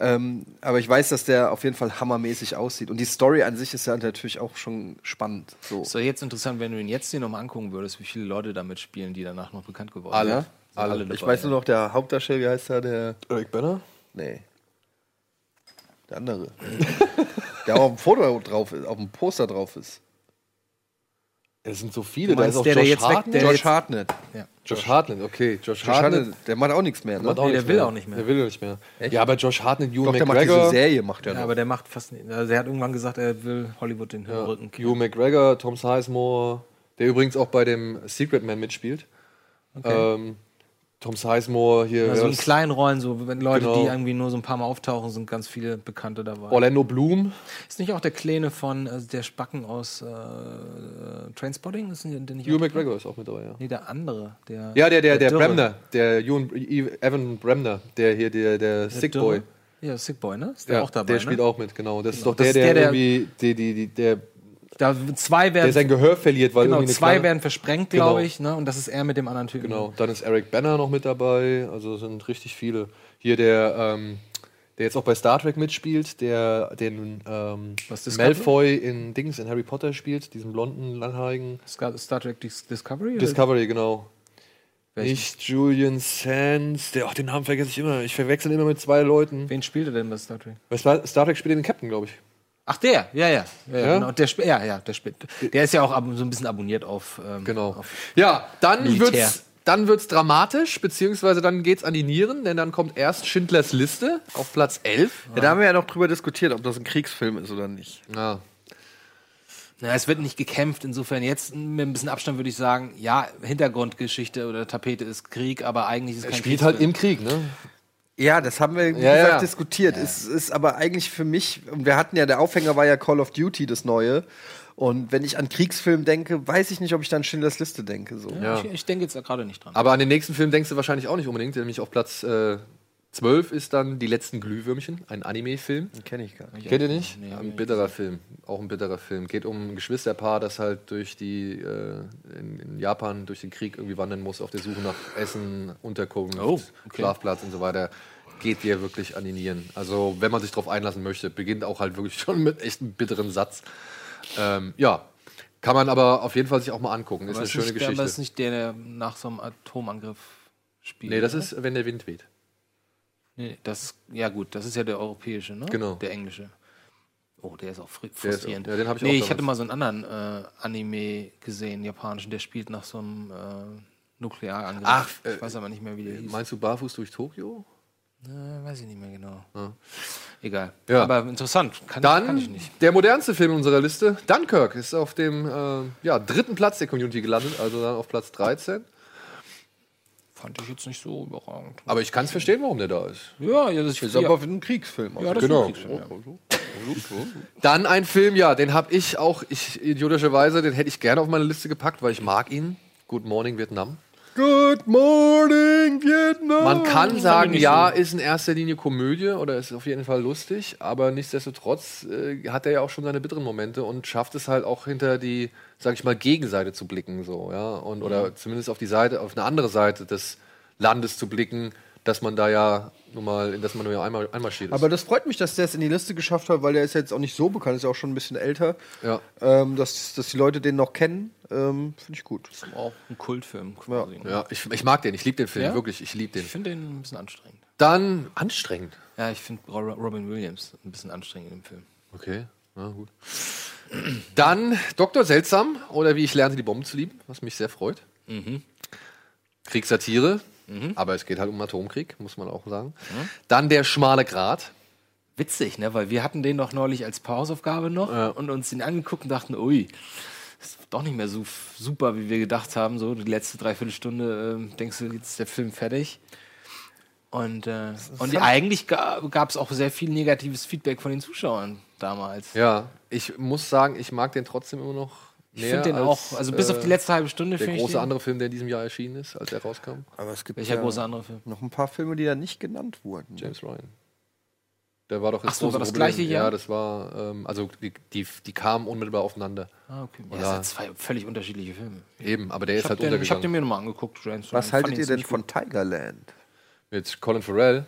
Ähm, aber ich weiß, dass der auf jeden Fall hammermäßig aussieht. Und die Story an sich ist ja natürlich auch schon spannend. So. Ist doch jetzt interessant, wenn du ihn jetzt dir nochmal angucken würdest, wie viele Leute damit spielen, die danach noch bekannt geworden Alle. sind. Sind Alle. dabei, Ich weiß nur noch, der Hauptdarsteller, wie heißt der? Der. Eric Banner? Nee. Der andere. <laughs> der auch auf dem Foto drauf ist, auf dem Poster drauf ist. Es sind so viele. Du Da meinst ist auch der, der Josh jetzt weg- Hartnett. der- Josh jetzt- Hartnett. Josh Hartnett, okay. Josh, Josh Hartnett. Hartnett, der macht auch nichts mehr, ne? auch Nee, der will mehr. auch nicht mehr. Der will nicht mehr. Ja, aber Josh Hartnett, Ewan Doch, der macht diese McGregor, Serie, macht er Ja, noch. aber der macht fast nicht. Also er hat irgendwann gesagt, er will Hollywood den ja, Rücken Ewan McGregor, Tom Sizemore, der übrigens auch bei dem Secret Man mitspielt. Ähm, Tom Sizemore hier. Also wer in ist- kleinen Rollen, so wenn Leute, Genau. die irgendwie nur so ein paar Mal auftauchen, sind ganz viele Bekannte dabei. Orlando Bloom. Ist nicht auch der Kleine von äh, der Spacken aus äh, Trainspotting? Ist der nicht auch- McGregor ist auch mit dabei, ja. Nee, der andere. Der, Ja, der, der, der Dürre. Bremner, der Ewan, Evan Bremner, der hier, der, der Der Sick. Boy. Ja, Sick Boy, ne? Ist der Ja, auch dabei? der spielt ne? auch mit, genau. Das ist Genau. doch der, Das ist der, der, der- irgendwie, die, die, die, der, Da, zwei der werden, sein Gehör verliert, weil genau, zwei kleine- werden versprengt, Genau. glaube ich. Ne? Und das ist er mit dem anderen Typen. Genau, dann ist Eric Banner noch mit dabei, also sind richtig viele. Hier der, ähm, der jetzt auch bei Star Trek mitspielt, der den ähm? Malfoy in Dings, in Harry Potter spielt, diesen blonden, langhaarigen. Star, Trek Dis Discovery? oder? Discovery, genau. Welchen? Nicht Julian Sands, der, ach, den Namen vergesse ich immer. Ich verwechsel immer mit zwei Leuten. Wen spielt er denn bei Star Trek? Bei Star Star Trek spielt er den Captain, glaube ich. Ach, der, ja, ja. ja, Ja? Genau. Der, ja, ja, der. Der ist ja auch so ein bisschen abonniert auf. Ähm, Genau. Auf, Ja, dann Militär. wird's, dann wird's dramatisch, beziehungsweise dann geht's an die Nieren, denn dann kommt erst Schindlers Liste auf Platz 11. Ja, da haben wir ja noch drüber diskutiert, ob das ein Kriegsfilm ist oder nicht. Ja, na, es wird nicht gekämpft. Insofern jetzt mit ein bisschen Abstand würde ich sagen, ja, Hintergrundgeschichte oder Tapete ist Krieg, aber eigentlich ist es er kein spielt halt Kriegsfilm. im Krieg, ne? Ja, das haben wir, wie Ja, gesagt, ja. diskutiert. Es ist aber eigentlich für mich, und wir hatten ja, der Aufhänger war ja Call of Duty, das neue. Und wenn ich an Kriegsfilm denke, weiß ich nicht, ob ich dann Schindlers Liste denke. So. Ja. Ich, ich denke jetzt da gerade nicht dran. Aber an den nächsten Film denkst du wahrscheinlich auch nicht unbedingt, nämlich auf Platz äh, 12 ist dann Die letzten Glühwürmchen, ein Anime-Film. Kenne ich gar nicht. Kennt ihr nicht? Nee, ein nicht bitterer Film, auch ein bitterer Film. Geht um ein Geschwisterpaar, das halt durch die äh, in, in Japan durch den Krieg irgendwie wandern muss auf der Suche nach Essen, Unterkunft, Oh, okay. Schlafplatz und so weiter. Geht dir wirklich an die Nieren. Also wenn man sich darauf einlassen möchte, beginnt auch halt wirklich <laughs> schon mit echt einem bitteren Satz. Ähm, ja, kann man aber auf jeden Fall sich auch mal angucken. Ist aber eine ist schöne nicht, Geschichte. Aber ist nicht der, der nach so einem Atomangriff spielt. nee, das oder? ist, wenn der Wind weht. Nee, das ja gut, das ist ja der europäische, ne? Genau. Der englische. Oh, der ist auch Der ist- frustrierend. ja, den hab ich nee, auch ich hatte mal so einen anderen äh, Anime gesehen, japanischen, der spielt nach so einem äh, Nuklearangriff. Ach, ich äh, weiß aber nicht mehr, wie der hieß. Meinst du barfuß durch Tokio? Äh, weiß ich nicht mehr genau. Egal. Ja. Aber interessant. Kann, Dann kann ich nicht. der modernste Film unserer Liste, Dunkirk, ist auf dem äh, ja, dritten Platz der Community gelandet, also dann auf Platz 13. Fand ich jetzt nicht so überragend. Aber ich kann es verstehen, warum der da ist. Ja, ja, das Ist ja, aber ein Kriegsfilm. ja, das genau. ist ein Kriegsfilm, ja. Dann ein Film, ja, den habe ich auch, ich idiotischerweise, den hätte ich gerne auf meine Liste gepackt, weil ich mag ihn. Good Morning Vietnam. Good morning, Vietnam. Man kann sagen, ja, ist in erster Linie Komödie oder ist auf jeden Fall lustig, aber nichtsdestotrotz äh, hat er ja auch schon seine bitteren Momente und schafft es halt auch hinter die, sag ich mal, Gegenseite zu blicken, so, ja, und oder zumindest auf die Seite, auf eine andere Seite des Landes zu blicken, dass man da ja nun mal, in das man nur ja einmal einmarschiert ist. Aber das freut mich, dass der es in die Liste geschafft hat, weil der ist jetzt auch nicht so bekannt, ist ja auch schon ein bisschen älter. ja. Ähm, dass, dass die Leute den noch kennen, ähm, finde ich gut. Auch ein Kultfilm quasi. ja, ich, ich mag den, ich liebe den Film, Ja? wirklich, ich liebe den. Ich finde den ein bisschen anstrengend. Dann anstrengend. Ja, ich finde Ro- Robin Williams ein bisschen anstrengend im Film. Okay, na gut. Dann Dr. Seltsam oder wie ich lernte, die Bomben zu lieben, was mich sehr freut. Kriegssatire, aber es geht halt um Atomkrieg, muss man auch sagen. Dann der schmale Grat. Witzig, ne? Weil wir hatten den doch neulich als Pausaufgabe noch und uns den angeguckt und dachten, ui, ist doch nicht mehr so super, wie wir gedacht haben. So, die letzte Dreiviertelstunde ähm, denkst du, jetzt ist der Film fertig. Und, äh, und eigentlich gab es auch sehr viel negatives Feedback von den Zuschauern damals. Ja, ich muss sagen, ich mag den trotzdem immer noch ich finde den als, auch, also bis auf die äh, letzte halbe Stunde Der finde ich große den, andere Film, der in diesem Jahr erschienen ist, als er rauskam. Aber es gibt Welcher ja große andere Film? noch ein paar Filme, die da nicht genannt wurden. James Ryan. Der war doch Ach so, große war das Problem. gleiche Jahr? Ja, das war, ähm, also die, die, die kamen unmittelbar aufeinander. Ah, okay. Ja, Ja. das sind zwei völlig unterschiedliche Filme. Eben, aber der Ich ist habe halt den, ich hab den untergegangen. mir nochmal angeguckt. James Was haltet ihr denn von Tigerland? Mit Colin Farrell.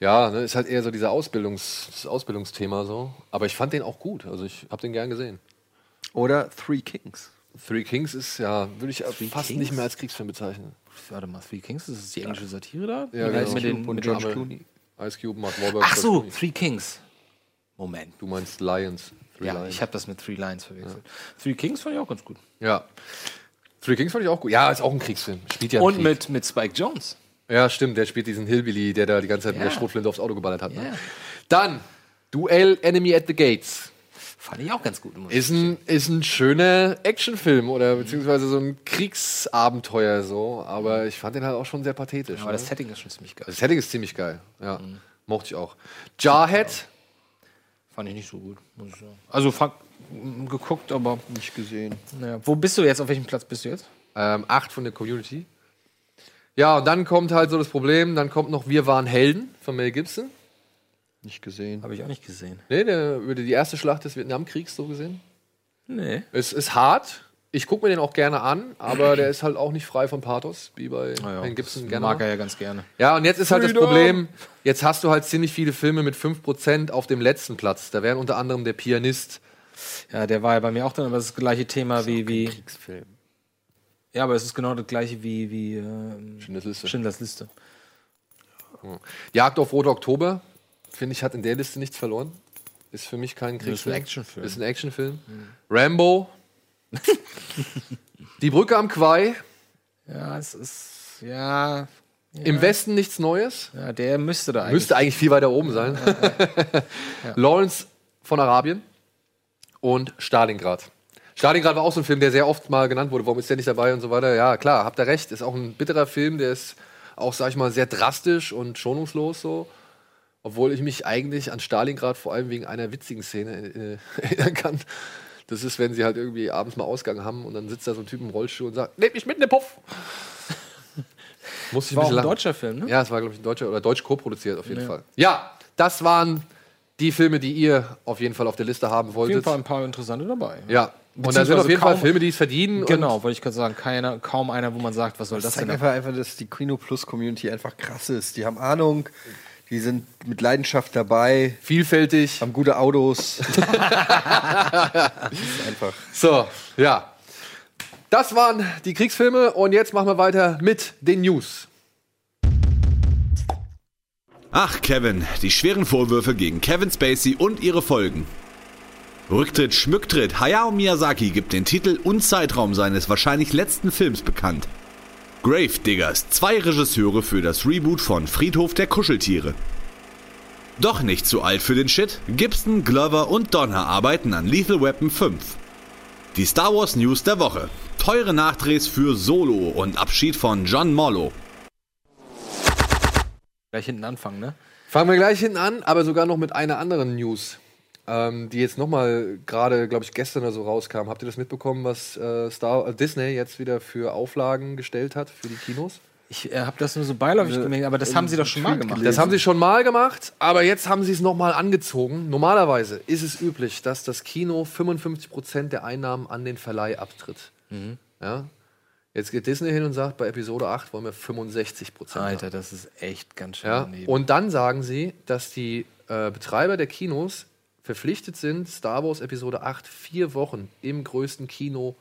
Ja, ne, ist halt eher so dieser Ausbildungs, das Ausbildungsthema so. Aber ich fand den auch gut. Also ich habe den gern gesehen. Oder Three Kings? Three Kings ist ja, würde ich fast Kings? nicht mehr als Kriegsfilm bezeichnen. Warte mal, Three Kings, das ist die englische Satire da? Ja, Mit genau. mit den, Und mit George Clooney. Ice Cube, Mark Wahlberg. Ach so. Three Kings. Moment. Du meinst Lions. Ja, Lines. ich habe das mit Three Lines verwechselt. Three Kings fand ich auch ganz gut. Ja. Three Kings fand ich auch gut. Ja, ist auch ein Kriegsfilm. Spielt ja Und Krieg. mit, mit Spike Jones. Ja, stimmt. Der spielt diesen Hillbilly, der da die ganze Zeit mit Ja. der Schrotflinte aufs Auto geballert hat. Ne? Ja. Dann Duell Enemy at the Gates. Fand ich auch ganz gut. Ist ein, ist ein schöner Actionfilm oder beziehungsweise so ein Kriegsabenteuer so. Aber ich fand den halt auch schon sehr pathetisch. Aber ne? das Setting ist schon ziemlich geil. das Setting ist ziemlich geil. Ja. Mochte ich auch. Jarhead. Fand ich nicht so gut, muss ich sagen. Also fang, m, geguckt, aber Nicht gesehen. naja. Wo bist du jetzt? Auf welchem Platz bist du jetzt? Ähm, acht von der Community. Ja, und dann kommt halt so das Problem, dann kommt noch Wir waren Helden von Mel Gibson. Nicht gesehen. Habe ich auch nicht gesehen. Nee, der über die erste Schlacht des Vietnamkriegs so gesehen. Nee. Es ist hart. Ich gucke mir den auch gerne an, aber der ist halt auch nicht frei von Pathos, wie bei Mel Gibson das gerne. mag er ja ganz gerne. Ja, und jetzt ist halt das Freedom! Problem, jetzt hast du halt ziemlich viele Filme mit 5% auf dem letzten Platz. Da wären unter anderem der Pianist. Ja, der war ja bei mir auch drin, aber das ist das gleiche Thema wie, wie. Kriegsfilm. Ja, aber es ist genau das gleiche wie, wie ähm, Schindlers Liste. Schindlers Liste. Jagd auf Rote Oktober, finde ich, hat in der Liste nichts verloren. Ist für mich kein Kriegsfilm. Actionfilm. Ist ein Actionfilm. Rambo. <laughs> Die Brücke am Quai. Ja, es ist. Ja. Im Westen nichts Neues. Ja, der müsste da eigentlich. Müsste eigentlich viel weiter oben sein. <laughs> Lawrence von Arabien und Stalingrad. Stalingrad war auch so ein Film, der sehr oft mal genannt wurde. Warum ist der nicht dabei und so weiter? Ja, klar, habt ihr recht. Ist auch ein bitterer Film, der ist auch, sag ich mal, sehr drastisch und schonungslos so. Obwohl ich mich eigentlich an Stalingrad vor allem wegen einer witzigen Szene äh, <laughs> erinnern kann. Das ist, wenn sie halt irgendwie abends mal Ausgang haben und dann sitzt da so ein Typ im Rollstuhl und sagt, nehmt mich mit in den Puff. Muss ich war auch ein deutscher Film, ne? Ja, es war, glaube ich, ein deutscher oder deutsch co-produziert auf jeden Fall. Ja, das waren die Filme, die ihr auf jeden Fall auf der Liste haben Auf wolltet. jeden Fall ein paar interessante dabei. Ja. Und da sind auf jeden Fall Filme, die es verdienen. Genau, wollte ich gerade sagen, keiner, kaum einer, wo man sagt, was soll das Das zeigt denn? einfach, einfach, dass die Kino Plus Community einfach krass ist. Die haben Ahnung, die sind mit Leidenschaft dabei, vielfältig. haben gute Autos. <laughs> einfach. So, ja. Das waren die Kriegsfilme und jetzt machen wir weiter mit den News. Ach, Kevin, die schweren Vorwürfe gegen Kevin Spacey und ihre Folgen. Rücktritt, Schmücktritt. Hayao Miyazaki gibt den Titel und Zeitraum seines wahrscheinlich letzten Films bekannt. Gravediggers, zwei Regisseure für das Reboot von Friedhof der Kuscheltiere. Doch nicht zu alt für den Shit. Gibson, Glover und Donner arbeiten an Lethal Weapon 5. Die Star Wars News der Woche. Teure Nachdrehs für Solo und Abschied von John Mollo. Gleich hinten anfangen, ne? Fangen wir gleich hinten an, aber sogar noch mit einer anderen News, ähm, die jetzt nochmal gerade, glaube ich, gestern oder so rauskam. Habt ihr das mitbekommen, was äh, Star äh, Disney jetzt wieder für Auflagen gestellt hat für die Kinos? Ich äh, habe das nur so beiläufig gemerkt, aber das haben sie doch schon mal gemacht. Das haben sie schon mal gemacht, aber jetzt haben sie es nochmal angezogen. Normalerweise ist es üblich, dass das Kino 55% der Einnahmen an den Verleih abtritt. Ja? Jetzt geht Disney hin und sagt, bei Episode 8 wollen wir 65% haben. Alter, das ist echt ganz schön Ja? daneben. Und dann sagen sie, dass die äh, Betreiber der Kinos verpflichtet sind, Star Wars Episode 8 vier Wochen im größten Kino,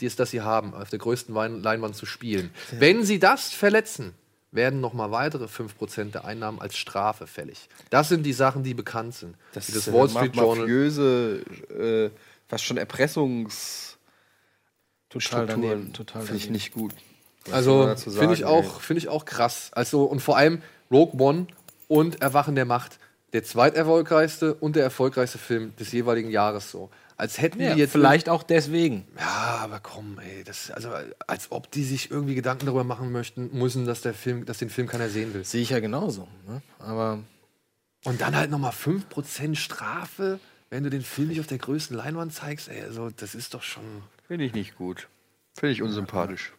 das, das sie haben, auf der größten Leinwand zu spielen. Wenn sie das verletzen, werden nochmal weitere 5% der Einnahmen als Strafe fällig. Das sind die Sachen, die bekannt sind. Das, das äh, Wall Street Journal. Mafiöse, äh, fast schon Erpressungs. total Strukturen daneben. Total Finde ich nicht gut. Was Also finde ich auch, finde ich auch krass. Also und vor allem Rogue One und Erwachen der Macht, der zweiterfolgreichste und der erfolgreichste Film des jeweiligen Jahres so. Als hätten Ja, die jetzt vielleicht auch deswegen. Ja, aber komm, ey, das also als ob die sich irgendwie Gedanken darüber machen möchten, müssen, dass der Film, dass den Film keiner sehen will. Sehe ich ja genauso. Ne? Aber Und dann halt nochmal 5% Strafe, wenn du den Film nicht auf der größten Leinwand zeigst, ey, also das ist doch schon Finde ich nicht gut. Finde ich unsympathisch.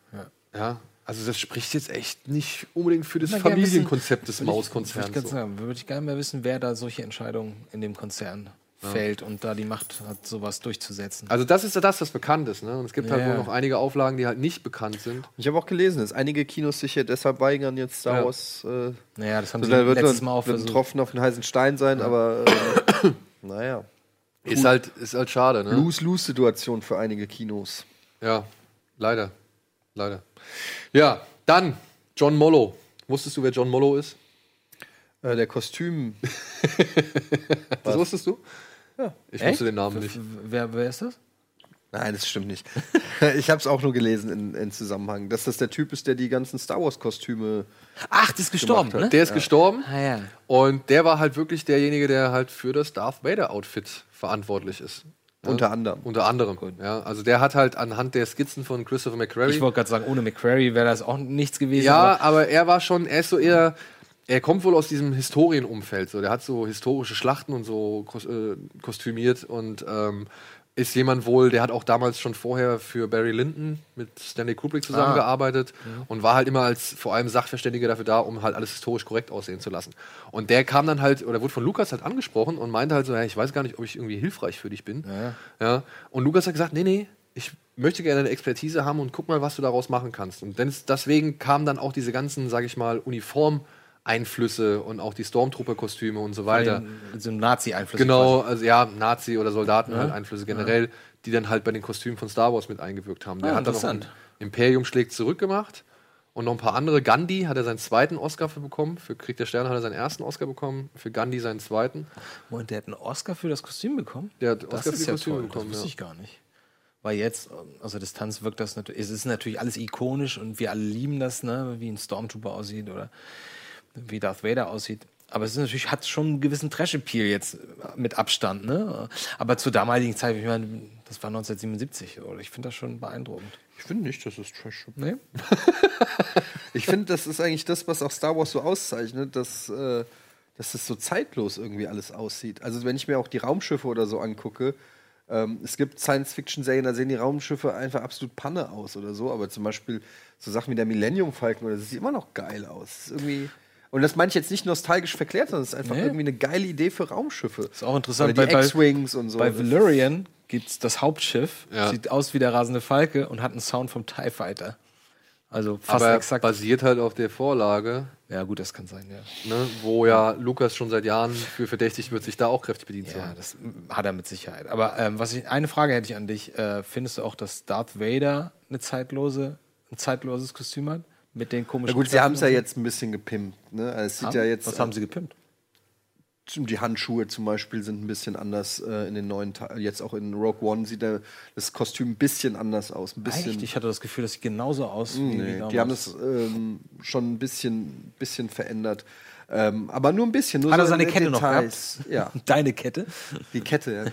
ja, also das spricht jetzt echt nicht unbedingt für das Familienkonzept des Würde ich Mauskonzerns. ganz So. würde ich gerne mal wissen, wer da solche Entscheidungen in dem Konzern fällt und da die Macht hat, sowas durchzusetzen. Also das ist ja das, was bekannt ist. Ne? Und es gibt halt Ja. wohl noch einige Auflagen, die halt nicht bekannt sind. Ich habe auch gelesen, dass einige Kinos sich ja deshalb weigern, jetzt Star Ja. Wars. Äh, naja, das haben also sie wird letztes ein, Mal auch versucht. Tropfen auf den heißen Stein sein, aber äh, <coughs> naja. Ist halt, ist halt schade. Ne? Lose-Lose-Situation für einige Kinos. Ja, leider. Leider. Ja, dann John Mollo. Wusstest du, wer John Mollo ist? Äh, der Kostüm. <laughs> Das wusstest du? Ich wusste den Namen nicht. Wer, wer ist das? Nein, das stimmt nicht. <laughs> ich habe es auch nur gelesen in, in Zusammenhang, dass das der Typ ist, der die ganzen Star Wars-Kostüme. Ach, das ist gestorben, ne? Der ist gestorben. Ah, ja. Und der war halt wirklich derjenige, der halt für das Darth Vader-Outfit verantwortlich ist. Ja? Unter anderem. Unter anderem. Ja, also der hat halt anhand der Skizzen von Christopher McQuarrie. Ich wollte gerade sagen, ohne McQuarrie wäre das auch nichts gewesen. ja, aber- aber er war schon, er ist so eher, er kommt wohl aus diesem Historienumfeld. So, der hat so historische Schlachten und so äh, kostümiert und ähm, ist jemand wohl, der hat auch damals schon vorher für Barry Lyndon mit Stanley Kubrick zusammengearbeitet und war halt immer als vor allem Sachverständiger dafür da, um halt alles historisch korrekt aussehen zu lassen. Und der kam dann halt, oder wurde von Lukas halt angesprochen und meinte halt so, ja, ich weiß gar nicht, ob ich irgendwie hilfreich für dich bin. Ja. Und Lukas hat gesagt, nee, nee, ich möchte gerne eine Expertise haben und guck mal, was du daraus machen kannst. Und des- deswegen kamen dann auch diese ganzen, sag ich mal, Uniformeinflüsse und auch die Stormtrooper-Kostüme und so weiter. so ein Nazi-Einfluss. Genau, also ja, Nazi- oder Soldaten halt Einflüsse generell, die dann halt bei den Kostümen von Star Wars mit eingewirkt haben. Der Ah, hat dann noch Imperium schlägt zurück gemacht und noch ein paar andere. Gandhi hat er seinen zweiten Oscar für bekommen. Für Krieg der Sterne hat er seinen ersten Oscar bekommen. Für Gandhi seinen zweiten. Und der hat einen Oscar für das Kostüm bekommen? Der hat das Oscar für ja Kostüme toll. bekommen, Das wusste ja. ich gar nicht. Weil jetzt, also Distanz wirkt das natürlich, es ist natürlich alles ikonisch und wir alle lieben das, ne, wie ein Stormtrooper aussieht oder wie Darth Vader aussieht. Aber es ist natürlich, hat schon einen gewissen Trash-Appeal jetzt mit Abstand, ne? Aber zur damaligen Zeit, ich meine, das war 1977, oder? Ich finde das schon beeindruckend. Ich finde nicht, dass es Trash ist. Ne? Ich finde, das ist eigentlich das, was auch Star Wars so auszeichnet, dass, äh, dass es so zeitlos irgendwie alles aussieht. Also wenn ich mir auch die Raumschiffe oder so angucke, ähm, es gibt Science-Fiction-Serien, da sehen die Raumschiffe einfach absolut Panne aus oder so, aber zum Beispiel so Sachen wie der Millennium Falcon, oder das sieht immer noch geil aus. Das ist irgendwie und das meine ich jetzt nicht nostalgisch verklärt, sondern es ist einfach Nee. irgendwie eine geile Idee für Raumschiffe. Ist auch interessant, Oder die X-Wings und so. Bei Das- Valyrian gibt es das Hauptschiff, Ja. sieht aus wie der rasende Falke und hat einen Sound vom TIE Fighter. Also fast Aber exakt. basiert halt auf der Vorlage, Ja, gut, das kann sein, ja. ne, wo ja Lukas schon seit Jahren für verdächtig wird, sich da auch kräftig bedient zu Ja, haben. das hat er mit Sicherheit. Aber ähm, was ich, eine Frage hätte ich an dich. Äh, findest du auch, dass Darth Vader eine zeitlose, ein zeitloses Kostüm hat? Mit den komischen Na gut, sie haben es ja jetzt ein bisschen gepimpt. Ne? Also es sieht Haben? ja jetzt. Was haben sie gepimpt? Die Handschuhe zum Beispiel sind ein bisschen anders äh, in den neuen Teilen. Jetzt auch in Rogue One sieht der, das Kostüm ein bisschen anders aus. Ein bisschen. Echt? Ich hatte das Gefühl, das sieht genauso aus wie, wie nee, die haben es ähm, schon ein bisschen, bisschen verändert. Ähm, aber nur ein bisschen. Nur Hat er so seine Kette noch Details. Ja, <laughs> Deine Kette? die Kette.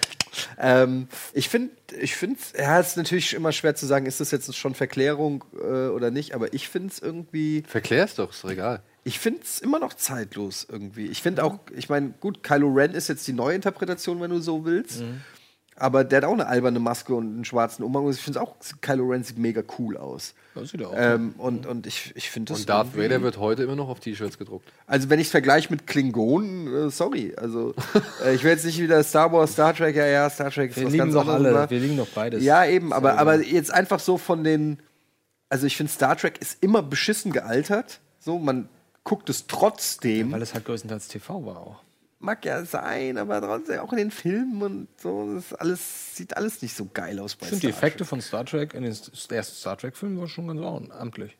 Ja. ähm, ich finde, ich finde, ja, es ist natürlich immer schwer zu sagen, ist das jetzt schon Verklärung äh, oder nicht. Aber ich finde es irgendwie. Verklär's doch, ist doch egal. Ich finde es immer noch zeitlos irgendwie. Ich finde auch, ich meine, gut, Kylo Ren ist jetzt die neue Interpretation, wenn du so willst. Mhm. Aber der hat auch eine alberne Maske und einen schwarzen Umhang. Und ich finde auch, Kylo Ren sieht mega cool aus. Das sieht er auch. Ähm, und, und ich, ich finde das. Und Darth irgendwie- Vader wird heute immer noch auf T-Shirts gedruckt. Also, wenn ich es vergleiche mit Klingonen, äh, sorry. Also, äh, ich will jetzt nicht wieder Star Wars, Star Trek, ja, ja, Star Trek ist wir was lieben ganz doch alle. aber- Wir lieben doch beides. Ja, eben, aber, aber jetzt einfach so von den. Also, ich finde, Star Trek ist immer beschissen gealtert. So, man guckt es trotzdem. Weil es halt größtenteils TV war auch. Mag ja sein, aber trotzdem auch in den Filmen und so, das alles, sieht alles nicht so geil aus bei Ich finde die Star Effekte von Star Trek in den ersten Star Trek-Filmen war schon ganz amtlich.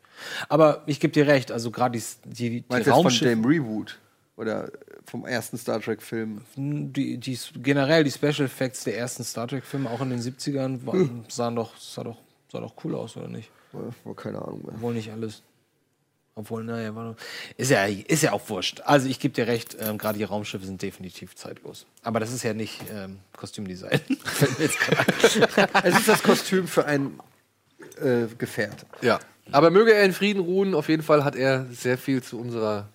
Aber ich gebe dir recht, also gerade die, die, die Meinst du jetzt von Raumschiffe, dem Reboot? Oder vom ersten Star Trek-Film? die, die, generell die Special Effects der ersten Star Trek-Filme, auch in den 70ern, waren, sahen doch, sah, doch, sah doch cool aus, oder nicht? Keine Ahnung mehr. Obwohl nicht alles. Obwohl, naja, war doch, ist, ja, ist ja auch wurscht. Also ich gebe dir recht, ähm, gerade die Raumschiffe sind definitiv zeitlos. Aber das ist ja nicht ähm, Kostümdesign. <laughs> Es ist das Kostüm für ein äh, Gefährt. Ja. Aber möge er in Frieden ruhen. Auf jeden Fall hat er sehr viel zu unserer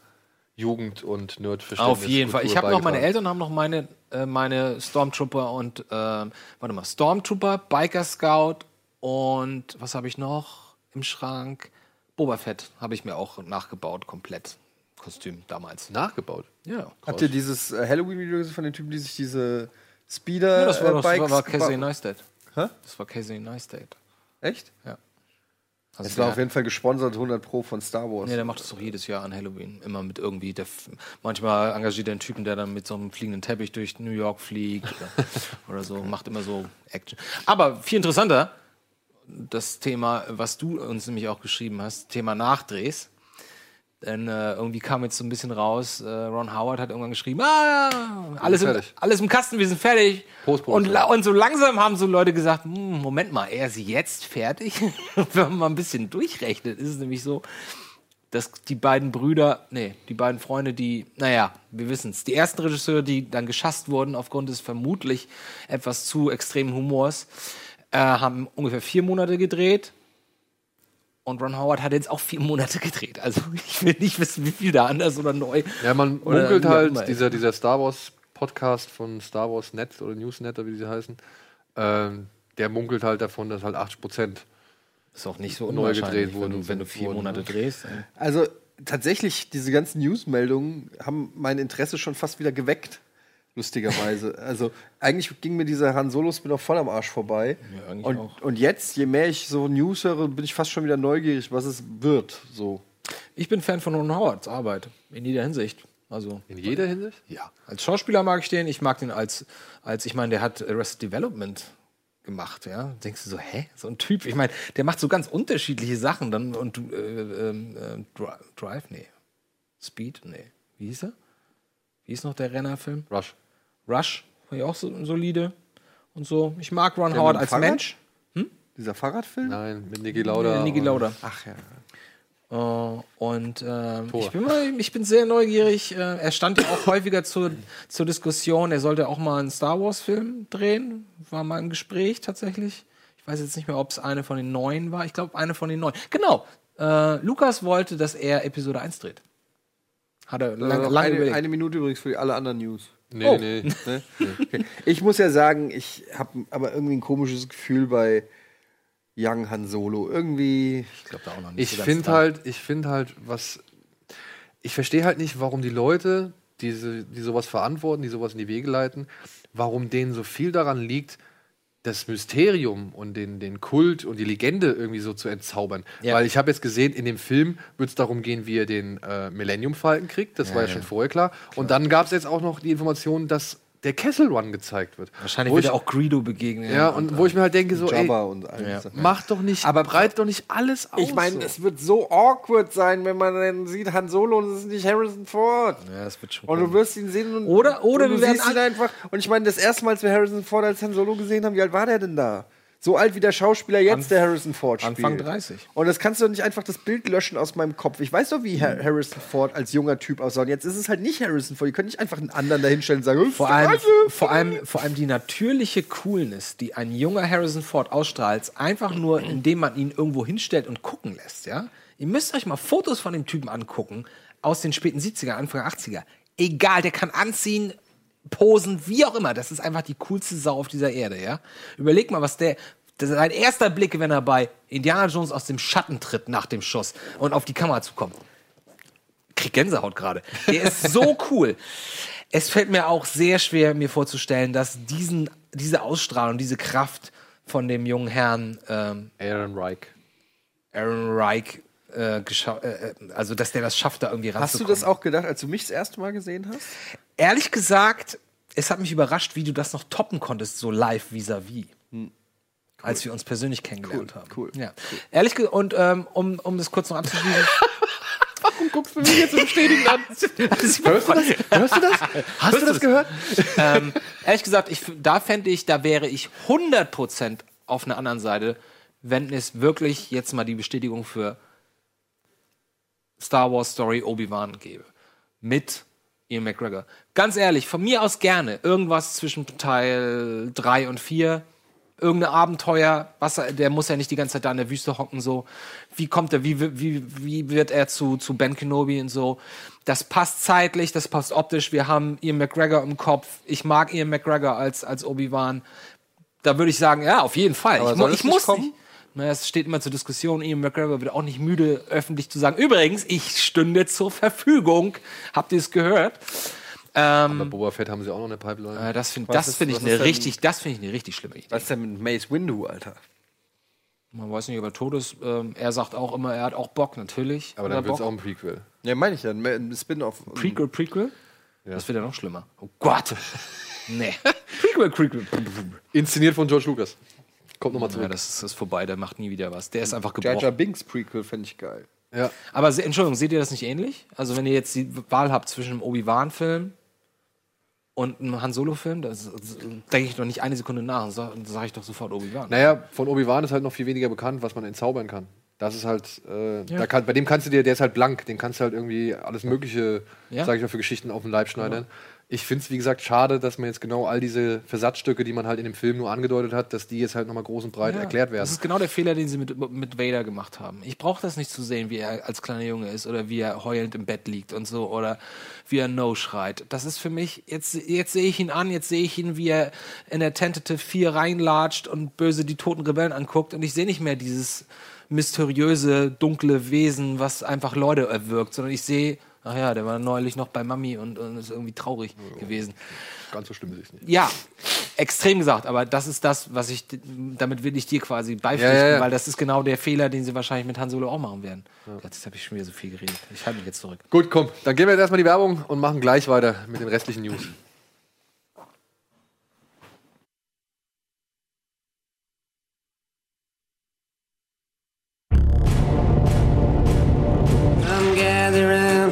Jugend und Nerdverständnis. Auf jeden Fall. Ich Kultur habe noch meine. Eltern haben noch meine äh, meine Stormtrooper und ähm, warte mal Stormtrooper, Biker Scout und was habe ich noch im Schrank? Boba Fett habe ich mir auch nachgebaut komplett Kostüm damals. nachgebaut. Ja. Habt ihr dieses äh, Halloween-Video gesehen von den Typen, die sich diese Speeder ja, das war, äh, das Bikes war Casey Neistat. Hä? Das war Casey Neistat. Echt? Ja. Also Es war auf jeden Fall gesponsert 100 Pro von Star Wars. Nee, der macht das doch jedes Jahr an Halloween. Immer mit irgendwie. Der, f- manchmal engagiert er einen Typen, der dann mit so einem fliegenden Teppich durch New York fliegt oder, <laughs> oder so. Macht immer so Action. Aber viel interessanter, das Thema, was du uns nämlich auch geschrieben hast, Thema Nachdrehs. Denn äh, irgendwie kam jetzt so ein bisschen raus, äh, Ron Howard hat irgendwann geschrieben, ah, alles im, alles im Kasten, wir sind fertig. Und, Postproduktion. la- und so langsam haben so Leute gesagt, hm, Moment mal, er ist jetzt fertig? <laughs> Wenn man mal ein bisschen durchrechnet, ist es nämlich so, dass die beiden Brüder, nee, die beiden Freunde, die, naja, wir wissen es, die ersten Regisseure, die dann geschasst wurden aufgrund des vermutlich etwas zu extremen Humors, äh, haben ungefähr vier Monate gedreht. Und Ron Howard hat jetzt auch vier Monate <laughs> gedreht. Also ich will nicht wissen, wie viel da anders oder neu. Ja, man munkelt halt, dieser, dieser Star Wars Podcast von Star Wars Net oder Newsnet, oder wie sie heißen, ähm, der munkelt halt davon, dass halt 80 Prozent Ist auch nicht so Neu gedreht wenn wurden du, wenn du vier wurden, Monate ne? drehst. Also tatsächlich, diese ganzen Newsmeldungen haben mein Interesse schon fast wieder geweckt. Lustigerweise. also eigentlich ging mir dieser Han Solo Spin-off voll am Arsch vorbei. Ja, eigentlich und, auch. und jetzt, je mehr ich so News höre, bin ich fast schon wieder neugierig, was es wird. So. Ich bin Fan von Ron Howards Arbeit, in jeder Hinsicht. Also, in jeder Hinsicht. ja. Als Schauspieler mag ich den. Ich mag den als, als ich meine, der hat Arrested Development gemacht, ja. Denkst du so, hä? So ein Typ. Ich meine, der macht so ganz unterschiedliche Sachen. Dann und äh, ähm, Dri- Drive, nee. Speed, nee. Wie hieß er? Wie hieß noch der Rennerfilm? Rush. Rush, war ja auch so solide und so. Ich mag Ron Der Howard mit als Fahrrad? Mensch. Dieser Fahrradfilm? Nein, mit Niki Lauda. Äh, Niki Lauda. Ach ja. Äh, und ähm, ich, bin mal, ich bin sehr neugierig. Äh, er stand ja auch häufiger zur, zur Diskussion. Er sollte auch mal einen Star Wars-Film drehen. War mal im Gespräch tatsächlich. Ich weiß jetzt nicht mehr, ob es eine von den neuen war. Ich glaube, eine von den neuen. Genau. Äh, Lukas wollte, dass er Episode 1 dreht. Hat er lang, lange eine, überlegt. eine Minute übrigens für alle anderen News. Nee, Oh. nee. <laughs> Ne? Okay. Ich muss ja sagen, ich habe aber irgendwie ein komisches Gefühl bei Young Han Solo. Irgendwie. ich glaube da auch noch nicht. Ich so finde halt, ich finde halt, was. Ich verstehe halt nicht, warum die Leute, diese, die sowas verantworten, die sowas in die Wege leiten, warum denen so viel daran liegt, das Mysterium und den, den Kult und die Legende irgendwie so zu entzaubern. Ja. Weil ich habe jetzt gesehen, in dem Film wird es darum gehen, wie er den äh, Millennium Falken kriegt. Das war ja, schon vorher klar. Und dann gab es jetzt auch noch die Information, dass der Kessel Run gezeigt wird. Wahrscheinlich wo wird ich, er auch Greedo begegnen. Ja, und wo ich mir halt denke, so, ey, und Ja. mach doch nicht, Aber- breit doch nicht alles aus. Ich meine, so. es wird so awkward sein, wenn man dann sieht, Han Solo und es ist nicht Harrison Ford. ja, das wird schon Und du wirst ihn sehen und, Oder- oder und du wir werden siehst ihn einfach. Und ich meine, das erste Mal, als wir Harrison Ford als Han Solo gesehen haben, wie alt war der denn da? So alt wie der Schauspieler jetzt, der Harrison Ford spielt. Anfang 30. Und das kannst du doch nicht einfach das Bild löschen aus meinem Kopf. Ich weiß doch, wie Har Harrison Ford als junger Typ aussah. Und jetzt ist es halt nicht Harrison Ford. Die können nicht einfach einen anderen dahinstellen und sagen, "Das ist Vor allem, Gleiche." vor, allem, vor allem die natürliche Coolness, die ein junger Harrison Ford ausstrahlt, einfach nur, indem man ihn irgendwo hinstellt und gucken lässt, ja? Ihr müsst euch mal Fotos von dem Typen angucken, aus den späten 70er, Anfang 80er. Egal, der kann anziehen, posen, wie auch immer. Das ist einfach die coolste Sau auf dieser Erde, ja? Überleg mal, was der, das ist sein erster Blick, wenn er bei Indiana Jones aus dem Schatten tritt nach dem Schuss und auf die Kamera zukommt krieg Gänsehaut gerade. Der ist so <laughs> cool. Es fällt mir auch sehr schwer, mir vorzustellen, dass diesen, diese Ausstrahlung, diese Kraft von dem jungen Herrn ähm, Aaron Reich. Aaron Reich, äh, äh, äh, also dass der das schafft, da irgendwie Hast du ranzukommen. das auch gedacht, als du mich das erste Mal gesehen hast? Ehrlich gesagt, es hat mich überrascht, wie du das noch toppen konntest, so live vis-à-vis. Als wir uns persönlich kennengelernt haben. Hm. cool, Ja. Ehrlich gesagt, und ähm, um, um das kurz noch abzuschließen. <laughs> Guckst du mich jetzt bestätigen an? <laughs> Hörst du das? Hörst du das? Hast du das gehört? <laughs> ähm, ehrlich gesagt, ich, da fände ich, da wäre ich 100% auf einer anderen Seite, wenn es wirklich jetzt mal die Bestätigung für Star Wars Story Obi-Wan gäbe. Mit Ian McGregor. Ganz ehrlich, von mir aus gerne. Irgendwas zwischen Teil 3 und 4. Irgendein Abenteuer, was er, der muss ja nicht die ganze Zeit da in der Wüste hocken, so. Wie kommt er, wie, wie, wie wird er zu, zu Ben Kenobi und so. Das passt zeitlich, das passt optisch. Wir haben Ian McGregor im Kopf. Ich mag Ian McGregor als, als Obi-Wan. Da würde ich sagen, ja, auf jeden Fall. Aber ich, mu- ich muss kommen? nicht. Naja, es steht immer zur Diskussion. Ian McGregor wird auch nicht müde, öffentlich zu sagen. Übrigens, ich stünde zur Verfügung. Habt ihr es gehört? Bei Boba Fett haben sie auch noch eine Pipeline. Äh, das finde find ich eine richtig, das finde ich eine richtig schlimme Idee. Was ist denn mit Mace Windu, Alter? Man weiß nicht, ob er tot ist. Ähm, er sagt auch immer, er hat auch Bock, natürlich. Aber er dann wird es auch ein Prequel. Ja, meine ich ja. Ein Spin-off. Prequel, Prequel? Das wird ja noch schlimmer. Oh Gott. <laughs> nee. Prequel, Prequel. Inszeniert von George Lucas. Kommt nochmal Ja, zurück. das ist, das ist vorbei, der macht nie wieder was. Der ist einfach Jar gebrochen. Jar Binks Prequel fände ich geil. Ja. Aber Entschuldigung, seht ihr das nicht ähnlich? Also wenn ihr jetzt die Wahl habt zwischen einem Obi-Wan-Film und einem Han Solo-Film, da denke ich doch nicht eine Sekunde nach, sage sag ich doch sofort Obi-Wan. Naja, von Obi-Wan ist halt noch viel weniger bekannt, was man entzaubern kann. Das ist halt, äh, da kann, bei dem kannst du dir, der ist halt blank, den kannst du halt irgendwie alles Mögliche, Ja. sag ich mal, für Geschichten auf den Leib schneidern. Ich finde es, wie gesagt, schade, dass man jetzt genau all diese Versatzstücke, die man halt in dem Film nur angedeutet hat, dass die jetzt halt nochmal groß und breit Ja, erklärt Das werden. ist genau der Fehler, den sie mit, mit Vader gemacht haben. Ich brauche das nicht zu sehen, wie er als kleiner Junge ist oder wie er heulend im Bett liegt und so oder wie er No schreit. Das ist für mich, jetzt, jetzt sehe ich ihn an, jetzt sehe ich ihn, wie er in der Tentative 4 reinlatscht und böse die toten Rebellen anguckt und ich sehe nicht mehr dieses mysteriöse, dunkle Wesen, was einfach Leute erwürgt, sondern ich sehe, ach ja, der war neulich noch bei Mami und, und ist irgendwie traurig gewesen. Ganz so schlimm ist es nicht. Ja, extrem gesagt, aber das ist das, was ich, damit will ich dir quasi beipflichten, Ja, ja, ja. weil das ist genau der Fehler, den sie wahrscheinlich mit Han Solo auch machen werden. Jetzt habe ich schon wieder so viel geredet. Ich halte mich jetzt zurück. Gut, komm, dann gehen wir jetzt erstmal die Werbung und machen gleich weiter mit den restlichen News.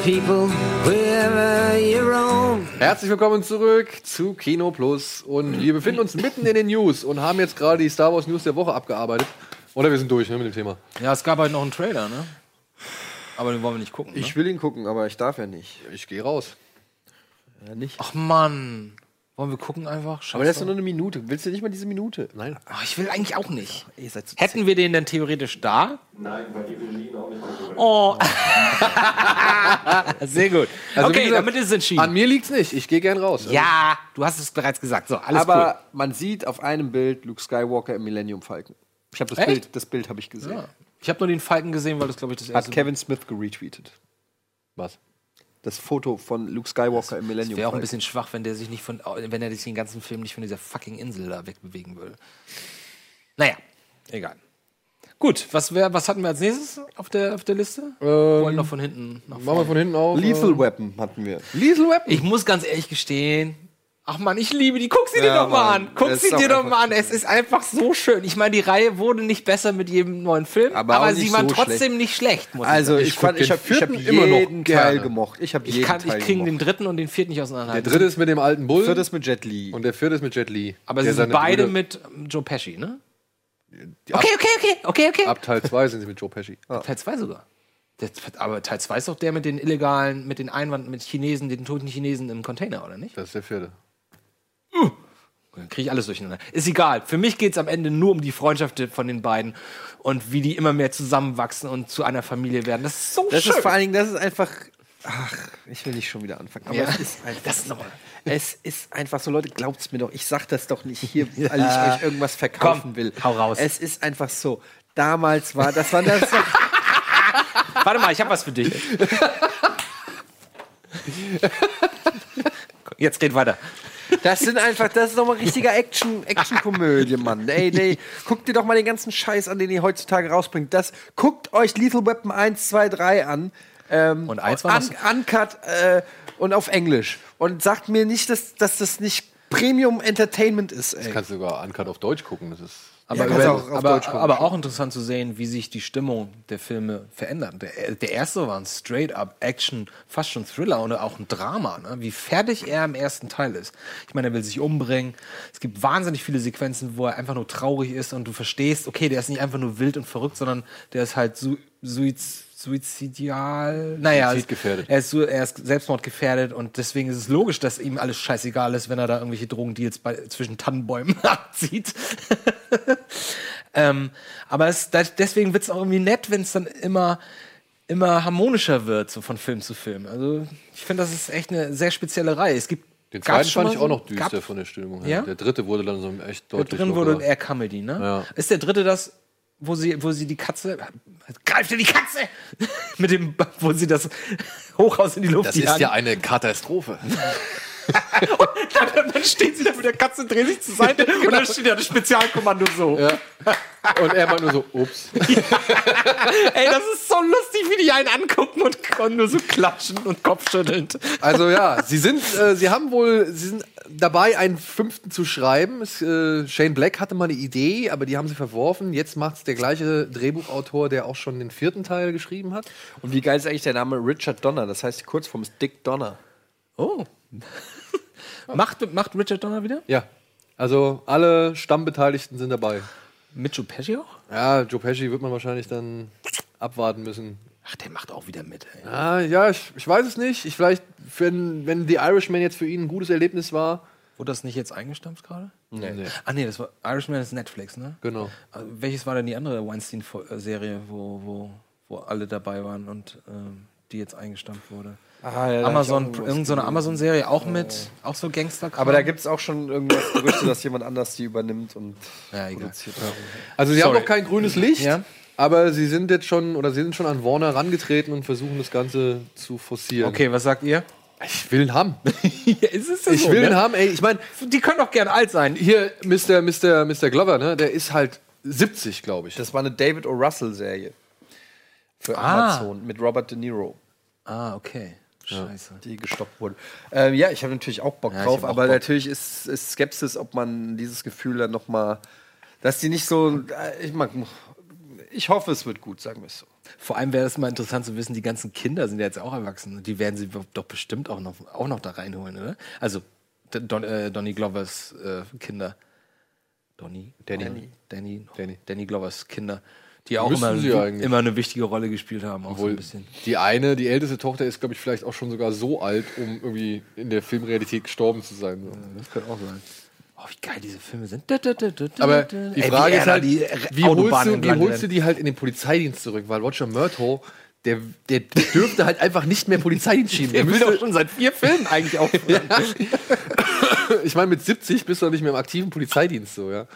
People, wherever you roam. Herzlich willkommen zurück zu Kino Plus und wir befinden uns mitten in den News und haben jetzt gerade die Star Wars News der Woche abgearbeitet. Oder wir sind durch ne, mit dem Thema. Ja, es gab halt noch einen Trailer, ne? Aber den wollen wir nicht gucken. Ne? Ich will ihn gucken, aber ich darf ja nicht. Ich gehe raus. Ja, nicht. Ach Mann. Wollen wir gucken einfach? Aber das ist doch nur eine Minute. Willst du nicht mal diese Minute? Nein. Ach, ich will eigentlich auch nicht. Ihr seid so Hätten wir den denn theoretisch da? Nein, weil die Berlin auch nicht. Oh. <laughs> Sehr gut. Also, wie okay, gesagt, damit ist es entschieden. An mir liegt's nicht. Ich gehe gern raus. ja, du hast es bereits gesagt. So, alles Aber cool. man sieht auf einem Bild Luke Skywalker im Millennium Falcon. Ich habe das Echt? Bild, das Bild habe ich gesehen. Ja. Ich habe nur den Falken gesehen, weil das, glaube ich, das erste Hat Kevin Smith geretweetet. Was? Das Foto von Luke Skywalker im Millennium Wäre auch ein bisschen schwach, wenn der sich nicht von, wenn er sich den ganzen Film nicht von dieser fucking Insel da wegbewegen würde. Naja, egal. Gut, was, wär, was hatten wir als nächstes auf der, auf der Liste? wir wollen noch von hinten Machen wir von hinten auf. Lethal Weapon hatten wir. Lethal Weapon. Ich muss ganz ehrlich gestehen, ach man, ich liebe die. Guck sie dir Ja, doch mal Mann. an. Guck Es sie ist dir doch mal an. Es ist einfach so schön. Ich meine, die Reihe wurde nicht besser mit jedem neuen Film, Aber aber, sie waren so trotzdem nicht schlecht. Muss Also ich, ich, Ich fand, ich habe hab immer noch jeden Teil gerne. gemocht. Ich habe jeden ich, kann, Teil ich kriege den dritten und den vierten nicht Der auseinanderhalten. dritte ist mit dem alten Bull Viertes mit Jet Li. und der vierte ist mit Jet Li. aber Der sie sind beide Brüder- mit Joe Pesci, ne? Die Okay, okay, okay, okay, okay. Ab Teil 2 sind sie mit Joe Pesci. <laughs> Teil 2 sogar. Der, aber Teil 2 ist doch der mit den illegalen, mit den Einwand, mit Chinesen, den toten Chinesen im Container, oder nicht? Das ist der vierte. Dann kriege ich alles durcheinander. Ist egal. Für mich geht es am Ende nur um die Freundschaft von den beiden und wie die immer mehr zusammenwachsen und zu einer Familie werden. Das ist so Das schön. ist vor allen Dingen, das ist einfach. Ach, ich will nicht schon wieder anfangen. Aber Ja. es ist einfach. Das noch- Es ist einfach so, Leute, glaubt's mir doch. Ich sag das doch nicht hier, <laughs> weil ich euch irgendwas verkaufen Komm, will. hau raus. Es ist einfach so. Damals war, das war das. <laughs> <laughs> Warte mal, ich habe was für dich. Jetzt red weiter. Das sind einfach, das ist doch mal richtiger Action, Action-Komödie, Mann. Ey, ey, guckt dir doch mal den ganzen Scheiß an, den ihr heutzutage rausbringt. Das, guckt euch Lethal Weapon 1, 2, 3 an. Ähm, Und eins war un, Uncut äh, und auf Englisch. Und sagt mir nicht, dass, dass das nicht Premium Entertainment ist, ey. Kannst du sogar Uncut auf Deutsch gucken. Das ist Aber, über, auch aber, aber auch interessant zu sehen, wie sich die Stimmung der Filme verändert. Der, der erste war ein straight-up Action, fast schon Thriller oder auch ein Drama. Ne? Wie fertig er im ersten Teil ist. Ich meine, er will sich umbringen. Es gibt wahnsinnig viele Sequenzen, wo er einfach nur traurig ist und du verstehst, okay, der ist nicht einfach nur wild und verrückt, sondern der ist halt su suiz suizidial. Naja, Suizidgefährdet. er ist, er ist selbstmordgefährdet und deswegen ist es logisch, dass ihm alles scheißegal ist, wenn er da irgendwelche Drogendeals bei, zwischen Tannenbäumen <laughs> abzieht. <laughs> ähm, aber es, deswegen wird es auch irgendwie nett, wenn es dann immer, immer harmonischer wird, so von Film zu Film. Also ich finde, das ist echt eine sehr spezielle Reihe. Es gibt Den zweiten fand ich auch noch düster gab- von der Stimmung her. Ja? Der dritte wurde dann so echt deutlich drin wurde eher Comedy, ne? Ja. Ist der dritte das, wo sie, wo sie die Katze. Greift ihr die Katze! <laughs> Mit dem, wo sie das Hochhaus in die Luft Das ist jagen. ja eine Katastrophe. <laughs> Und dann steht sie da mit der Katze, dreht sich zur Seite <laughs> und dann steht ja das Spezialkommando so. Und er meint nur so, ups. Ey, das ist so lustig, wie die einen angucken und, und nur so klatschen und kopfschüttelnd. Also ja, sie sind, äh, sie haben wohl, sie sind dabei, einen fünften zu schreiben. Es, äh, Shane Black hatte mal eine Idee, aber die haben sie verworfen. Jetzt macht es der gleiche Drehbuchautor, der auch schon den vierten Teil geschrieben hat. Und wie geil ist eigentlich der Name Richard Donner? Das heißt, die Kurzform ist Dick Donner. Oh. <laughs> macht, macht Richard Donner wieder? Ja. Also alle Stammbeteiligten sind dabei. Mit Joe Pesci auch? Ja, Joe Pesci wird man wahrscheinlich dann abwarten müssen. Ach, der macht auch wieder mit. Ey. Ah, ja, ich, ich weiß es nicht. Ich vielleicht, wenn, wenn The Irishman jetzt für ihn ein gutes Erlebnis war. Wurde das nicht jetzt eingestampft gerade? Nee. Ah, nee, das war Irishman ist Netflix, ne? Genau. Also, welches war denn die andere Weinstein-Serie, wo, wo, wo alle dabei waren und ähm, die jetzt eingestampft wurde? Ah, ja, Amazon, irgendeine so Amazon-Serie, auch mit, auch so Gangster. Aber da gibt es auch schon irgendwas Gerüchte, dass jemand anders die übernimmt und Ja, egal. produziert. Also sie Sorry. haben noch kein grünes Licht, Ja. Aber sie sind jetzt schon oder sie sind schon an Warner rangetreten und versuchen das Ganze zu forcieren. Okay, was sagt ihr? Ich will ihn haben. <laughs> ja, ist es Ich will ihn haben, ey. Ich meine, Die können doch gern alt sein. hier Mr. Mr. Mr. Glover, ne, der ist halt 70, glaube ich. Das war eine David O. Russell-Serie für Ah. Amazon mit Robert De Niro, Ah, okay. Scheiße. die gestoppt wurde. Ähm, ja, ich habe natürlich auch Bock Ja, drauf, auch aber Bock. natürlich ist, ist Skepsis, ob man dieses Gefühl dann noch mal, dass die nicht so, äh, ich mag, ich hoffe, es wird gut, sagen wir es so. Vor allem wäre es mal interessant zu wissen, die ganzen Kinder sind ja jetzt auch erwachsen. Die werden sie doch bestimmt auch noch, auch noch da reinholen, oder? Also Don, äh, Donny Glovers äh, Kinder. Donny? Danny. Danny. Danny. Danny. Danny Glovers Kinder. Die auch immer, ja immer eine wichtige Rolle gespielt haben. Auch so Obwohl ein bisschen. die eine, die älteste Tochter ist, glaube ich, vielleicht auch schon sogar so alt, um irgendwie in der Filmrealität gestorben zu sein. So. Das könnte auch sein. Oh, wie geil diese Filme sind. Aber die Frage ist halt, wie, wie holst du, wie holst du die halt in den Polizeidienst zurück? Weil Roger Murtaugh, der, der dürfte halt einfach nicht mehr Polizeidienst schieben. Der Der will müsste, doch schon seit vier Filmen eigentlich aufhören. <laughs> ich meine, mit 70 bist du doch nicht mehr im aktiven Polizeidienst so, ja.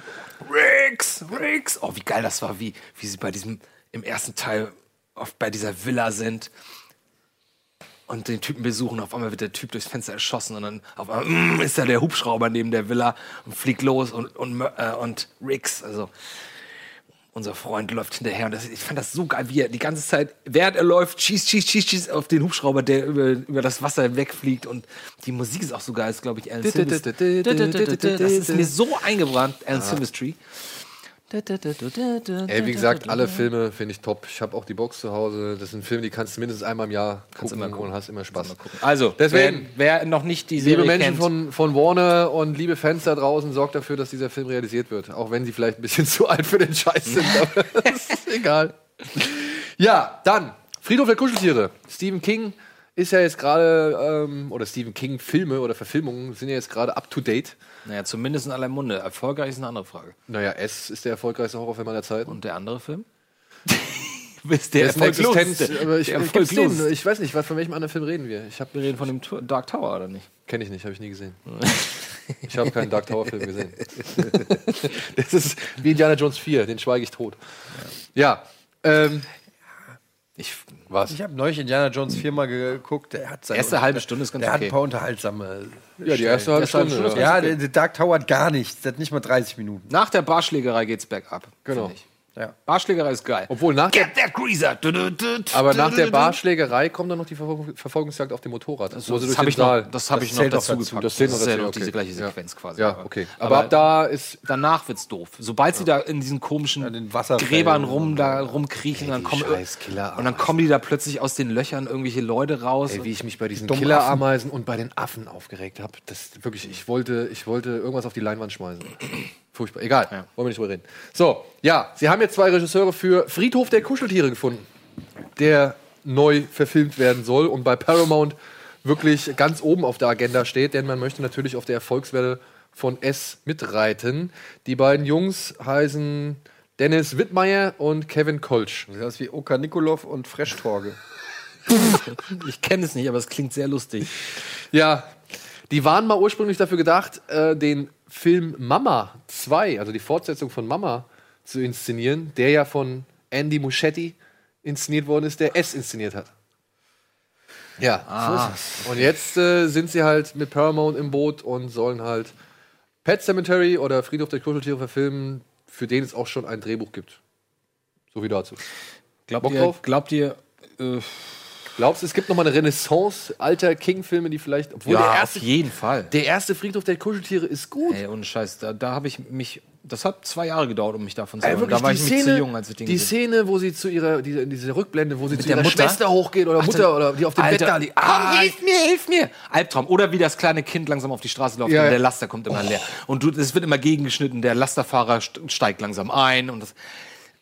Riggs, Riggs. Oh, wie geil das war, wie, wie sie bei diesem, im ersten Teil oft bei dieser Villa sind und den Typen besuchen. Auf einmal wird der Typ durchs Fenster erschossen und dann auf einmal mm, ist da der Hubschrauber neben der Villa und fliegt los und, und, äh, und Riggs, also unser Freund läuft hinterher und das, ich fand das so geil, wie er die ganze Zeit, während er läuft, schießt, schießt, schießt, schießt auf den Hubschrauber, der über, über das Wasser wegfliegt und die Musik ist auch so geil, ist glaube ich Alan Silvestri. Das ist mir so eingebrannt, Alan Silvestri. Ey, wie gesagt, alle Filme finde ich top. Ich habe auch die Box zu Hause. Das sind Filme, die kannst du mindestens einmal im Jahr gucken, immer gucken. und hast immer Spaß. Also, Deswegen- wer, wer noch nicht die Liebe Serie Menschen kennt, von, von Warner und liebe Fans da draußen, sorgt dafür, dass dieser Film realisiert wird. Auch wenn sie vielleicht ein bisschen <laughs> zu alt für den Scheiß sind. <laughs> Aber das <laughs> ist egal. Ja, dann Friedhof der Kuscheltiere. Stephen King ist ja jetzt gerade, ähm, oder Stephen King Filme oder Verfilmungen sind ja jetzt gerade up to date. Naja, zumindest in aller Munde. Erfolgreich ist eine andere Frage. Naja, S ist der erfolgreichste Horrorfilm aller Zeiten. Und der andere Film? <laughs> Bist der, Der Existenz, aber ich, der ich, den? weiß nicht, was, von welchem anderen Film reden wir? Ich habe Wir reden von dem Tu- Dark Tower, oder nicht? Kenne ich nicht, habe ich nie gesehen. <laughs> Ich habe keinen Dark Tower Film gesehen. <laughs> Das ist wie Indiana Jones 4, den schweige ich tot. Ja, ähm, Ich, was? Ich habe neulich Indiana Jones viermal geguckt. Der hat seine Erste halbe Stunde ist ganz Der hat okay. ein paar unterhaltsame. Ja, die erste halbe Stunde. Stunde ja. Ja, der, der Dark Tower hat gar nichts. Der hat nicht mal 30 Minuten. nach der Barschlägerei geht's bergab. Genau. find Ich. Ja. Barschlägerei ist geil. Obwohl nach der, Get du, aber du, nach du, der. Barschlägerei kommt dann noch die Verfolgung, Verfolgungsjagd auf dem Motorrad. sie Das habe ich noch, das hab ich noch zählt auch dazu dazu. gepackt. Das zählt noch ist ja dazu, noch okay. diese gleiche Ja. Sequenz quasi. Ja, okay. Aber, ab da ist danach wird's doof. Sobald sie da in diesen komischen den Wasserfällen Gräbern rum, da rumkriechen, dann kommen, und dann kommen die da plötzlich aus den Löchern irgendwelche Leute raus. Ey, wie ich mich bei diesen Dummen Killerameisen und bei den Affen aufgeregt habe. Das wirklich, ich wollte, ich wollte irgendwas auf die Leinwand schmeißen. Furchtbar. Egal, wollen wir nicht drüber reden. So, ja, sie haben jetzt zwei Regisseure für Friedhof der Kuscheltiere gefunden, der neu verfilmt werden soll und bei Paramount wirklich ganz oben auf der Agenda steht, denn man möchte natürlich auf der Erfolgswelle von S mitreiten. Die beiden Jungs heißen Dennis Wittmeier und Kevin Kolsch. Das ist wie Oka Nikolov und Fresh-Torge. <laughs> ich kenne es nicht, aber es klingt sehr lustig. Ja, die waren mal ursprünglich dafür gedacht, äh, den Film Mama 2, also die Fortsetzung von Mama, zu inszenieren, der ja von Andy Muschietti inszeniert worden ist, der S inszeniert hat. Ja, so ist es. Und jetzt äh, sind sie halt mit Paramount im Boot und sollen halt Pet Cemetery oder Friedhof der Kuscheltiere verfilmen, für den es auch schon ein Drehbuch gibt. So wie dazu. Glaubt Bock ihr, drauf? glaubt ihr äh, Glaubst du, es gibt noch mal eine Renaissance alter King-Filme, die vielleicht, obwohl ja, der auf erste, jeden Fall. der erste Friedhof der Kuscheltiere ist gut. Ey, ohne Scheiß, da, da habe ich mich. Das hat zwei Jahre gedauert, um mich davon zu wirklich, Da war die ich mich Szene, zu jung, als ich den die gesehen Szene, wo sie zu ihrer, diese, diese Rückblende, wo sie zu der ihrer Mutter? Schwester hochgeht oder Mutter oder die auf dem Bett da liegt. Ah, hilf mir, hilf mir! Albtraum. Oder wie das kleine Kind langsam auf die Straße läuft Ja, und der Laster kommt immer leer. Und es wird immer gegengeschnitten, der Lasterfahrer st- steigt langsam ein und das.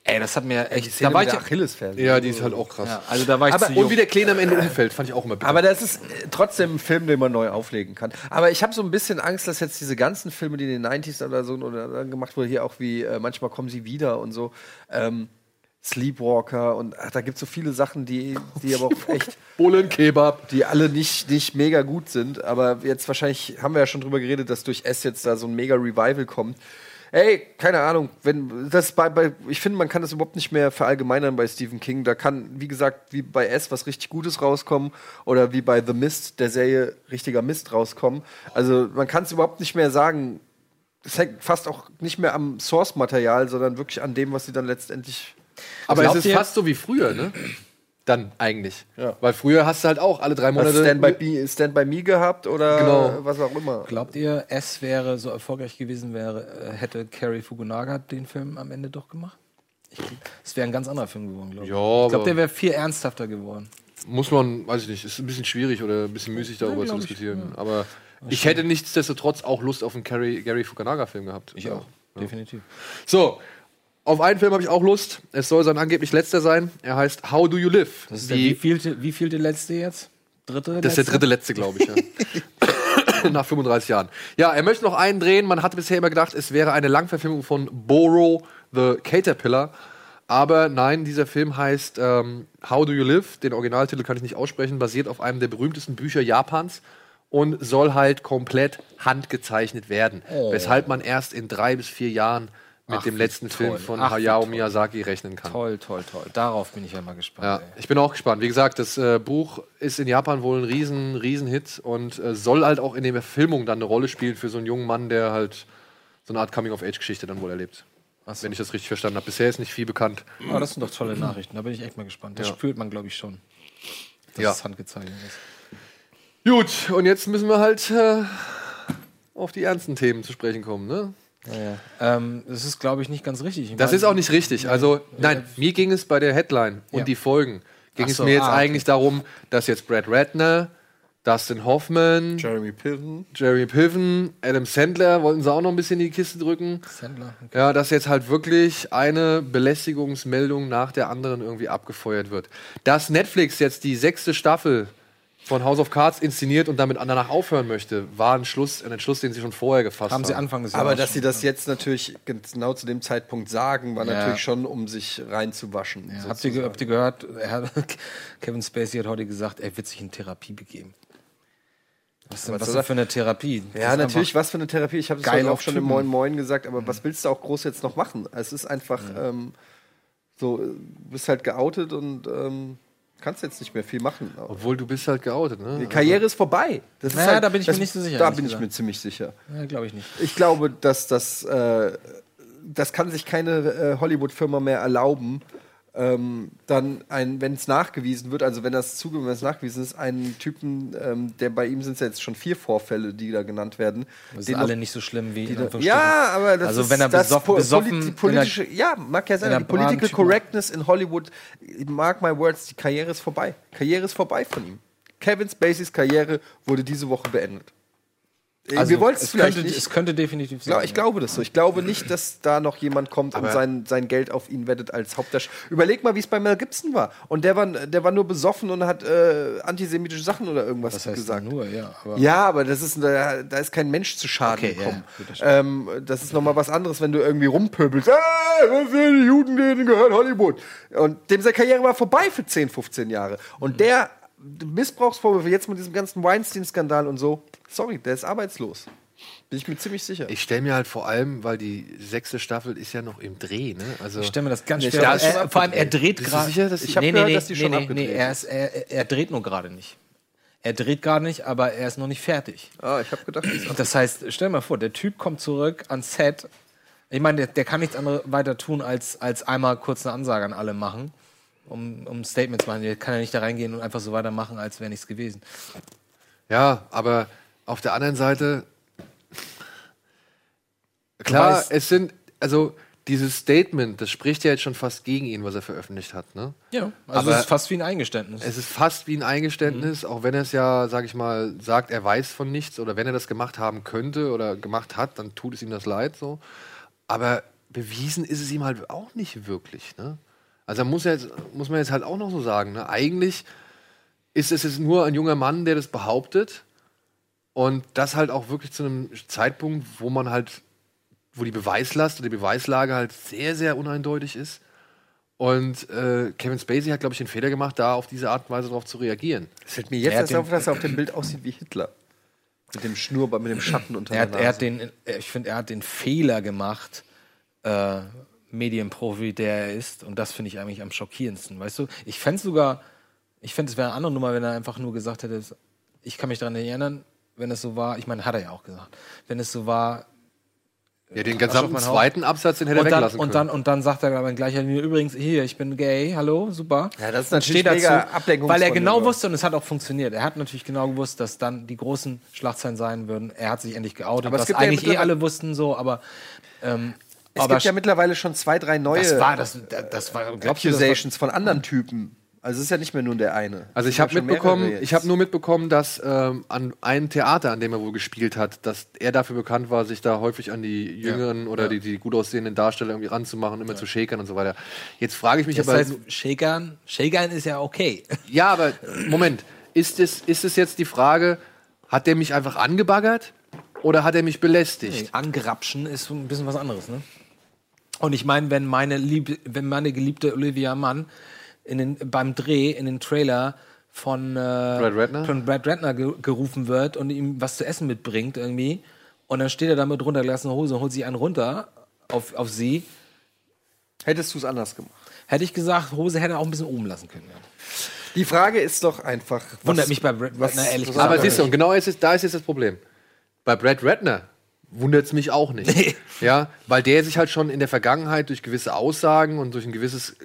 Ey, das hat mir echt. Da war ich, der Achillesferse. ja, die ist halt auch krass. ja, also da war ich Aber- zu Und wie der Kleine am Ende umfällt, fand ich auch immer bitter. Aber das ist äh, trotzdem ein Film, den man neu auflegen kann. Aber ich habe so ein bisschen Angst, dass jetzt diese ganzen Filme, die in den 90s oder so oder gemacht wurden, hier auch wie äh, manchmal kommen sie wieder und so, ähm, Sleepwalker und ach, da gibt es so viele Sachen, die, die aber auch echt, <laughs> Bullen, Kebab. die alle nicht, nicht mega gut sind. Aber jetzt wahrscheinlich haben wir ja schon drüber geredet, dass durch S jetzt da so ein mega Revival kommt. Ey, keine Ahnung, wenn das bei, bei ich finde, man kann das überhaupt nicht mehr verallgemeinern bei Stephen King. Da kann, wie gesagt, wie bei S was richtig Gutes rauskommen oder wie bei The Mist der Serie richtiger Mist rauskommen. Also man kann es überhaupt nicht mehr sagen. Es hängt fast auch nicht mehr am Source-Material, sondern wirklich an dem, was sie dann letztendlich. Aber Glaubt es ist fast so wie früher, ne? Dann eigentlich. Ja. Weil früher hast du halt auch alle drei Hast Monate. Stand by, Me, Stand by Me gehabt oder Genau. was auch immer. Glaubt ihr, es wäre so erfolgreich gewesen, wäre, äh, hätte Carrie Fukunaga den Film am Ende doch gemacht? Es wäre ein ganz anderer Film geworden, glaube ich. Ja, ich glaube, aber- der wäre viel ernsthafter geworden. muss man, weiß ich nicht, ist ein bisschen schwierig oder ein bisschen müßig darüber zu glaub ich, diskutieren. Aber ich hätte nichtsdestotrotz auch Lust auf einen Gary, Gary Fukunaga-Film gehabt. Ich auch, definitiv. So, auf einen Film habe ich auch Lust. Es soll sein angeblich letzter sein. Er heißt How Do You Live? Das ist der Die- wievielte, wievielte letzte jetzt? Dritte? Das ist der letzte? dritte letzte, glaube ich. Ja. <laughs> Nach 35 Jahren. Ja, er möchte noch einen drehen. Man hatte bisher immer gedacht, es wäre eine Langverfilmung von Boro the Caterpillar. Aber nein, dieser Film heißt ähm, How Do You Live? Den Originaltitel kann ich nicht aussprechen, basiert auf einem der berühmtesten Bücher Japans und soll halt komplett handgezeichnet werden. Weshalb man erst in drei bis vier Jahren mit Ach, dem letzten toll. Film von Ach, Hayao. Miyazaki rechnen kann. Toll, toll, toll. Darauf bin ich ja mal gespannt. Ja, ich bin auch gespannt. Wie gesagt, das äh, Buch ist in Japan wohl ein riesen, riesen Hit und äh, soll halt auch in der Verfilmung dann eine Rolle spielen für so einen jungen Mann, der halt so eine Art Coming-of-Age-Geschichte dann wohl erlebt. So. Wenn ich das richtig verstanden habe. Bisher ist nicht viel bekannt. Aber das sind doch tolle Nachrichten. Da bin ich echt mal gespannt. Das Ja. spürt man, glaube ich, schon. Dass Ja. es handgezeichnet ist. Gut, und jetzt müssen wir halt äh, auf die ernsten Themen zu sprechen kommen. Ne? Ähm, das ist, glaube ich, nicht ganz richtig. Ich Das meine- ist auch nicht richtig. Also, nein, mir ging es bei der Headline und Ja. die Folgen. Ging Ach es so, mir jetzt ah, okay. eigentlich darum, dass jetzt Brad Ratner, Dustin Hoffman, Jeremy Piven. Jeremy Piven, Adam Sandler wollten sie auch noch ein bisschen in die Kiste drücken. Sandler. Okay. Ja, dass jetzt halt wirklich eine Belästigungsmeldung nach der anderen irgendwie abgefeuert wird. Dass Netflix jetzt die sechste Staffel von House of Cards inszeniert und damit danach aufhören möchte, war ein Schluss, ein Entschluss, den sie schon vorher gefasst haben. Haben sie Anfang des Aber Jahres dass sie das jetzt natürlich genau zu dem Zeitpunkt sagen, war Ja. natürlich schon, um sich reinzuwaschen. Ja, habt, ihr, habt ihr gehört, <laughs> Kevin Spacey hat heute gesagt, er wird sich in Therapie begeben. Was ist denn Was denn er- für eine Therapie? Das Ja, ist natürlich, was für eine Therapie. Ich habe es auch schon im. Moin Moin gesagt, aber was willst du auch groß jetzt noch machen? Es ist einfach ähm, so, äh, du bist halt geoutet und ähm, kannst jetzt nicht mehr viel machen. Obwohl du bist halt geoutet, ne? Die Karriere ist vorbei. Das ist Naja, halt, da bin ich mir das, nicht so sicher, Da bin ich mir ziemlich sicher. Ja, glaube ich nicht. Ich glaube, dass das, äh, das kann sich keine äh, Hollywood-Firma mehr erlauben, ähm, dann ein, wenn es nachgewiesen wird, also wenn das zugegeben, wenn es nachgewiesen ist, einen Typen, ähm, der bei ihm sind es ja jetzt schon vier Vorfälle, die da genannt werden. Das sind noch- alle nicht so schlimm wie da- ja, aber das Also ist wenn er das besoff- besoffen die politische, ja, mag ja sein, in die der Political Correctness in Hollywood, mark my words, die Karriere ist vorbei. Karriere ist vorbei von ihm. Kevin Spaceys Karriere wurde diese Woche beendet. Also, Wir wollten es vielleicht könnte, nicht. Es könnte definitiv sein. Ja, ich glaube das so. Ich glaube nicht, dass da noch jemand kommt und sein, sein Geld auf ihn wettet als Hauptdarsteller. Überleg mal, wie es bei Mel Gibson war. Und der war, der war nur besoffen und hat äh, antisemitische Sachen oder irgendwas Das heißt gesagt. nur, ja. Aber Ja, aber das ist, da, da ist kein Mensch zu Schaden Okay, ja, gekommen. das ähm, das ist nochmal was anderes, wenn du irgendwie rumpöbelst. Äh, was sind die Juden, denen gehört Hollywood. Und dem seine Karriere war vorbei für 10, 15 Jahre. Und der Missbrauchsvorwürfe jetzt mit diesem ganzen Weinstein-Skandal und so, sorry, der ist arbeitslos. Bin ich mir ziemlich sicher. Ich stelle mir halt vor allem, weil die sechste Staffel ist ja noch im Dreh, ne? Also ich stelle mir das ganz Nee, ich schwer vor. Er, vor allem, er dreht Bist du gerade. sicher, dass Ich hab gehört, dass die schon nee, nee, abgedreht er, ist, er, er dreht nur gerade nicht. Er dreht gerade nicht, aber er ist noch nicht fertig. ah, ich habe gedacht, das ist Das heißt, stell dir mal vor, der Typ kommt zurück ans Set. Ich meine, der, der kann nichts anderes weiter tun, als, als einmal kurz eine Ansage an alle machen. Um, um ein Statement zu machen. Der kann ja nicht da reingehen und einfach so weitermachen, als wäre nichts gewesen. Ja, aber auf der anderen Seite, klar, weißt- es sind, also dieses Statement, das spricht ja jetzt schon fast gegen ihn, was er veröffentlicht hat, ne? Ja, also Aber- es ist fast wie ein Eingeständnis. Es ist fast wie ein Eingeständnis, auch wenn er es ja, sag ich mal, sagt, er weiß von nichts oder wenn er das gemacht haben könnte oder gemacht hat, dann tut es ihm das leid so. Aber bewiesen ist es ihm halt auch nicht wirklich, ne? Also da muss, jetzt, muss man jetzt halt auch noch so sagen, ne? Eigentlich ist es jetzt nur ein junger Mann, der das behauptet und das halt auch wirklich zu einem Zeitpunkt, wo man halt, wo die Beweislast oder die Beweislage halt sehr, sehr uneindeutig ist. Und äh, Kevin Spacey hat, glaube ich, den Fehler gemacht, da auf diese Art und Weise darauf zu reagieren. Es fällt mir jetzt Er erst auf, dass er auf dem Bild aussieht wie Hitler. Mit dem Schnurrbart, mit dem Schatten unter er der hat, er hat den, äh, ich finde, er hat den Fehler gemacht, äh, Medienprofi, der er ist. Und das finde ich eigentlich am schockierendsten. Weißt du, ich fände es sogar, ich fände es wäre eine andere Nummer, wenn er einfach nur gesagt hätte, ich kann mich daran erinnern, wenn es so war, ich meine, hat er ja auch gesagt, wenn es so war, Ja, den auf gesamten zweiten Absatz, den hätte er und dann, weglassen und, können. dann, und dann sagt er aber in gleicher Linie, übrigens, hier, ich bin gay, hallo, super. Ja, das ist natürlich steht mega dazu. Weil er genau wusste, und es hat auch funktioniert, er hat natürlich genau gewusst, dass dann die großen Schlagzeilen sein würden. Er hat sich endlich geoutet, Aber es was gibt ja eigentlich eh alle wussten so, aber ähm, Es aber gibt ja mittlerweile schon zwei, drei neue das war, das, das war, glaubst du, das war, Accusations von anderen Typen. Also es ist ja nicht mehr nur der eine. Also ich habe ja mitbekommen, ich habe nur mitbekommen, dass ähm, an einem Theater, an dem er wohl gespielt hat, dass er dafür bekannt war, sich da häufig an die jüngeren oder Die, die gut aussehenden Darsteller irgendwie ranzumachen, immer zu shakern und so weiter. Jetzt frage ich mich das aber, heißt, Shakern, Shakern ist ja okay. <laughs> ja, aber Moment, ist es, ist es jetzt die Frage, hat der mich einfach angebaggert oder hat er mich belästigt? Angrapschen ist so ein bisschen was anderes, ne? Und ich meine, wenn meine Liebe, wenn meine geliebte Olivia Mann in den, beim Dreh in den Trailer von, äh, Brad Ratner? von Brad Ratner ge gerufen wird und ihm was zu essen mitbringt irgendwie und dann steht er da mit runtergelassener Hose und holt sich einen runter auf, auf sie, Hättest du es anders gemacht? hätte ich gesagt, Hose hätte er auch ein bisschen oben lassen können. Ja. Die Frage ist doch einfach. Wundert was- mich bei Brad Ratner ehrlich was- gesagt. Aber siehst du, und genau ist es, da ist jetzt das Problem. Bei Brad Ratner wundert es mich auch nicht. Nee. Ja, weil der sich halt schon in der Vergangenheit durch gewisse Aussagen und durch ein gewisses äh,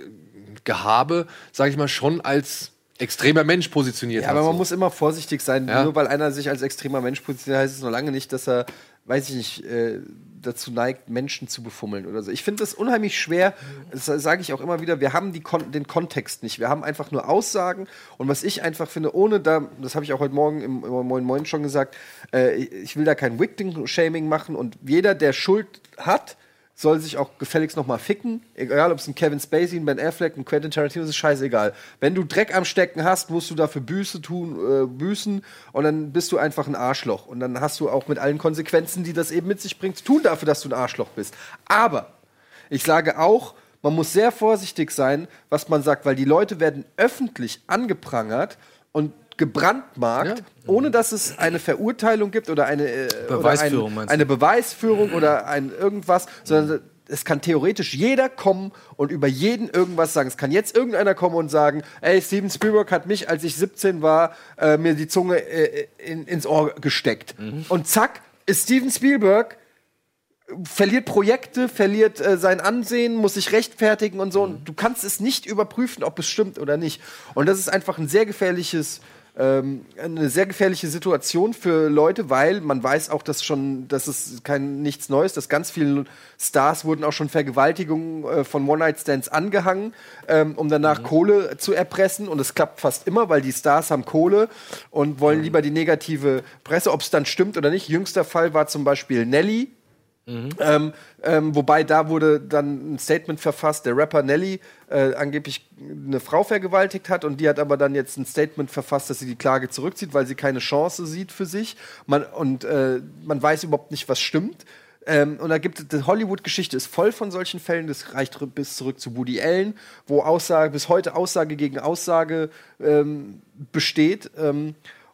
Gehabe, sage ich mal, schon als extremer Mensch positioniert Ja, hat. aber man so. muss immer vorsichtig sein. Ja. Nur weil einer sich als extremer Mensch positioniert, heißt es noch lange nicht, dass er, weiß ich nicht, äh, dazu neigt, Menschen zu befummeln oder so. Ich finde das unheimlich schwer. Das sage ich auch immer wieder. Wir haben Kon den Kontext nicht. Wir haben einfach nur Aussagen. Und was ich einfach finde, ohne da, das habe ich auch heute Morgen im, im Moin Moin schon gesagt, äh, ich will da kein Victim-Shaming machen. Und jeder, der Schuld hat, soll sich auch gefälligst noch mal ficken. Egal, ob es ein Kevin Spacey, ein Ben Affleck, ein Quentin Tarantino ist, ist scheißegal. Wenn du Dreck am Stecken hast, musst du dafür Büße tun, äh, büßen und dann bist du einfach ein Arschloch. Und dann hast du auch mit allen Konsequenzen, die das eben mit sich bringt, zu tun dafür, dass du ein Arschloch bist. Aber ich sage auch, man muss sehr vorsichtig sein, was man sagt, weil die Leute werden öffentlich angeprangert und gebrandmarkt, ohne dass es eine Verurteilung gibt oder eine äh, Beweisführung, oder ein, eine Beweisführung oder ein irgendwas, sondern es kann theoretisch jeder kommen und über jeden irgendwas sagen. Es kann jetzt irgendeiner kommen und sagen, ey, Steven Spielberg hat mich, als ich 17 war, äh, mir die Zunge äh, in, ins Ohr gesteckt. Und zack, ist Steven Spielberg verliert Projekte, verliert äh, sein Ansehen, muss sich rechtfertigen und so. Und du kannst es nicht überprüfen, ob es stimmt oder nicht. Und das ist einfach ein sehr gefährliches, ähm, eine sehr gefährliche Situation für Leute, weil man weiß auch, dass schon, das ist kein nichts Neues, dass ganz viele Stars wurden auch schon Vergewaltigungen äh, von One-Night-Stands angehangen, ähm, um danach Kohle zu erpressen. Und es klappt fast immer, weil die Stars haben Kohle und wollen lieber die negative Presse, ob es dann stimmt oder nicht. Jüngster Fall war zum Beispiel Nelly, ähm, ähm, wobei da wurde dann ein Statement verfasst, der Rapper Nelly äh, angeblich eine Frau vergewaltigt hat und die hat aber dann jetzt ein Statement verfasst, dass sie die Klage zurückzieht, weil sie keine Chance sieht für sich. Man, und äh, man weiß überhaupt nicht, was stimmt. Ähm, und da gibt es, die Hollywood-Geschichte ist voll von solchen Fällen. Das reicht bis zurück zu Woody Allen, wo Aussage, bis heute Aussage gegen Aussage ähm, besteht.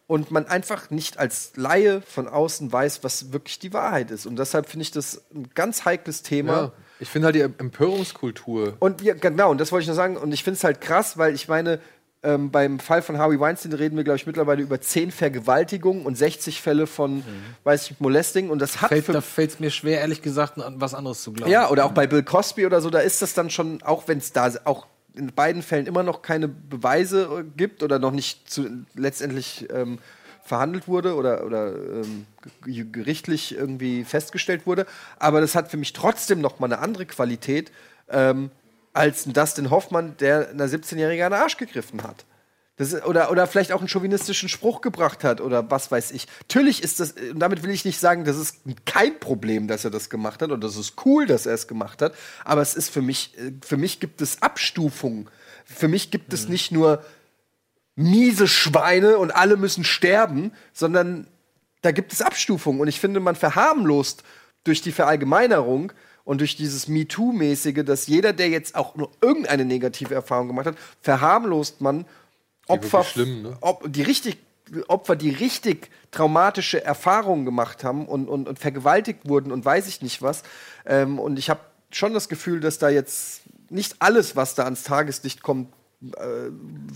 Und man einfach nicht als Laie von außen weiß, was wirklich die Wahrheit ist. Und deshalb finde ich das ein ganz heikles Thema. ja. Ich finde halt die Empörungskultur. Und ja, genau, und das wollte ich noch sagen. Und ich finde es halt krass, weil ich meine, ähm, beim Fall von Harvey Weinstein reden wir, glaube ich, mittlerweile über 10 Vergewaltigungen und 60 Fälle von, weiß ich, Molesting. Und das hat Fällt, da fällt es mir schwer, ehrlich gesagt, an was anderes zu glauben. ja, oder auch bei Bill Cosby oder so, da ist das dann schon, auch wenn es da auch in beiden Fällen immer noch keine Beweise äh, gibt oder noch nicht zu, letztendlich ähm, verhandelt wurde oder, oder ähm, ge- gerichtlich irgendwie festgestellt wurde. Aber das hat für mich trotzdem noch mal eine andere Qualität ähm, als ein Dustin Hoffmann, der einer 17-Jährigen an den Arsch gegriffen hat. Das oder, oder vielleicht auch einen chauvinistischen Spruch gebracht hat oder was weiß ich. Natürlich ist das, und damit will ich nicht sagen, das ist kein Problem, dass er das gemacht hat oder das ist cool, dass er es gemacht hat, aber es ist für mich, äh, für mich gibt es Abstufungen. Für mich gibt es nicht nur miese Schweine und alle müssen sterben, sondern da gibt es Abstufungen. Und ich finde, man verharmlost durch die Verallgemeinerung und durch dieses MeToo-mäßige, dass jeder, der jetzt auch nur irgendeine negative Erfahrung gemacht hat, verharmlost man Opfer, wirklich schlimm, ne? Op die richtig Opfer, die richtig traumatische Erfahrungen gemacht haben und, und, und vergewaltigt wurden und weiß ich nicht was. Ähm, und ich habe schon das Gefühl, dass da jetzt nicht alles, was da ans Tageslicht kommt, äh,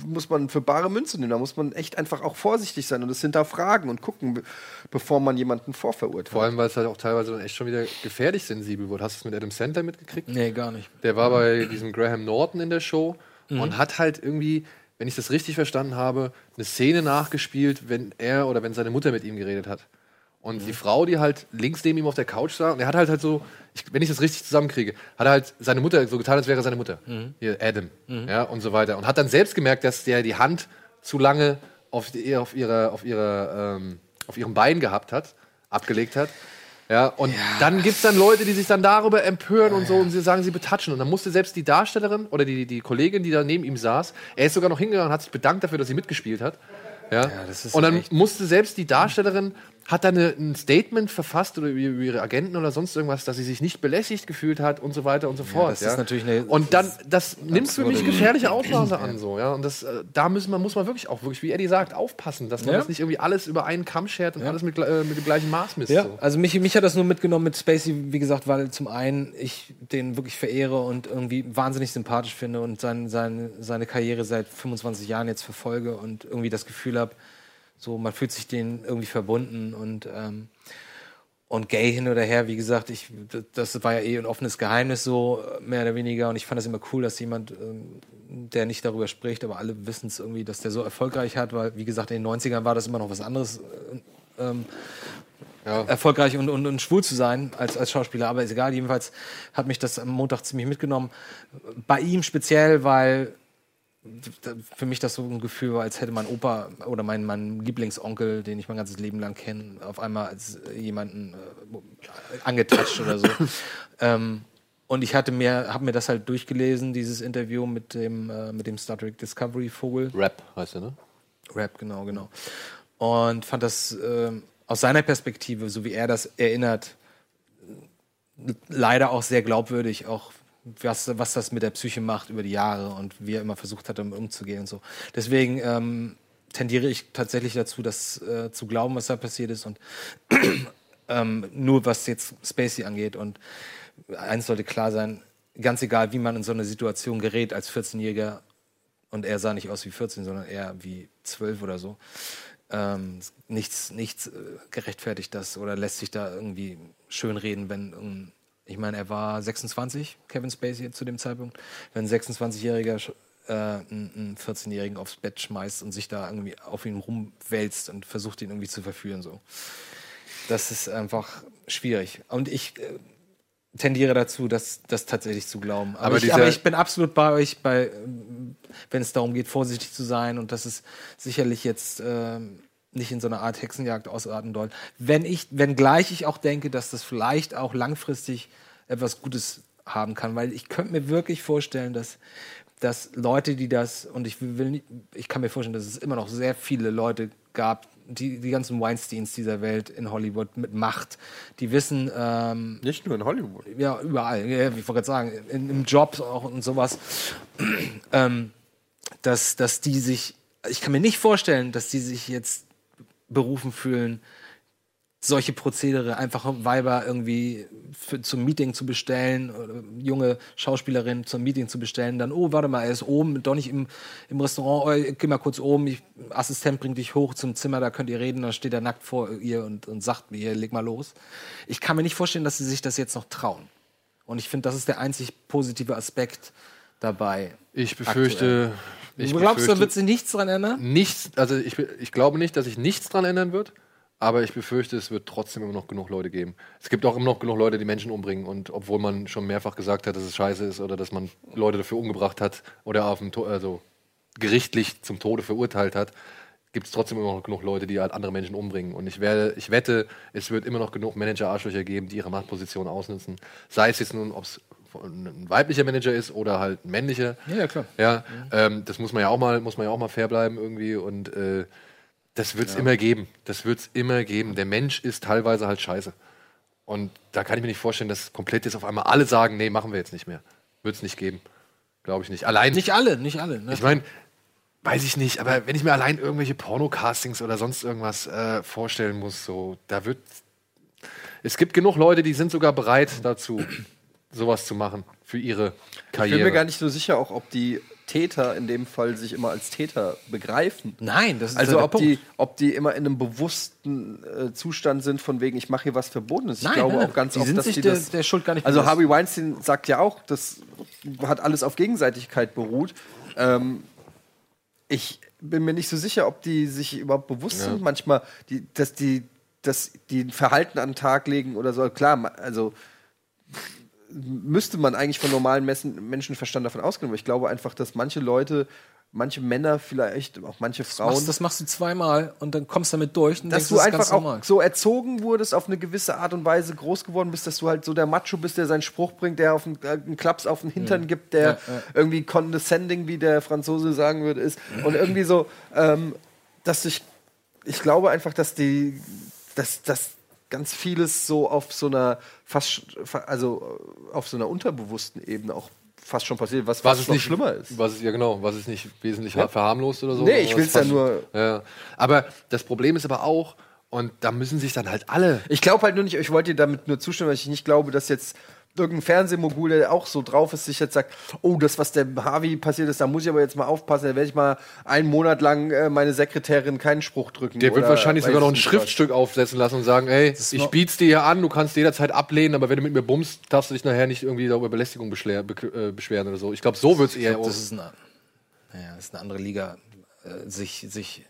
muss man für bare Münze nehmen. Da muss man echt einfach auch vorsichtig sein und es hinterfragen und gucken, be- bevor man jemanden vorverurteilt. Vor allem, weil es halt auch teilweise dann echt schon wieder gefährlich sensibel wurde. Hast du es mit Adam Sandler mitgekriegt? Nee, gar nicht. Der war bei diesem Graham Norton in der Show Mhm. und hat halt irgendwie, wenn ich das richtig verstanden habe, eine Szene nachgespielt, wenn er oder wenn seine Mutter mit ihm geredet hat. Und Mhm. die Frau, die halt links neben ihm auf der Couch sah, und er hat halt halt so, ich, wenn ich das richtig zusammenkriege, hat er halt seine Mutter so getan, als wäre seine Mutter. Mhm. Hier, Adam. Ja, und so weiter. Und hat dann selbst gemerkt, dass der die Hand zu lange auf, die, auf, ihre, auf, ihre, ähm, auf ihrem Bein gehabt hat, abgelegt hat. Ja, und dann gibt es dann Leute, die sich dann darüber empören und so und sie sagen, sie betatschen. Und dann musste selbst die Darstellerin oder die, die Kollegin, die da neben ihm saß, er ist sogar noch hingegangen und hat sich bedankt dafür, dass sie mitgespielt hat. Ja, das ist und dann musste selbst die Darstellerin, hat dann eine, ein Statement verfasst oder über ihre Agenten oder sonst irgendwas, dass sie sich nicht belästigt gefühlt hat und so weiter und so fort. das ist natürlich eine- und dann, das nimmt für mich gefährliche Ausmaße an, so, ja. Und das, äh, da müssen man, muss man wirklich auch wirklich, wie Eddie sagt, aufpassen, dass man Ja. das nicht irgendwie alles über einen Kamm schert und alles mit, äh, mit dem gleichen Maß misst. Ja, So. also mich, mich hat das nur mitgenommen mit Spacey, wie gesagt, weil zum einen ich den wirklich verehre und irgendwie wahnsinnig sympathisch finde und sein, sein, seine Karriere seit 25 Jahren jetzt verfolge und irgendwie das Gefühl habe, so man fühlt sich denen irgendwie verbunden und ähm, und gay hin oder her, wie gesagt, ich, das war ja eh ein offenes Geheimnis so, mehr oder weniger. Und ich fand das immer cool, dass jemand, ähm, der nicht darüber spricht, aber alle wissen es irgendwie, dass der so erfolgreich hat, weil, wie gesagt, in den 90ern war das immer noch was anderes, äh, ähm, erfolgreich und, und, und schwul zu sein als, als Schauspieler. Aber ist egal, jedenfalls hat mich das am Montag ziemlich mitgenommen. Bei ihm speziell, weil für mich das so ein Gefühl war, als hätte mein Opa oder mein, mein Lieblingsonkel, den ich mein ganzes Leben lang kenne, auf einmal als jemanden äh, angetatscht oder so. <laughs> ähm, und ich hatte mir, habe mir das halt durchgelesen, dieses Interview mit dem, äh, mit dem Star Trek Discovery Vogel. Rap heißt er, ne? Rap, genau, genau. Und fand das ähm, aus seiner Perspektive, so wie er das erinnert, leider auch sehr glaubwürdig, auch was, was das mit der Psyche macht über die Jahre und wie er immer versucht hat, damit umzugehen und so. Deswegen ähm, tendiere ich tatsächlich dazu, das äh, zu glauben, was da passiert ist und <clears throat> ähm, nur was jetzt Spacey angeht. Und eins sollte klar sein, ganz egal, wie man in so eine Situation gerät als 14-Jähriger, und er sah nicht aus wie 14, sondern eher wie 12 oder so. Ähm, nichts nichts äh, gerechtfertigt das oder lässt sich da irgendwie schönreden, wenn, ähm, ich meine, er war 26, Kevin Spacey zu dem Zeitpunkt, wenn ein 26-Jähriger sch- äh, einen einen 14-Jährigen aufs Bett schmeißt und sich da irgendwie auf ihn rumwälzt und versucht, ihn irgendwie zu verführen. So. Das ist einfach schwierig. Und ich äh, tendiere dazu, das, das tatsächlich zu glauben. Aber, Aber ich, aber ich bin absolut bei euch, bei, ähm, wenn es darum geht, vorsichtig zu sein und dass es sicherlich jetzt ähm, nicht in so eine Art Hexenjagd ausarten soll. Wenn ich, wenngleich ich auch denke, dass das vielleicht auch langfristig etwas Gutes haben kann, weil ich könnte mir wirklich vorstellen, dass dass Leute, die das, und ich will nicht, ich kann mir vorstellen, dass es immer noch sehr viele Leute gab, die, die ganzen Weinsteins dieser Welt in Hollywood mit Macht, die wissen, ähm, Nicht nur in Hollywood. ja, überall, ja, ich wollte gerade sagen, in, im Job auch und sowas, ähm, dass, dass die sich, ich kann mir nicht vorstellen, dass die sich jetzt berufen fühlen, solche Prozedere, einfach Weiber irgendwie für, zum Meeting zu bestellen, oder junge Schauspielerin zum Meeting zu bestellen, dann, oh, warte mal, er ist oben, doch nicht im, im Restaurant, oh, geh mal kurz oben, ich, Assistent bringt dich hoch zum Zimmer, da könnt ihr reden, dann steht er nackt vor ihr und, und sagt mir, leg mal los. Ich kann mir nicht vorstellen, dass sie sich das jetzt noch trauen. Und ich finde, das ist der einzig positive Aspekt dabei. Ich befürchte. Ich du glaubst, da befürchte wird sich nichts dran ändern? nichts, also ich, ich glaube nicht, dass sich nichts dran ändern wird, aber ich befürchte, es wird trotzdem immer noch genug Leute geben. Es gibt auch immer noch genug Leute, die Menschen umbringen und obwohl man schon mehrfach gesagt hat, dass es scheiße ist oder dass man Leute dafür umgebracht hat oder auf dem also gerichtlich zum Tode verurteilt hat, gibt es trotzdem immer noch genug Leute, die halt andere Menschen umbringen. Und ich, werde, ich wette, es wird immer noch genug Manager-Arschlöcher geben, die ihre Machtposition ausnutzen. Sei es jetzt nun, ob es ein weiblicher Manager ist oder halt ein männlicher. Ja, ja, klar. Ja, ähm, das muss man ja auch mal, muss man ja auch mal fair bleiben irgendwie und äh, das wird es immer geben. Das wird es immer geben. Der Mensch ist teilweise halt scheiße. Und da kann ich mir nicht vorstellen, dass komplett jetzt auf einmal alle sagen, nee, machen wir jetzt nicht mehr. Wird es nicht geben. Glaube ich nicht. Allein, Nicht alle, nicht alle. Ne? ich meine, weiß ich nicht, aber wenn ich mir allein irgendwelche Porno-Castings oder sonst irgendwas äh, vorstellen muss, so, da wird. Es gibt genug Leute, die sind sogar bereit dazu, sowas zu machen für ihre Ich Karriere. bin mir gar nicht so sicher, auch ob die Täter in dem Fall sich immer als Täter begreifen. Nein, das ist Also ja der ob Punkt. die, ob die immer in einem bewussten äh, Zustand sind, von wegen, ich mache hier was Verbotenes. Ich Nein, glaube nein, auch ganz die oft, sind dass sich die der- das. der Schuld gar nicht Also bewusst. Harvey Weinstein sagt ja auch, das hat alles auf Gegenseitigkeit beruht. Ähm, ich bin mir nicht so sicher, ob die sich überhaupt bewusst sind. Manchmal, die, dass die, dass die ein Verhalten an den Tag legen oder so. Klar, also müsste man eigentlich von normalen Messen, Menschenverstand davon ausgehen. Aber ich glaube einfach, dass manche Leute, manche Männer vielleicht, auch manche Frauen, machst, das machst du zweimal und dann kommst du damit durch und dass denkst, du das einfach auch normal. so erzogen wurdest, auf eine gewisse Art und Weise groß geworden bist, dass du halt so der Macho bist, der seinen Spruch bringt, der auf einen, äh, einen Klaps auf den Hintern gibt, der Ja, ja. irgendwie condescending, wie der Franzose sagen würde, ist. Und irgendwie so, ähm, dass ich, ich glaube einfach, dass die, dass, dass ganz vieles so auf so einer fast, also äh, auf so einer unterbewussten Ebene auch fast schon passiert, was, was es noch nicht schlimmer ist. Was es, ja, genau, was es nicht wesentlich verharmlost oder so. Nee, ich was will's ja nur- Ja. Aber das Problem ist aber auch, und da müssen sich dann halt alle. Ich glaube halt nur nicht, ich wollte dir damit nur zustimmen, weil ich nicht glaube, dass jetzt irgendein Fernsehmogul, der auch so drauf ist, sich jetzt sagt, oh, das, was der Harvey passiert ist, da muss ich aber jetzt mal aufpassen, da werde ich mal einen Monat lang äh, meine Sekretärin keinen Spruch drücken. Der wird wahrscheinlich sogar noch ein nicht was. Schriftstück aufsetzen lassen und sagen, ey, ich biet's dir hier an, du kannst jederzeit ablehnen, aber wenn du mit mir bummst, darfst du dich nachher nicht irgendwie über Belästigung beschwer, be äh, beschweren oder so. Ich glaube, so wird's eher. Das ist eine, naja, das ist eine andere Liga, äh, sich, sich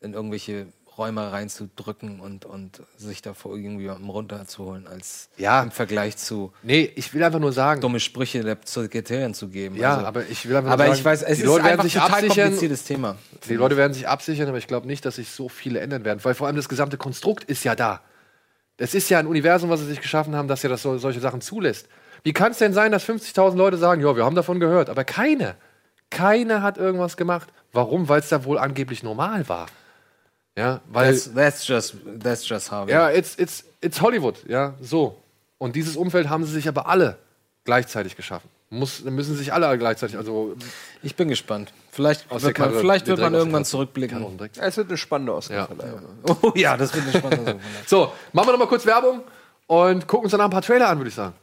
in irgendwelche Räume reinzudrücken und, und sich davor irgendwie runterzuholen, als Ja. im Vergleich zu nee, ich will einfach nur sagen. dumme Sprüche der Sekretärin zu geben. Ja, Also- aber ich will einfach nur aber sagen, ich weiß, es die ist Leute werden einfach sich total absichern. kompliziertes Thema. Die Leute werden sich absichern, aber ich glaube nicht, dass sich so viele ändern werden, weil vor allem das gesamte Konstrukt ist ja da. Es ist ja ein Universum, was sie sich geschaffen haben, dass ja das so, solche Sachen zulässt. Wie kann es denn sein, dass 50.000 Leute sagen, ja, wir haben davon gehört, aber keiner, keiner hat irgendwas gemacht. Warum? Weil es da wohl angeblich normal war. Ja, weil That's, that's just, that's just Harvey. ja, it's, it's, it's Hollywood, ja, so. Und dieses Umfeld haben sie sich aber alle gleichzeitig geschaffen. Muss, müssen sich alle gleichzeitig, also Ich bin gespannt. Vielleicht Aus wird der man, vielleicht wird man irgendwann zurückblicken. Es wird eine spannende Oscarverleihung. Oh ja, das wird eine spannende Sache. <laughs> So, machen wir noch mal kurz Werbung und gucken uns danach ein paar Trailer an, würde ich sagen.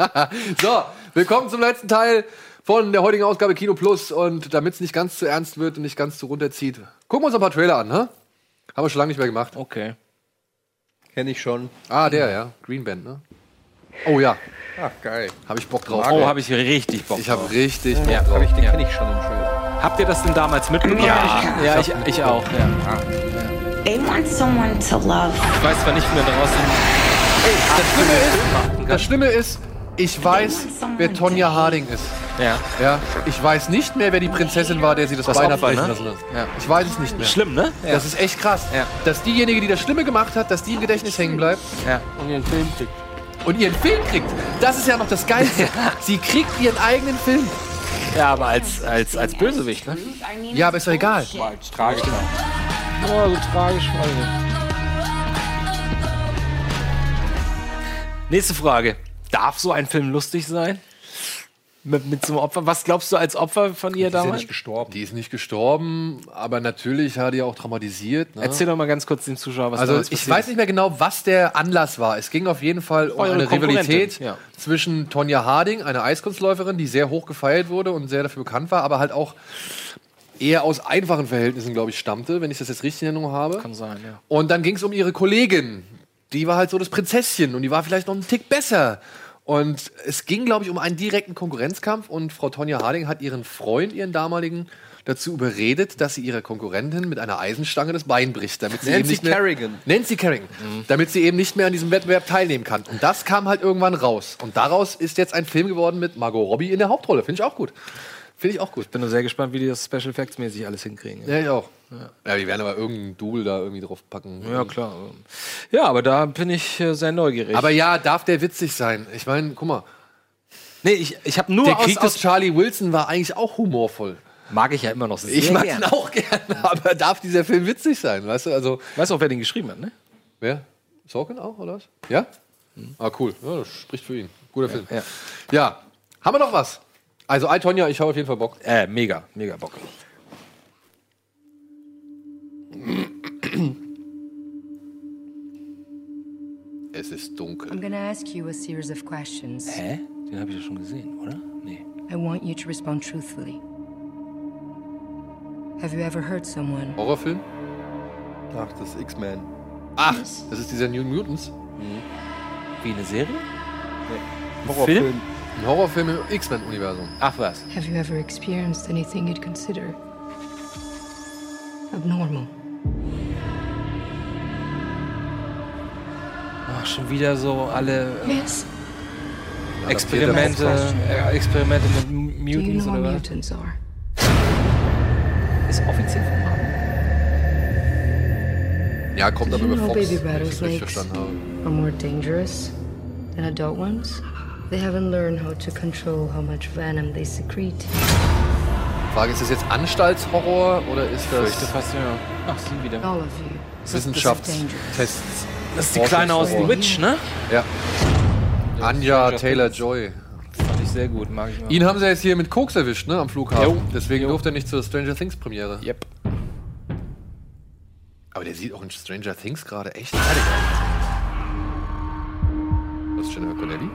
<laughs> So, willkommen zum letzten Teil von der heutigen Ausgabe Kino Plus. Und damit es nicht ganz zu ernst wird und nicht ganz zu runterzieht, gucken wir uns ein paar Trailer an, ne? Haben wir schon lange nicht mehr gemacht. Okay. Kenne ich schon. Ah, der, ja. Green Band, ne? Oh ja, Ach, geil. habe ich Bock drauf. Oh, habe ich richtig Bock ich habe drauf. richtig Bock Ja, drauf. Hab ich, den Ja. kenne ich schon im Trailer. Habt ihr das denn damals mitbekommen? Ja, ja ich, ich auch. Ja. They want someone to love. Ich weiß zwar nicht mehr draußen. Das Schlimme ist, das Schlimme ist, ich weiß, wer Tonja Harding ist. Ja. Ja, ich weiß nicht mehr, wer die Prinzessin war, der sie das, Das Bein hat Opfer, brechen ne? lassen hat. Ja. Ich weiß es nicht mehr. Schlimm, ne? Ja. Das ist echt krass. Ja. Dass diejenige, die das Schlimme gemacht hat, dass die im Gedächtnis hängen bleibt ja. und ihren Film kriegt. Und ihren Film kriegt. Das ist ja noch das Geilste. Sie kriegt ihren eigenen Film. ja, aber als, als, als Bösewicht, ne? Ja, aber ist doch egal. Tragisch. Oh, so tragisch. Nächste Frage. Darf so ein Film lustig sein? Mit, mit so einem Opfer. Was glaubst du als Opfer von ihr ist ja damals? nicht gestorben. Die ist nicht gestorben, aber natürlich hat die auch traumatisiert. Ne? Erzähl doch mal ganz kurz dem Zuschauer, was Also damals ich weiß nicht mehr genau, was der Anlass war. Es ging auf jeden Fall um Eure eine Rivalität ja. zwischen Tonja Harding, einer Eiskunstläuferin, die sehr hoch gefeiert wurde und sehr dafür bekannt war, aber halt auch eher aus einfachen Verhältnissen, glaube ich, stammte, wenn ich das jetzt richtig in Erinnerung habe. Kann sein, ja. Und dann ging es um ihre Kollegin. Die war halt so das Prinzesschen und die war vielleicht noch einen Tick besser. Und es ging, glaube ich, um einen direkten Konkurrenzkampf und Frau Tonja Harding hat ihren Freund, ihren damaligen, dazu überredet, dass sie ihrer Konkurrentin mit einer Eisenstange das Bein bricht, damit sie Nancy eben nicht mehr, Kerrigan. Nancy Kerrigan, damit sie eben nicht mehr an diesem Wettbewerb teilnehmen kann. Und das kam halt irgendwann raus. Und daraus ist jetzt ein Film geworden mit Margot Robbie in der Hauptrolle. Finde ich auch gut. Finde ich auch gut. Bin nur sehr gespannt, wie die das Special Effects mäßig alles hinkriegen. Ja, ich auch. Ja, die werden aber irgendeinen Double da irgendwie drauf packen. Ja, klar. Ja, aber da bin ich äh, sehr neugierig. Aber ja, darf der witzig sein? Ich meine, guck mal, nee, ich, ich habe nur der aus, Krieg des aus Charlie Wilson war eigentlich auch humorvoll. mag ich ja immer noch sehr Ich mag ihn gerne. auch gerne, <laughs> aber darf dieser Film witzig sein? Weißt du, also, Weißt du auch, wer den geschrieben hat, ne? wer? Sorkin auch, oder was? Ja? Ah, cool. Ja, das spricht für ihn. Guter Film. ja. Ja. Haben wir noch was? Also, I, Tonja, ich habe auf jeden Fall Bock. Äh, mega, mega Bock. Es ist dunkel. I'm gonna ask you a series of questions. Hä? Den habe ich ja schon gesehen, oder? Nee. I want you to respond truthfully. Have you ever hurt someone? Horrorfilm? Ach, das ist X-Men. Ach, das ist dieser New Mutants. Wie eine Serie? Horrorfilm. Ein Horrorfilm im X-Men-Universum. Ach was. Have you ever experienced anything you'd consider abnormal? Ach, schon wieder so alle äh, Yes. Experimente, äh, Experimente mit M- Do you Mutants know what oder was? mutants are? Ist offiziell vom Marvel. Ja, kommt Did aber you über know Fox, baby wenn ich das richtig rattlesnakes verstanden habe. are more dangerous than adult ones? They haven't learned how to control how much venom they secrete. Frage, ist das jetzt Anstaltshorror oder ist das Fürchte fast, ja. Ach, sie wieder. Wissenschaftstests? Das ist die Kleine aus The Witch, ne? Ja. Anja Taylor-Joy. Fand ich sehr gut, mag ich mal. Ihn haben sie jetzt hier mit Koks erwischt, ne, am Flughafen. Jo. Deswegen durfte er nicht zur Stranger Things Premiere. Yep. Aber der sieht auch in Stranger Things gerade echt fertig aus. Was ist Jennifer Connelly?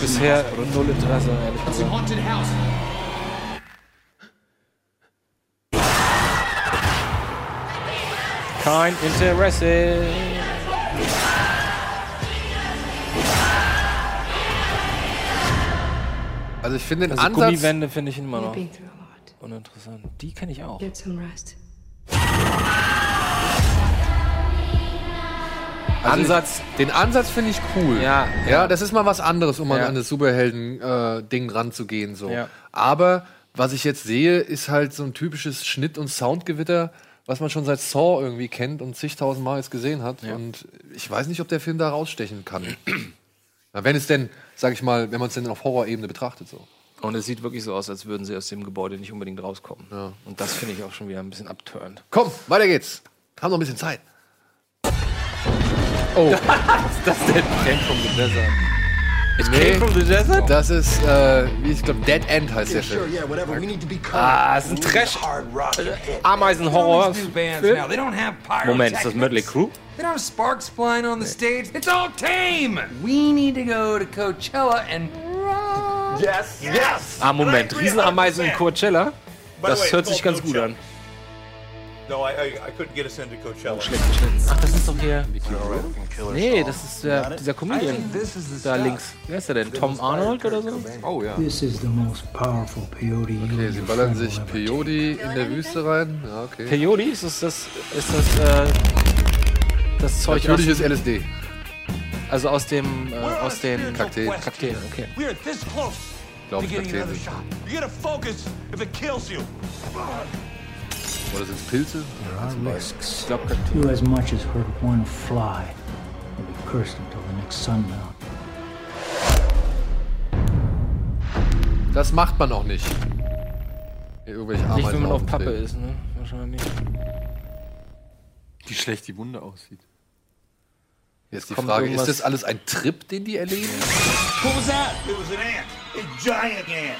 Bisher null Interesse, ehrlich gesagt. Kein Interesse. Also ich finde den Also Ansatz... Gummiwände finde ich immer noch uninteressant. Die kenne ich auch. Get some rest. Also Ansatz. Den Ansatz finde ich cool. Ja, ja. ja. das ist mal was anderes, um Ja. an das Superhelden-Ding ranzugehen. So. Ja. Aber was ich jetzt sehe, ist halt so ein typisches Schnitt- und Soundgewitter, was man schon seit Saw irgendwie kennt und zigtausend Mal jetzt gesehen hat. Und ich weiß nicht, ob der Film da rausstechen kann. <clears throat> Na, wenn es denn, sag ich mal, wenn man es denn auf Horrorebene betrachtet. So. Und es sieht wirklich so aus, als würden sie aus dem Gebäude nicht unbedingt rauskommen. Und das finde ich auch schon wieder ein bisschen abturnt. Komm, weiter geht's. Haben noch ein bisschen Zeit. <laughs> Das ist der Came from the Desert. It Nee. came from the Desert? Das ist, äh, wie ich glaube, Dead End heißt der Film. Ah, es ist ein Trash. Ameisenhorror. New bands now. They don't have Moment, ist das Mötley Crew? They don't have sparks flying on the stage. It's all tame. We need to go to Coachella and Ah, Moment. Riesenameisen in Coachella? Das hört sich ganz gut an. No, I, I, I couldn't get us into Coachella. Ach, das ist doch hier. Nee, das ist der, dieser Comedian. Da links. Wer ist der denn? Tom Arnold oder so? Oh ja. This is the most powerful peyote Okay, sie ballern sich Peyote in der Wüste rein. Ja, okay. Peyote? Ist das das, ist das, äh, das Zeug aus, Natürliches LSD. also aus dem, äh, aus den Kakteen. Kakteen, okay. We're this close Glaub to ich, getting Kakteen sind. You gotta focus if it kills you. Oder sind es Pilze? risks. Ich glaube. Do as much as hurt one fly, or be cursed until the next sundown. Das macht man auch nicht. Irgendwelche Nicht, wenn man auf Pappe ist, ne? Wahrscheinlich. Wie schlecht die Wunde aussieht. Jetzt die kommt Frage, ist das alles ein Trip, den die erleben? What was that? It was an ant. A giant ant.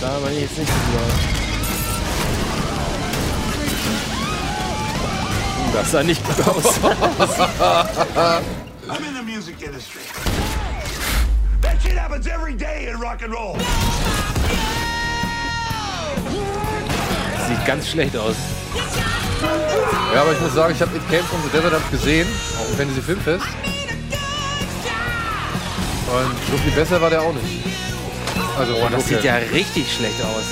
Das sah aber jetzt nicht so gut aus. Das sah nicht gut aus. <laughs> I'm in the music industry. That shit happens every day in rock and roll. Sieht ganz schlecht aus. Ja, aber ich muss sagen, ich habe It Came from the Desert hab gesehen, auf dem Fantasy Filmfest. Und so viel besser war der auch nicht. Also, Boah, das sieht ja richtig schlecht aus.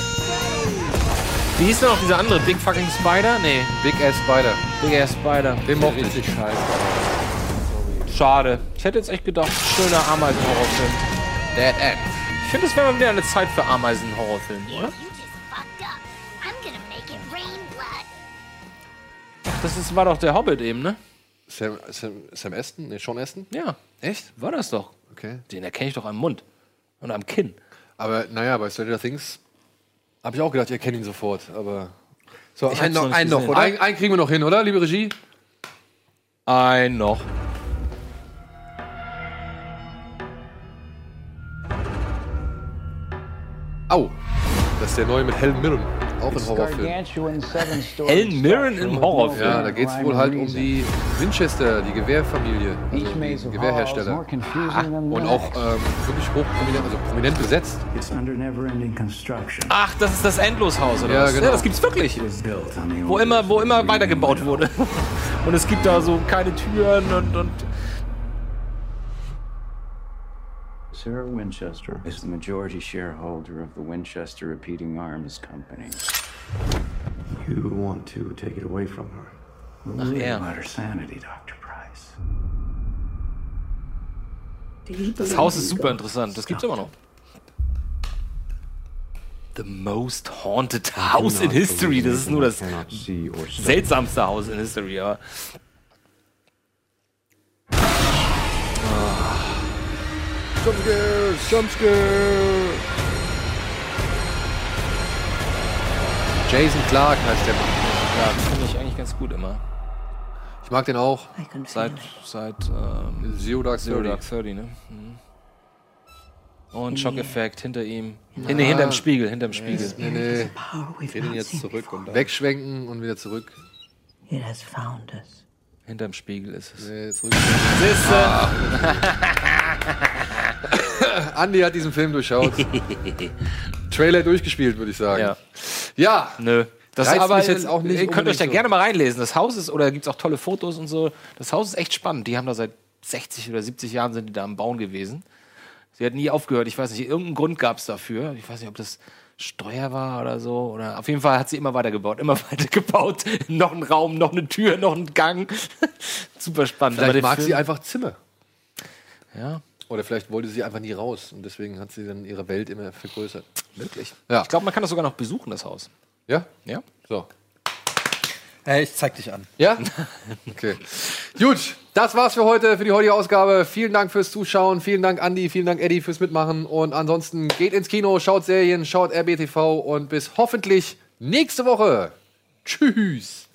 Wie hieß denn noch dieser andere? Big fucking Spider? Nee, Big Ass Spider. Big Ass Spider. Den mochte ich. Richtig scheiße. Schade. Ich hätte jetzt echt gedacht, schöner Ameisen-Horrorfilm. Dead End. Ich finde, es wäre mal wieder eine Zeit für Ameisen-Horrorfilm, oder? Das ist, war doch der Hobbit eben, ne? Sam, Sam, Sam Aston? Nee, Sean Aston? Ja. Echt? War das doch. Okay. Den erkenne ich doch am Mund. Und am Kinn. Aber naja, bei Stranger Things habe ich auch gedacht, ihr kennt ihn sofort. Aber so, Ich einen hab's noch, noch einen noch, oder? Einen, einen kriegen wir noch hin, oder, liebe Regie? Ein noch. Au! Das ist der neue mit Helen Mirren. Auch ein Horrorfilm. Hellen Mirren im Horrorfilm. Ja, da geht es wohl halt um die Winchester, die Gewehrfamilie, also die Gewehrhersteller. the Und auch ähm, wirklich hoch prominent, also prominent besetzt. Ach, das ist das Endloshaus, oder Ja, was? genau. Ja, das gibt's wirklich. Wo immer, wo immer weitergebaut wurde. <laughs> Und es gibt da so keine Türen und, und Sarah Winchester is the majority shareholder of the Winchester Repeating Arms Company. You want to take it away from her. We're worried yeah. about her sanity, Dr. Price. das Haus ist super interessant. Das gibt's immer noch. The most haunted house in history. Das ist nur das Cannot see or smell. seltsamste Haus in history, aber. Jumpscare, Jumpscare! Jason Clark heißt der Mann. Ja, finde ich eigentlich ganz gut immer. Ich mag den auch. Seit, it. seit ähm, Zero Dark Zero Thirty. Dark 30, ne? Mhm. Und Schockeffekt hinter ihm. Hinter, hinterm Spiegel, hinterm Spiegel. Nee, nee. Geh den jetzt zurück und dann. Wegschwenken und wieder zurück. It has found us. Hinterm Spiegel ist es. Nee, zurück. <laughs> <laughs> Andi hat diesen Film durchschaut. <laughs> Trailer durchgespielt, würde ich sagen. Ja. Ja. Nö. Das ist aber mich jetzt auch nicht Ihr könnt euch da so. gerne mal reinlesen. Das Haus ist, oder gibt es auch tolle Fotos und so. Das Haus ist echt spannend. Die haben da seit 60 oder 70 Jahren sind die da am Bauen gewesen. Sie hat nie aufgehört. Ich weiß nicht, irgendeinen Grund gab es dafür. Ich weiß nicht, ob das Steuer war oder so. Oder auf jeden Fall hat sie immer weiter gebaut, immer <laughs> weiter gebaut. noch ein Raum, noch eine Tür, noch ein Gang. Super spannend. Vielleicht mag Film- sie einfach Zimmer. Ja, Oder vielleicht wollte sie einfach nie raus und deswegen hat sie dann ihre Welt immer vergrößert. möglich. Ja. Ich glaube, man kann das sogar noch besuchen, das Haus. Ja? Ja. So. Hey, ich zeig dich an. Ja? <laughs> Okay. Gut, das war's für heute, für die heutige Ausgabe. Vielen Dank fürs Zuschauen. Vielen Dank, Andi. Vielen Dank, Eddie, fürs Mitmachen. Und ansonsten geht ins Kino, schaut Serien, schaut RBTV und bis hoffentlich nächste Woche. Tschüss.